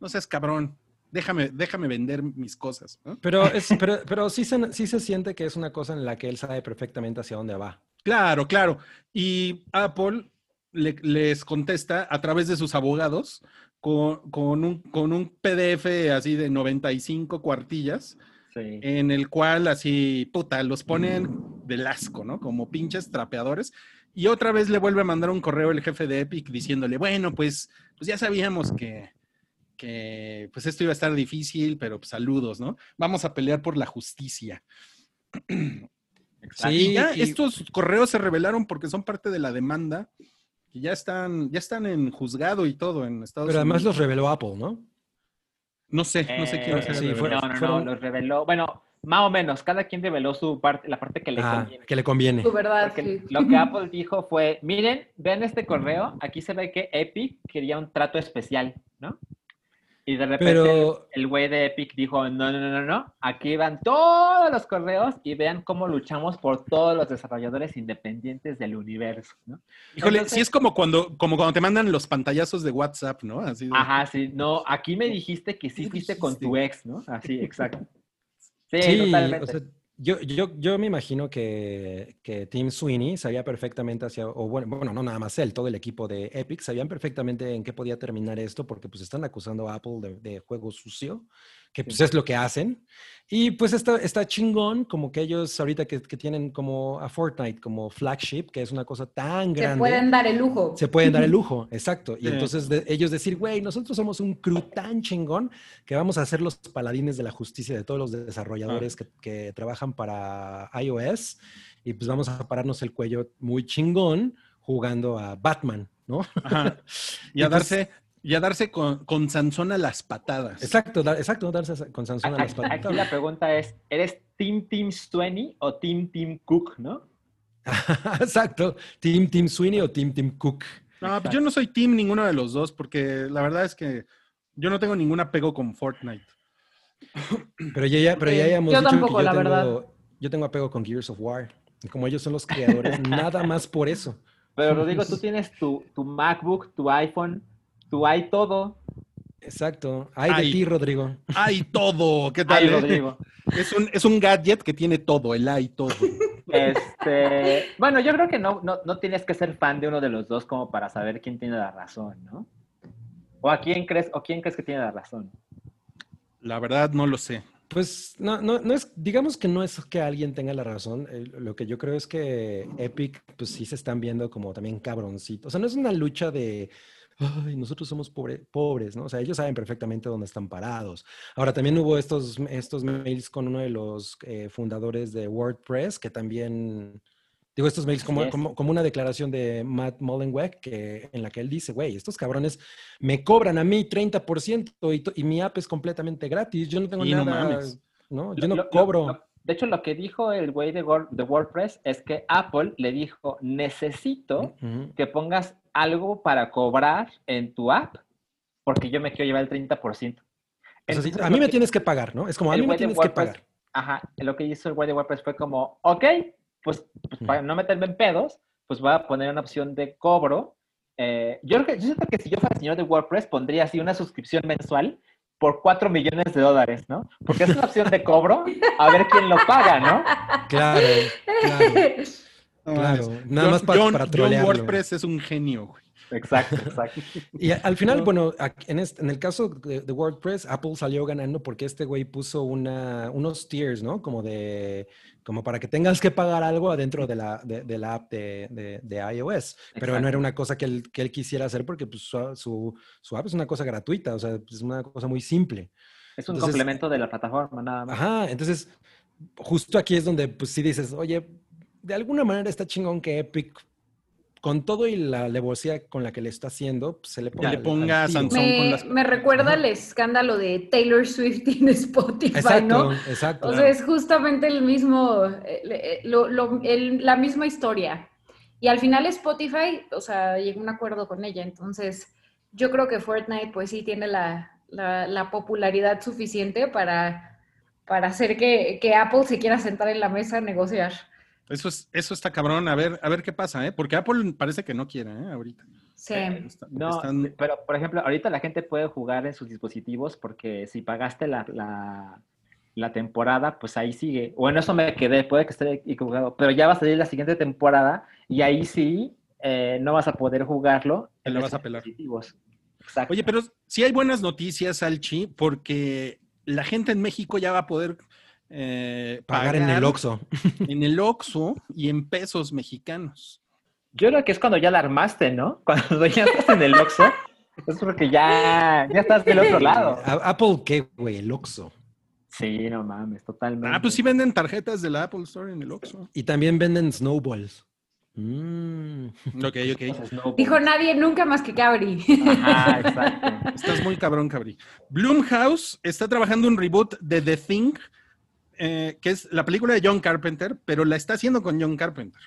no seas cabrón, déjame, déjame vender mis cosas. ¿no? Pero, es, pero, pero sí, se, sí se siente que es una cosa en la que él sabe perfectamente hacia dónde va. Claro, claro. Y Apple le- les contesta a través de sus abogados con, con un, con un PDF así de 95 cuartillas, Sí. en el cual así, puta, los ponen del asco, ¿no? Como pinches trapeadores. Y otra vez le vuelve a mandar un correo el jefe de Epic diciéndole, bueno, pues, pues ya sabíamos que, que pues esto iba a estar difícil, pero pues, saludos, ¿no? Vamos a pelear por la justicia. Exacto. Y ya y- estos correos se revelaron porque son parte de la demanda y ya están, ya están en juzgado y todo en Estados Pero además Unidos. los reveló Apple, ¿no? No sé, no sé quién Eh, sí, revelado. fueron- no, no, fueron- no, los reveló. Bueno, más o menos, cada quien reveló su parte, la parte que le Ah, conviene. que le conviene. Verdad, sí. lo que Apple dijo fue, miren, vean este correo, aquí se ve que Epic quería un trato especial, ¿no? Y de repente Pero- el güey de Epic dijo, no, no, no, no, no, aquí van todos los correos y vean cómo luchamos por todos los desarrolladores independientes del universo, ¿no? Híjole, Entonces- sí es como cuando, como cuando te mandan los pantallazos de WhatsApp, ¿no? Así de- Ajá, sí, no, aquí me dijiste que sí ¿Qué fuiste con tu ex, ¿no? Así, exacto. Sí, Sí, totalmente. o sea, yo, yo, yo me imagino que, que Tim Sweeney sabía perfectamente hacia, o bueno, bueno, no nada más él, todo el equipo de Epic sabían perfectamente en qué podía terminar esto, porque pues están acusando a Apple de, de juego sucio, que pues es lo que hacen. Y pues está, está chingón, como que ellos ahorita que, que tienen como a Fortnite como flagship, que es una cosa tan Se grande. pueden dar el lujo. Se pueden dar el lujo, exacto. Y Sí. entonces de- ellos decir, güey, nosotros somos un crew tan chingón que vamos a ser los paladines de la justicia de todos los desarrolladores que, que trabajan para iOS y pues vamos a pararnos el cuello muy chingón jugando a Batman, ¿no? Ajá. Y a darse, y a darse con, con Sansón a las patadas. Exacto, da- exacto, darse con Sansón a las Aquí, aquí la pregunta es, ¿eres Team Team Swaney o Team Team Cook, no? exacto. Team Team Sweeney o Team Team Cook. No, pues yo no soy team ninguno de los dos, porque la verdad es que yo no tengo ningún apego con Fortnite. Pero ya, ya- pero ya hemos yo dicho tampoco, que yo la tengo, verdad. yo tengo apego con Gears of War. Y como ellos son los creadores, nada más por eso. Pero Rodrigo, tú tienes tu, tu MacBook, tu iPhone, tu iTodo. Exacto. Ay, de ti, Rodrigo. ¡Ay, todo! ¿Qué tal? Ay, eh? Rodrigo. Es un, es un gadget que tiene todo, el ay, todo. Este, bueno, yo creo que no, no, no tienes que ser fan de uno de los dos como para saber quién tiene la razón, ¿no? ¿O a quién crees, o quién crees que tiene la razón? La verdad, no lo sé. Pues no, no, no es, digamos que no es que alguien tenga la razón. eh, Lo que yo creo es que Epic, pues sí se están viendo como también cabroncitos. O sea, no es una lucha de, ay, nosotros somos pobre- pobres, ¿no? O sea, ellos saben perfectamente dónde están parados. Ahora, también hubo estos, estos mails con uno de los eh, fundadores de WordPress, que también, digo, estos mails como, como, como una declaración de Matt Mullenweg, que, en la que él dice, güey, estos cabrones me cobran a mí 30% y, y mi app es completamente gratis. Yo no tengo Y no nada, mames. ¿no? Yo no lo- cobro. lo- de hecho, lo que dijo el güey de, Word- de WordPress es que Apple le dijo, necesito que pongas algo para cobrar en tu app, porque yo me quiero llevar el 30%. O sea, sí, Entonces, a mí me que- tienes que pagar, ¿no? Es como a mí me tienes que pagar. Ajá, lo que hizo el güey de WordPress fue como, ok, pues, pues, para no meterme en pedos, pues voy a poner una opción de cobro. Eh, yo, creo que, yo siento que si yo fuera señor de WordPress, pondría así una suscripción mensual por 4 millones de dólares, ¿no? Porque es una opción de cobro, a ver quién lo paga, ¿no? Claro, claro, claro. Nada John- más pa- John- para John trolearlo. WordPress es un genio, güey. Exacto, exacto. Y al final, bueno, en, este- en el caso de, de WordPress, Apple salió ganando porque este güey puso una, unos tiers, ¿no? Como de, como para que tengas que pagar algo adentro de la, de, de la app de, de- de iOS. Pero no Exacto. era una cosa que él, que él quisiera hacer porque pues, su, su, su app es una cosa gratuita, o sea, es una cosa muy simple. Es un Entonces, complemento de la plataforma, nada más. Ajá, entonces, justo aquí es donde, pues sí dices, oye, de alguna manera está chingón que Epic, con todo y la alevosía con la que le está haciendo, pues, se le ponga. le ponga. Sansón. con Me, las- me recuerda el escándalo de Taylor Swift en Spotify, Exacto, ¿no? exacto. O sea, es justamente el mismo, eh, eh, lo- lo- el- la misma historia. Y al final Spotify, o sea, llegó a un acuerdo con ella. Entonces, yo creo que Fortnite, pues sí, tiene la, la- la popularidad suficiente para, para hacer que, que Apple se quiera sentar en la mesa a negociar. Eso, es, eso está cabrón. A ver, a ver qué pasa, ¿eh? Porque Apple parece que no quiere, ¿eh? Ahorita. Sí. Está- No, están- pero por ejemplo, ahorita la gente puede jugar en sus dispositivos porque si pagaste la, la, la temporada, pues ahí sigue. Bueno, eso me quedé, puede que esté equivocado, pero ya va a salir la siguiente temporada y ahí sí eh, no vas a poder jugarlo. Te la en vas esos a pelar. dispositivos. Exacto. Oye, pero sí hay buenas noticias, Alchi, porque la gente en México ya va a poder eh, Pagar en el Oxxo. En el Oxxo y en pesos mexicanos. Yo creo que es cuando ya la armaste, ¿no? Cuando ya estás en el Oxxo, es porque ya, ya estás del otro lado. Apple, ¿qué, güey? El Oxxo. Sí, no mames, totalmente. Ah, pues sí venden tarjetas de la Apple Store en el Oxxo. Y también venden snowballs. Mm. Ok, ok. Dijo nadie nunca más que Cabri. Ajá, exacto. Estás muy cabrón, cabrí. Bloomhouse está trabajando un reboot de The Thing, eh, que es la película de John Carpenter, pero la está haciendo con John Carpenter.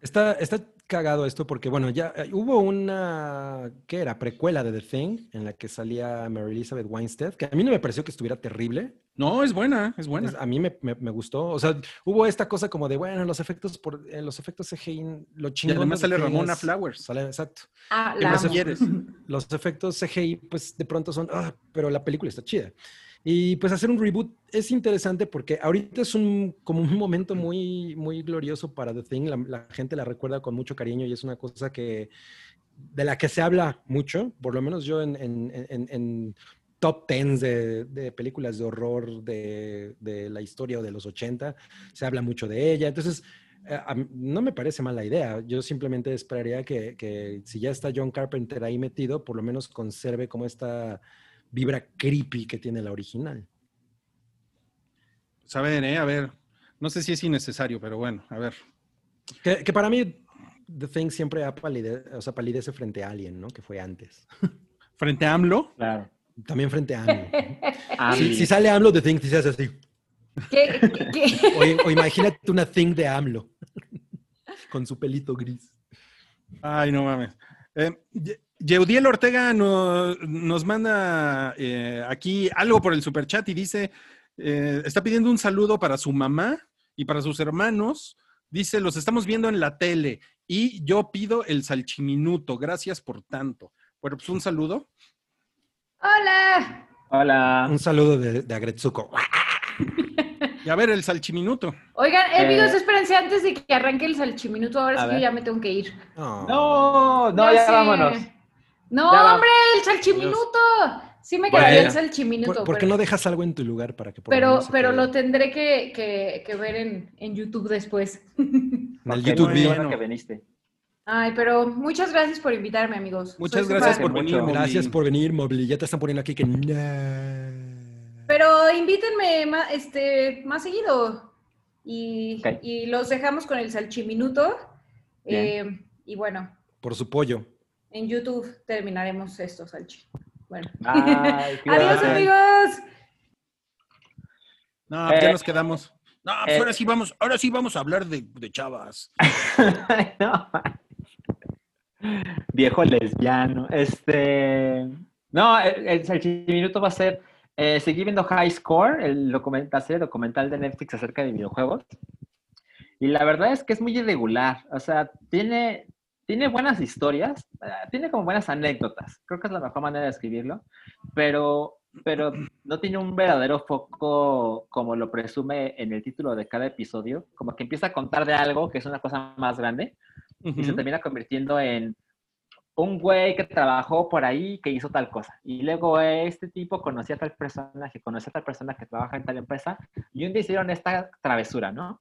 Está, está cagado esto porque, bueno, ya eh, hubo una, ¿qué era? Precuela de The Thing, en la que salía Mary Elizabeth Winstead, que a mí no me pareció que estuviera terrible. No, es buena, es buena. Es- a mí me, me- me gustó. O sea, hubo esta cosa como de, bueno, los efectos por eh, los efectos CGI, lo Y chingón. además de The sale Ramona es- Flowers. Sale, exacto. Ah, ¿Qué la más amo. quieres? Los efectos CGI, pues de pronto son, ah, pero la película está chida. Y pues hacer un reboot es interesante porque ahorita es un, como un momento muy, muy glorioso para The Thing. La, la gente la recuerda con mucho cariño y es una cosa que, de la que se habla mucho, por lo menos yo en, en- en- en top tens de, de películas de horror de, de la historia o de los 80, se habla mucho de ella. Entonces, eh, a no me parece mala idea. Yo simplemente esperaría que, que si ya está John Carpenter ahí metido, por lo menos conserve como esta vibra creepy que tiene la original. Pues a ver, eh, a ver. No sé si es innecesario, pero bueno, a ver. Que, que para mí, The Thing siempre ha palide- o sea, palidece frente a Alien, ¿no? Que fue antes. Frente a AMLO, Claro. También frente a AMLO. Si, si sale AMLO, The Thing sí se hace así. ¿Qué- qué- qué? O, o imagínate una Thing de AMLO. Con su pelito gris. Ay, no mames. Eh, Yeudiel Ortega no- nos manda eh, aquí algo por el superchat y dice, eh, está pidiendo un saludo para su mamá y para sus hermanos. Dice, los estamos viendo en la tele y yo pido el salchiminuto. Gracias por tanto. Bueno, pues un saludo. Hola. Hola. Un saludo de, de Agretsuko. Y a ver, el salchiminuto. Oigan, Eh, amigos, espérense antes de que arranque el salchiminuto. Ahora sí que ver. ya me tengo que ir. No. No, no, ya sé. vámonos. No, Ya va. hombre, el salchiminuto. Sí me Bueno. quedaría el ¿Por, salchiminuto. por qué pero, no dejas algo en tu lugar para que por pero, pero quede lo tendré que, que- que ver en, en YouTube después. en el YouTube bueno que viniste. Ay, pero muchas gracias por invitarme, amigos. Muchas Soy gracias por venir. mucho. Gracias por venir, Mobli. Ya te están poniendo aquí que no. Pero invítenme más, este, más seguido. Y, y los dejamos con el salchiminuto. Eh, y bueno, Por su pollo. En YouTube terminaremos esto, salchi. Bueno. Adiós, amigos. No, pues ya Eh, nos quedamos. No, pues eh, ahora sí vamos, ahora sí vamos a hablar de, de chavas. No. Viejo lesbiano. Este. No, el, el salchiminuto va a ser. Eh, seguí viendo High Score, el documental, serie documental de Netflix acerca de videojuegos. Y la verdad es que es muy irregular. O sea, tiene, tiene buenas historias, eh, tiene como buenas anécdotas. Creo que es la mejor manera de escribirlo. Pero, pero no tiene un verdadero foco como lo presume en el título de cada episodio. Como que empieza a contar de algo que es una cosa más grande y se termina convirtiendo en un güey que trabajó por ahí que hizo tal cosa. Y luego este tipo conocía a tal persona, que conocía a tal persona que trabaja en tal empresa, y un día hicieron esta travesura, ¿no?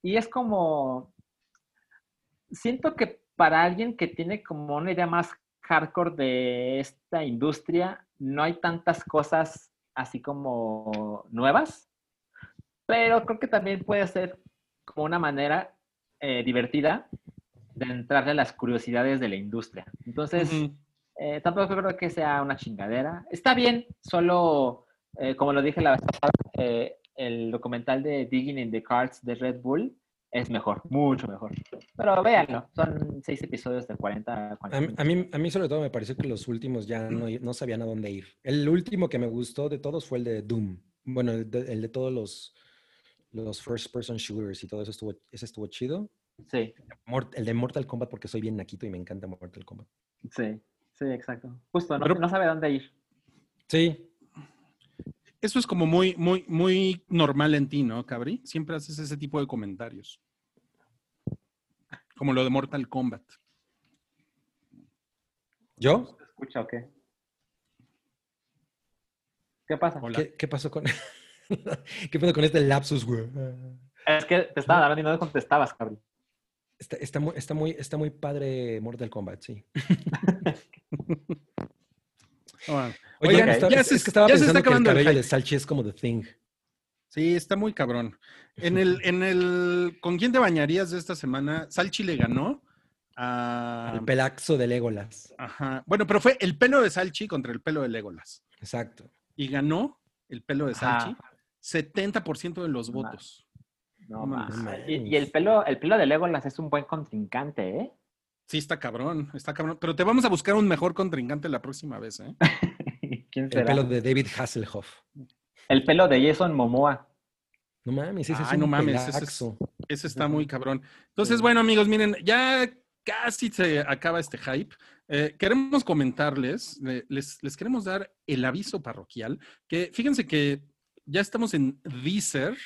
Y es como, siento que para alguien que tiene como una idea más hardcore de esta industria, no hay tantas cosas así como nuevas, pero creo que también puede ser como una manera eh, divertida de entrarle a las curiosidades de la industria. Entonces, eh, tampoco creo que sea una chingadera. Está bien, solo, eh, como lo dije la vez pasada, el documental de Digging in the Cards de Red Bull es mejor, mucho mejor. Pero véanlo, son seis episodios de 40 a 40 A, mí- a mí, a mí sobre todo me pareció que los últimos ya no, no sabían a dónde ir. El último que me gustó de todos fue el de Doom. Bueno, el de, el de todos los, los first person shooters y todo eso estuvo, ese estuvo chido. Sí, el de Mortal Kombat porque soy bien naquito y me encanta Mortal Kombat. sí, sí, exacto. Justo, no, Pero- no sabe a dónde ir. Sí, Eso es como muy, muy, muy normal en ti, ¿no, Cabri? Siempre haces ese tipo de comentarios. Como lo de Mortal Kombat. ¿yo? ¿Se escucha o qué? ¿Qué pasa? ¿Qué, qué pasó con qué pasó con este lapsus, güey? Es que te estaba hablando y no contestabas, cabrón. Está, está muy, está, muy, está muy padre Mortal Kombat, sí. Ah, Oye, Oigan, está- ya es, se- es que estaba ya se está que el acabando el cabello de Salchi es como The Thing. Sí, está muy cabrón. En el, en el, ¿con quién te bañarías de esta semana? Salchi le ganó a, El pelaxo de Legolas. ajá. Bueno, pero fue el pelo de Salchi contra el pelo de Legolas. Exacto. Y ganó el pelo de Ajá. Salchi 70% de los votos. No, mames. Y, y el pelo, el pelo de Legolas es un buen contrincante, ¿eh? Sí, está cabrón, está cabrón. Pero te vamos a buscar un mejor contrincante la próxima vez, ¿eh? ¿Quién El pelo de David Hasselhoff. El pelo de Jason Momoa. No mames, ese es Ay, un no mames, ese es- está muy cabrón. Entonces, bueno, amigos, miren, ya casi se acaba este hype. Eh, queremos comentarles, le- les, les queremos dar el aviso parroquial, que fíjense que ya estamos en Deezer.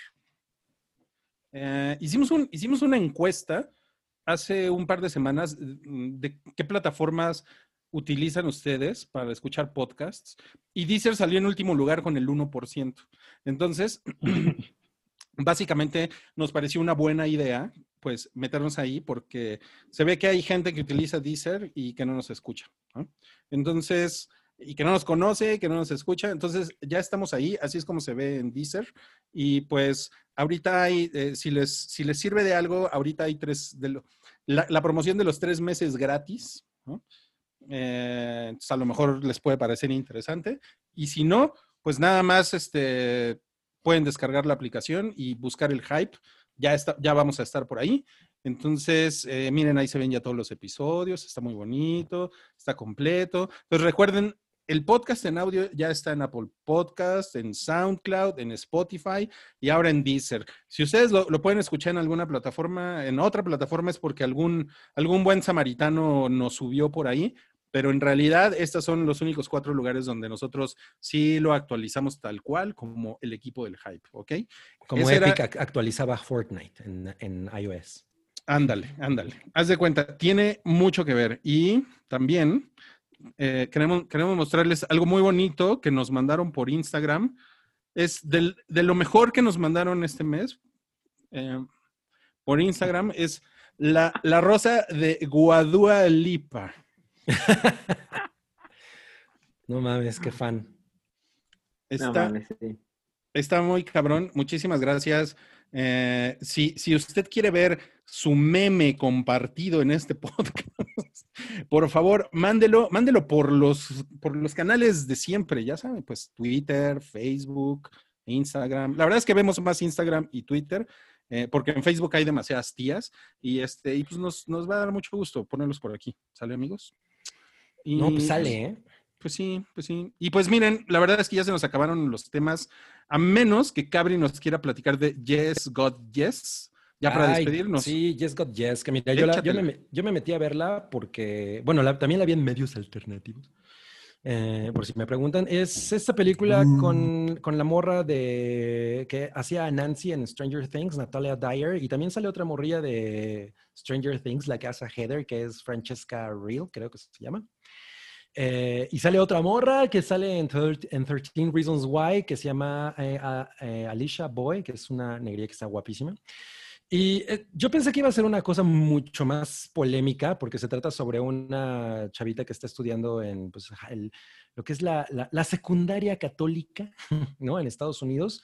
Eh, hicimos, un, hicimos una encuesta hace un par de semanas de qué plataformas utilizan ustedes para escuchar podcasts y Deezer salió en último lugar con el 1%. Entonces, básicamente nos pareció una buena idea pues meternos ahí porque se ve que hay gente que utiliza Deezer y que no nos escucha. ¿no? Entonces, y que no nos conoce, que no nos escucha. Entonces, ya estamos ahí, así es como se ve en Deezer. Y pues, ahorita hay, eh, si, les, si les sirve de algo, ahorita hay tres, de lo- la, la promoción de los tres meses gratis. ¿no? Eh, entonces, a lo mejor les puede parecer interesante. Y si no, pues nada más este, pueden descargar la aplicación y buscar el hype. Ya, está, ya vamos a estar por ahí. Entonces, eh, miren, ahí se ven ya todos los episodios. Está muy bonito, está completo. Entonces, recuerden, el podcast en audio ya está en Apple Podcast, en SoundCloud, en Spotify y ahora en Deezer. Si ustedes lo, lo pueden escuchar en alguna plataforma, en otra plataforma es porque algún, algún buen samaritano nos subió por ahí, pero en realidad estos son los únicos cuatro lugares donde nosotros sí lo actualizamos tal cual como el equipo del hype, ¿ok? Como Ese era- Epic ac- actualizaba Fortnite en, en iOS. Ándale, ándale. Haz de cuenta, tiene mucho que ver. Y también eh, queremos, queremos mostrarles algo muy bonito que nos mandaron por Instagram. Es del- de lo mejor que nos mandaron este mes eh, por Instagram. Es la, la rosa de Guadua Lipa. No mames, qué fan. No Está, mames, sí. Está muy cabrón. Muchísimas gracias. Eh, si, si usted quiere ver su meme compartido en este podcast, por favor, mándelo, mándelo por los, por los canales de siempre, ya saben, pues Twitter, Facebook, Instagram. La verdad es que vemos más Instagram y Twitter, eh, porque en Facebook hay demasiadas tías y este, y pues nos, nos va a dar mucho gusto ponerlos por aquí. ¿Sale, amigos? Y, No, pues sale, ¿eh? pues sí, pues sí. Y pues miren, la verdad es que ya se nos acabaron los temas, a menos que Cabri nos quiera platicar de Yes, God, Yes, ya para Ay, despedirnos. Sí, Yes Got Yes. Que mira, yo, la- yo, me, yo me metí a verla porque, bueno, la- también la vi en medios alternativos. Eh, por si me preguntan, es esta película Mm. con, con la morra de que hacía a Nancy en Stranger Things, Natalia Dyer, y también sale otra morrilla de Stranger Things, la que hace a Heather, que es Francesca Real, creo que se llama. Eh, y sale otra morra que sale en, en 13 Reasons Why, que se llama eh, a- eh, Alicia Boy, que es una negrilla que está guapísima. Y eh, yo pensé que iba a ser una cosa mucho más polémica, porque se trata sobre una chavita que está estudiando en pues, el- lo que es la, la- la secundaria católica, ¿no? En Estados Unidos.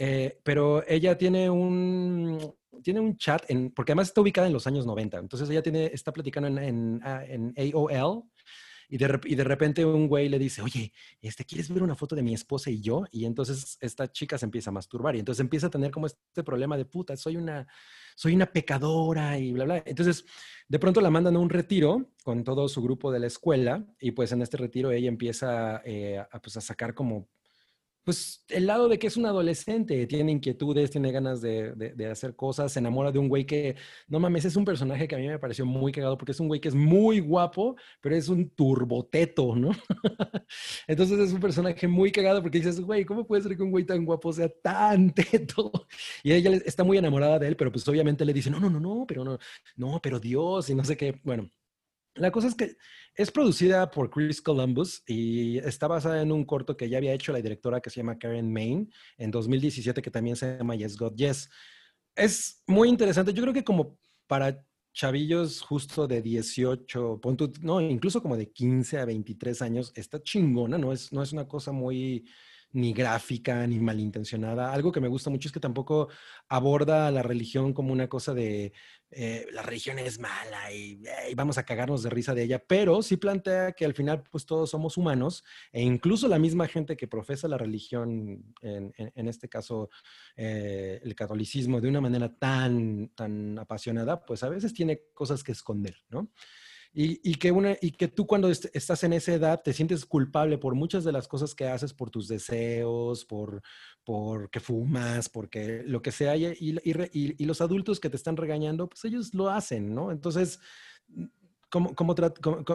Eh, pero ella tiene un, tiene un chat, en, porque además está ubicada en los años 90. Entonces ella tiene, está platicando en, en, ah, en AOL. Y de, y de repente un güey le dice, oye, este, ¿quieres ver una foto de mi esposa y yo? Y entonces esta chica se empieza a masturbar y entonces empieza a tener como este problema de puta, soy una, soy una pecadora y bla, bla. Entonces, de pronto la mandan a un retiro con todo su grupo de la escuela y pues en este retiro ella empieza eh, a, pues, a sacar como, pues el lado de que es un adolescente, tiene inquietudes, tiene ganas de, de- hacer cosas, se enamora de un güey que, no mames, es un personaje que a mí me pareció muy cagado porque es un güey que es muy guapo, pero es un turboteto, ¿no? Entonces es un personaje muy cagado porque dices, güey, ¿cómo puede ser que un güey tan guapo sea tan teto? Y ella está muy enamorada de él, pero pues obviamente le dice, no, no, no, no, pero no, no, pero Dios, y no sé qué. Bueno, la cosa es que es producida por Chris Columbus y está basada en un corto que ya había hecho la directora que se llama Karen Main en 2017, que también se llama Yes God Yes. Es muy interesante. Yo creo que como para chavillos justo de 18, pon tú, no, incluso como de 15 a 23 años, está chingona, no es, no es una cosa muy ni gráfica ni malintencionada. Algo que me gusta mucho es que tampoco aborda a la religión como una cosa de eh, la religión es mala y, eh, y vamos a cagarnos de risa de ella, pero sí plantea que al final pues todos somos humanos e incluso la misma gente que profesa la religión, en, en- en este caso eh, el catolicismo, de una manera tan, tan apasionada, pues a veces tiene cosas que esconder, ¿no? Y, que una, y que tú cuando est- estás en esa edad te sientes culpable por muchas de las cosas que haces, por tus deseos, por, por que fumas, porque lo que sea, y, y- los adultos que te están regañando, pues ellos lo hacen, ¿no? Entonces, como-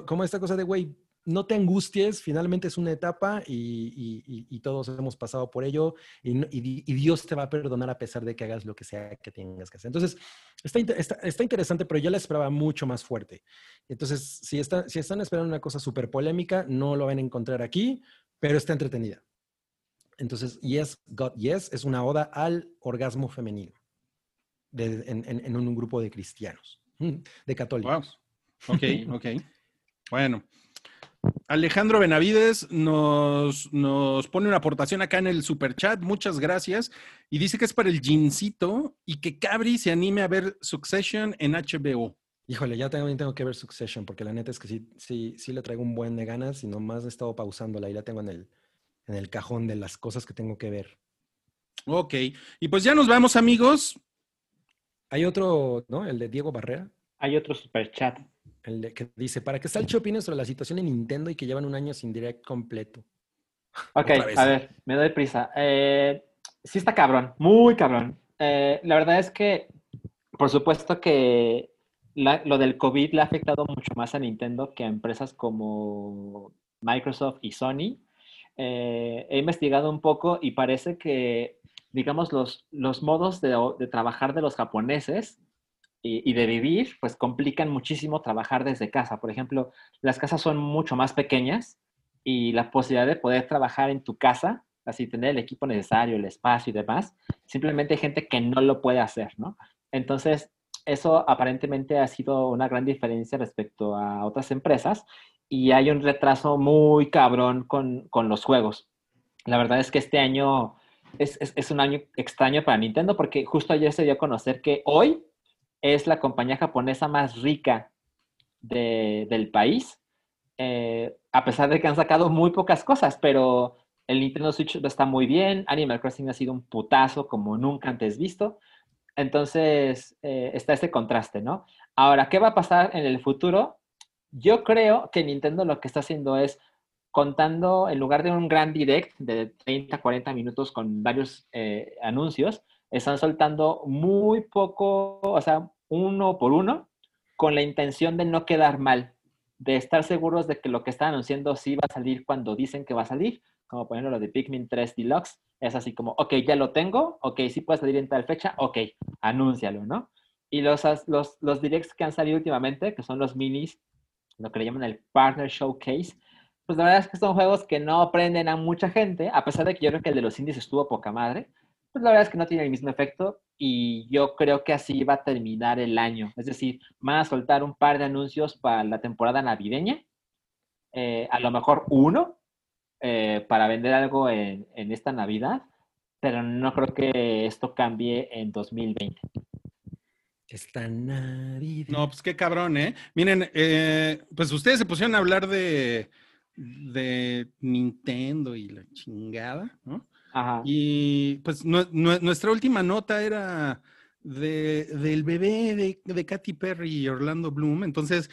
como esta cosa de, güey, no te angusties, finalmente es una etapa y, y- y- y todos hemos pasado por ello y, Dios te va a perdonar a pesar de que hagas lo que sea que tengas que hacer. Entonces, está, está, está interesante, pero yo la esperaba mucho más fuerte. Entonces, si, está, si están esperando una cosa súper polémica, no lo van a encontrar aquí, pero está entretenida. Entonces, Yes, God, Yes es una oda al orgasmo femenino de- en, en- en un grupo de cristianos, de católicos. Ok, ok. Bueno. Alejandro Benavides nos, nos pone una aportación acá en el super chat. Muchas gracias. Y dice que es para el Gincito y que Cabri se anime a ver Succession en HBO. Híjole, ya también tengo que ver Succession, porque la neta es que sí, sí, sí le traigo un buen de ganas y nomás he estado pausándola y la tengo en el, en el cajón de las cosas que tengo que ver. Ok. Y pues ya nos vamos, amigos. Hay otro, ¿no? El de Diego Barrera, Hay otro super chat. El que dice, para que Salcho opine sobre la situación en Nintendo y que llevan un año sin direct completo. Ok, a ver, me doy prisa. Eh, sí está cabrón, muy cabrón. Eh, la verdad es que, por supuesto que la- lo del COVID le ha afectado mucho más a Nintendo que a empresas como Microsoft y Sony. Eh, he investigado un poco y parece que, digamos, los, los modos de, de trabajar de los japoneses y, de vivir, pues complican muchísimo trabajar desde casa. Por ejemplo, las casas son mucho más pequeñas y la posibilidad de poder trabajar en tu casa, así tener el equipo necesario, el espacio y demás, simplemente hay gente que no lo puede hacer, ¿no? Entonces, eso aparentemente ha sido una gran diferencia respecto a otras empresas y hay un retraso muy cabrón con, con los juegos. La verdad es que este año es, es, es un año extraño para Nintendo porque justo ayer se dio a conocer que hoy es la compañía japonesa más rica de- del país, eh, a pesar de que han sacado muy pocas cosas, pero el Nintendo Switch está muy bien, Animal Crossing ha sido un putazo como nunca antes visto, entonces eh, está ese contraste, ¿no? Ahora, ¿qué va a pasar en el futuro? Yo creo que Nintendo lo que está haciendo es contando, en lugar de un gran direct de 30, 40 minutos con varios eh, anuncios, están soltando muy poco, o sea, uno por uno, con la intención de no quedar mal, de estar seguros de que lo que están anunciando sí va a salir cuando dicen que va a salir, como por ejemplo lo de Pikmin 3 Deluxe, es así como, ok, ya lo tengo, ok, sí puede salir en tal fecha, ok, anúncialo, ¿no? Y los, los, los directs que han salido últimamente, que son los minis, lo que le llaman el Partner Showcase, pues la verdad es que son juegos que no aprenden a mucha gente, a pesar de que yo creo que el de los indies estuvo poca madre, pues la verdad es que no tiene el mismo efecto y yo creo que así va a terminar el año. Es decir, van a soltar un par de anuncios para la temporada navideña, eh, a lo mejor uno eh, para vender algo en, en esta Navidad, pero no creo que esto cambie en 2020. Esta Navidad. No, pues qué cabrón, ¿eh? Miren, eh, pues ustedes se pusieron a hablar de, de Nintendo y la chingada, ¿no? Ajá. Y pues nue- nue- nuestra última nota era de, del bebé de, de Katy Perry y Orlando Bloom. Entonces,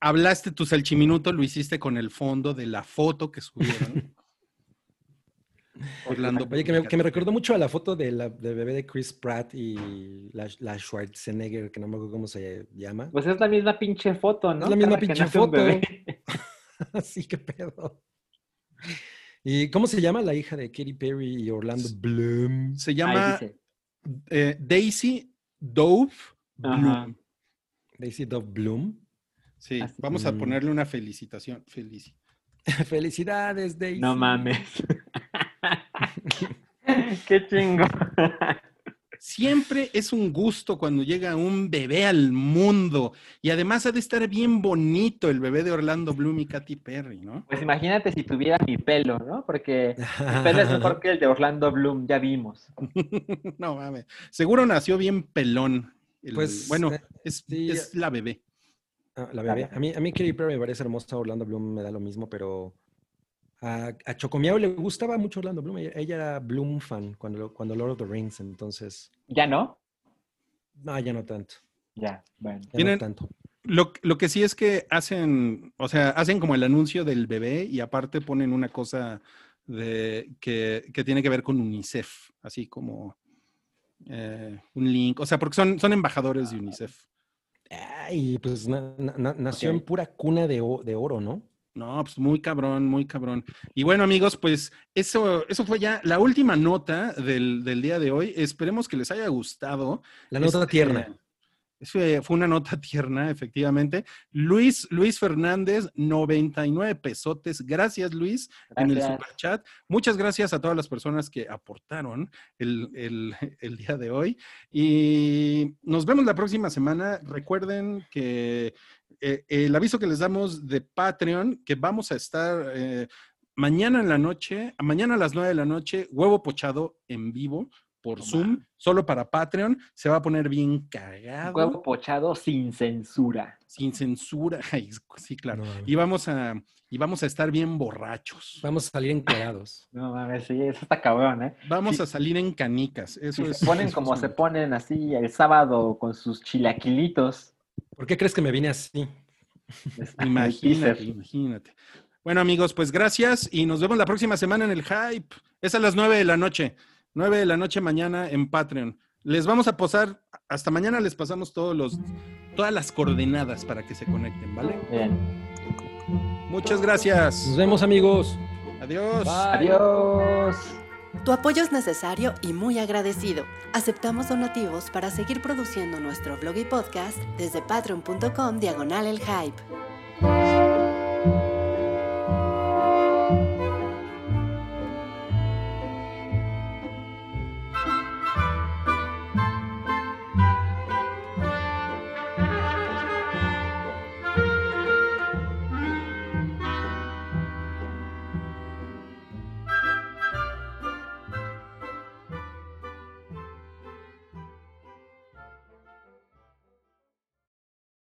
hablaste tu salchiminuto, lo hiciste con el fondo de la foto que subieron. Orlando Oye, que me, que me recordó mucho a la foto de la, del bebé de Chris Pratt y la, la Schwarzenegger, que no me acuerdo cómo se llama. Pues es la misma pinche foto, ¿no? Es la misma Cada pinche foto. Así que pedo. ¿Y cómo se llama la hija de Katy Perry y Orlando Bloom? Se llama eh, Daisy Dove Bloom. Ajá. Daisy Dove Bloom. Sí, Así. vamos a Mm. ponerle una felicitación. Felici. Felicidades, Daisy. No mames. Qué chingo. Siempre es un gusto cuando llega un bebé al mundo y además ha de estar bien bonito el bebé de Orlando Bloom y Katy Perry, ¿no? Pues imagínate si tuviera mi pelo, ¿no? Porque mi pelo es mejor que el de Orlando Bloom, ya vimos. no mames. Seguro nació bien pelón. El- Pues, bueno, eh, es, sí, es la bebé. Ah, la bebé. A mí, a mí Katy Perry me parece hermosa, Orlando Bloom me da lo mismo, pero a, a Chocomiao le gustaba mucho Orlando Bloom. Ella, ella era Bloom fan cuando, cuando Lord of the Rings, entonces, ¿Ya no? no, ya no tanto. Ya, bueno. Ya Miren, no tanto. Lo, lo que sí es que hacen, o sea, hacen como el anuncio del bebé y aparte ponen una cosa de, que, que tiene que ver con UNICEF, así como eh, un link, o sea, porque son, son embajadores de UNICEF. Ay, pues na- na- na- nació en pura cuna de, de oro, ¿no? No, pues muy cabrón, muy cabrón. Y bueno, amigos, pues eso, eso fue ya la última nota del, del día de hoy. Esperemos que les haya gustado. La nota Este, tierna. Fue, fue una nota tierna, efectivamente. Luis, Luis Fernández, 99 pesotes. Gracias, Luis, en el Gracias. super chat. Muchas gracias a todas las personas que aportaron el, el- el día de hoy. Y nos vemos la próxima semana. Recuerden que eh, el aviso que les damos de Patreon, que vamos a estar eh, mañana en la noche, mañana a las 9 de la noche, huevo pochado en vivo por Zoom, solo para Patreon. Se va a poner bien cagado, Huevo pochado sin censura. sin censura. Ay, sí, claro. No, Y vamos a, y vamos a estar bien borrachos. Vamos a salir encuadrados. No mames, sí, eso está cabrón, ¿eh? Vamos Sí. a salir en canicas. Eso Si es. se ponen eso como es se ponen así el sábado con sus chilaquilitos. ¿Por qué crees que me vine así? Imagínate, imagínate. Bueno, amigos, pues gracias y nos vemos la próxima semana en el Hype. Es a las 9 de la noche. 9 de la noche mañana en Patreon. Les vamos a posar, hasta mañana les pasamos todos los, todas las coordenadas para que se conecten, ¿vale? Bien. Muchas gracias. Nos vemos, amigos. Adiós. Bye. Adiós. Tu apoyo es necesario y muy agradecido. Aceptamos donativos para seguir produciendo nuestro blog y podcast desde patreon.com diagonal el hype.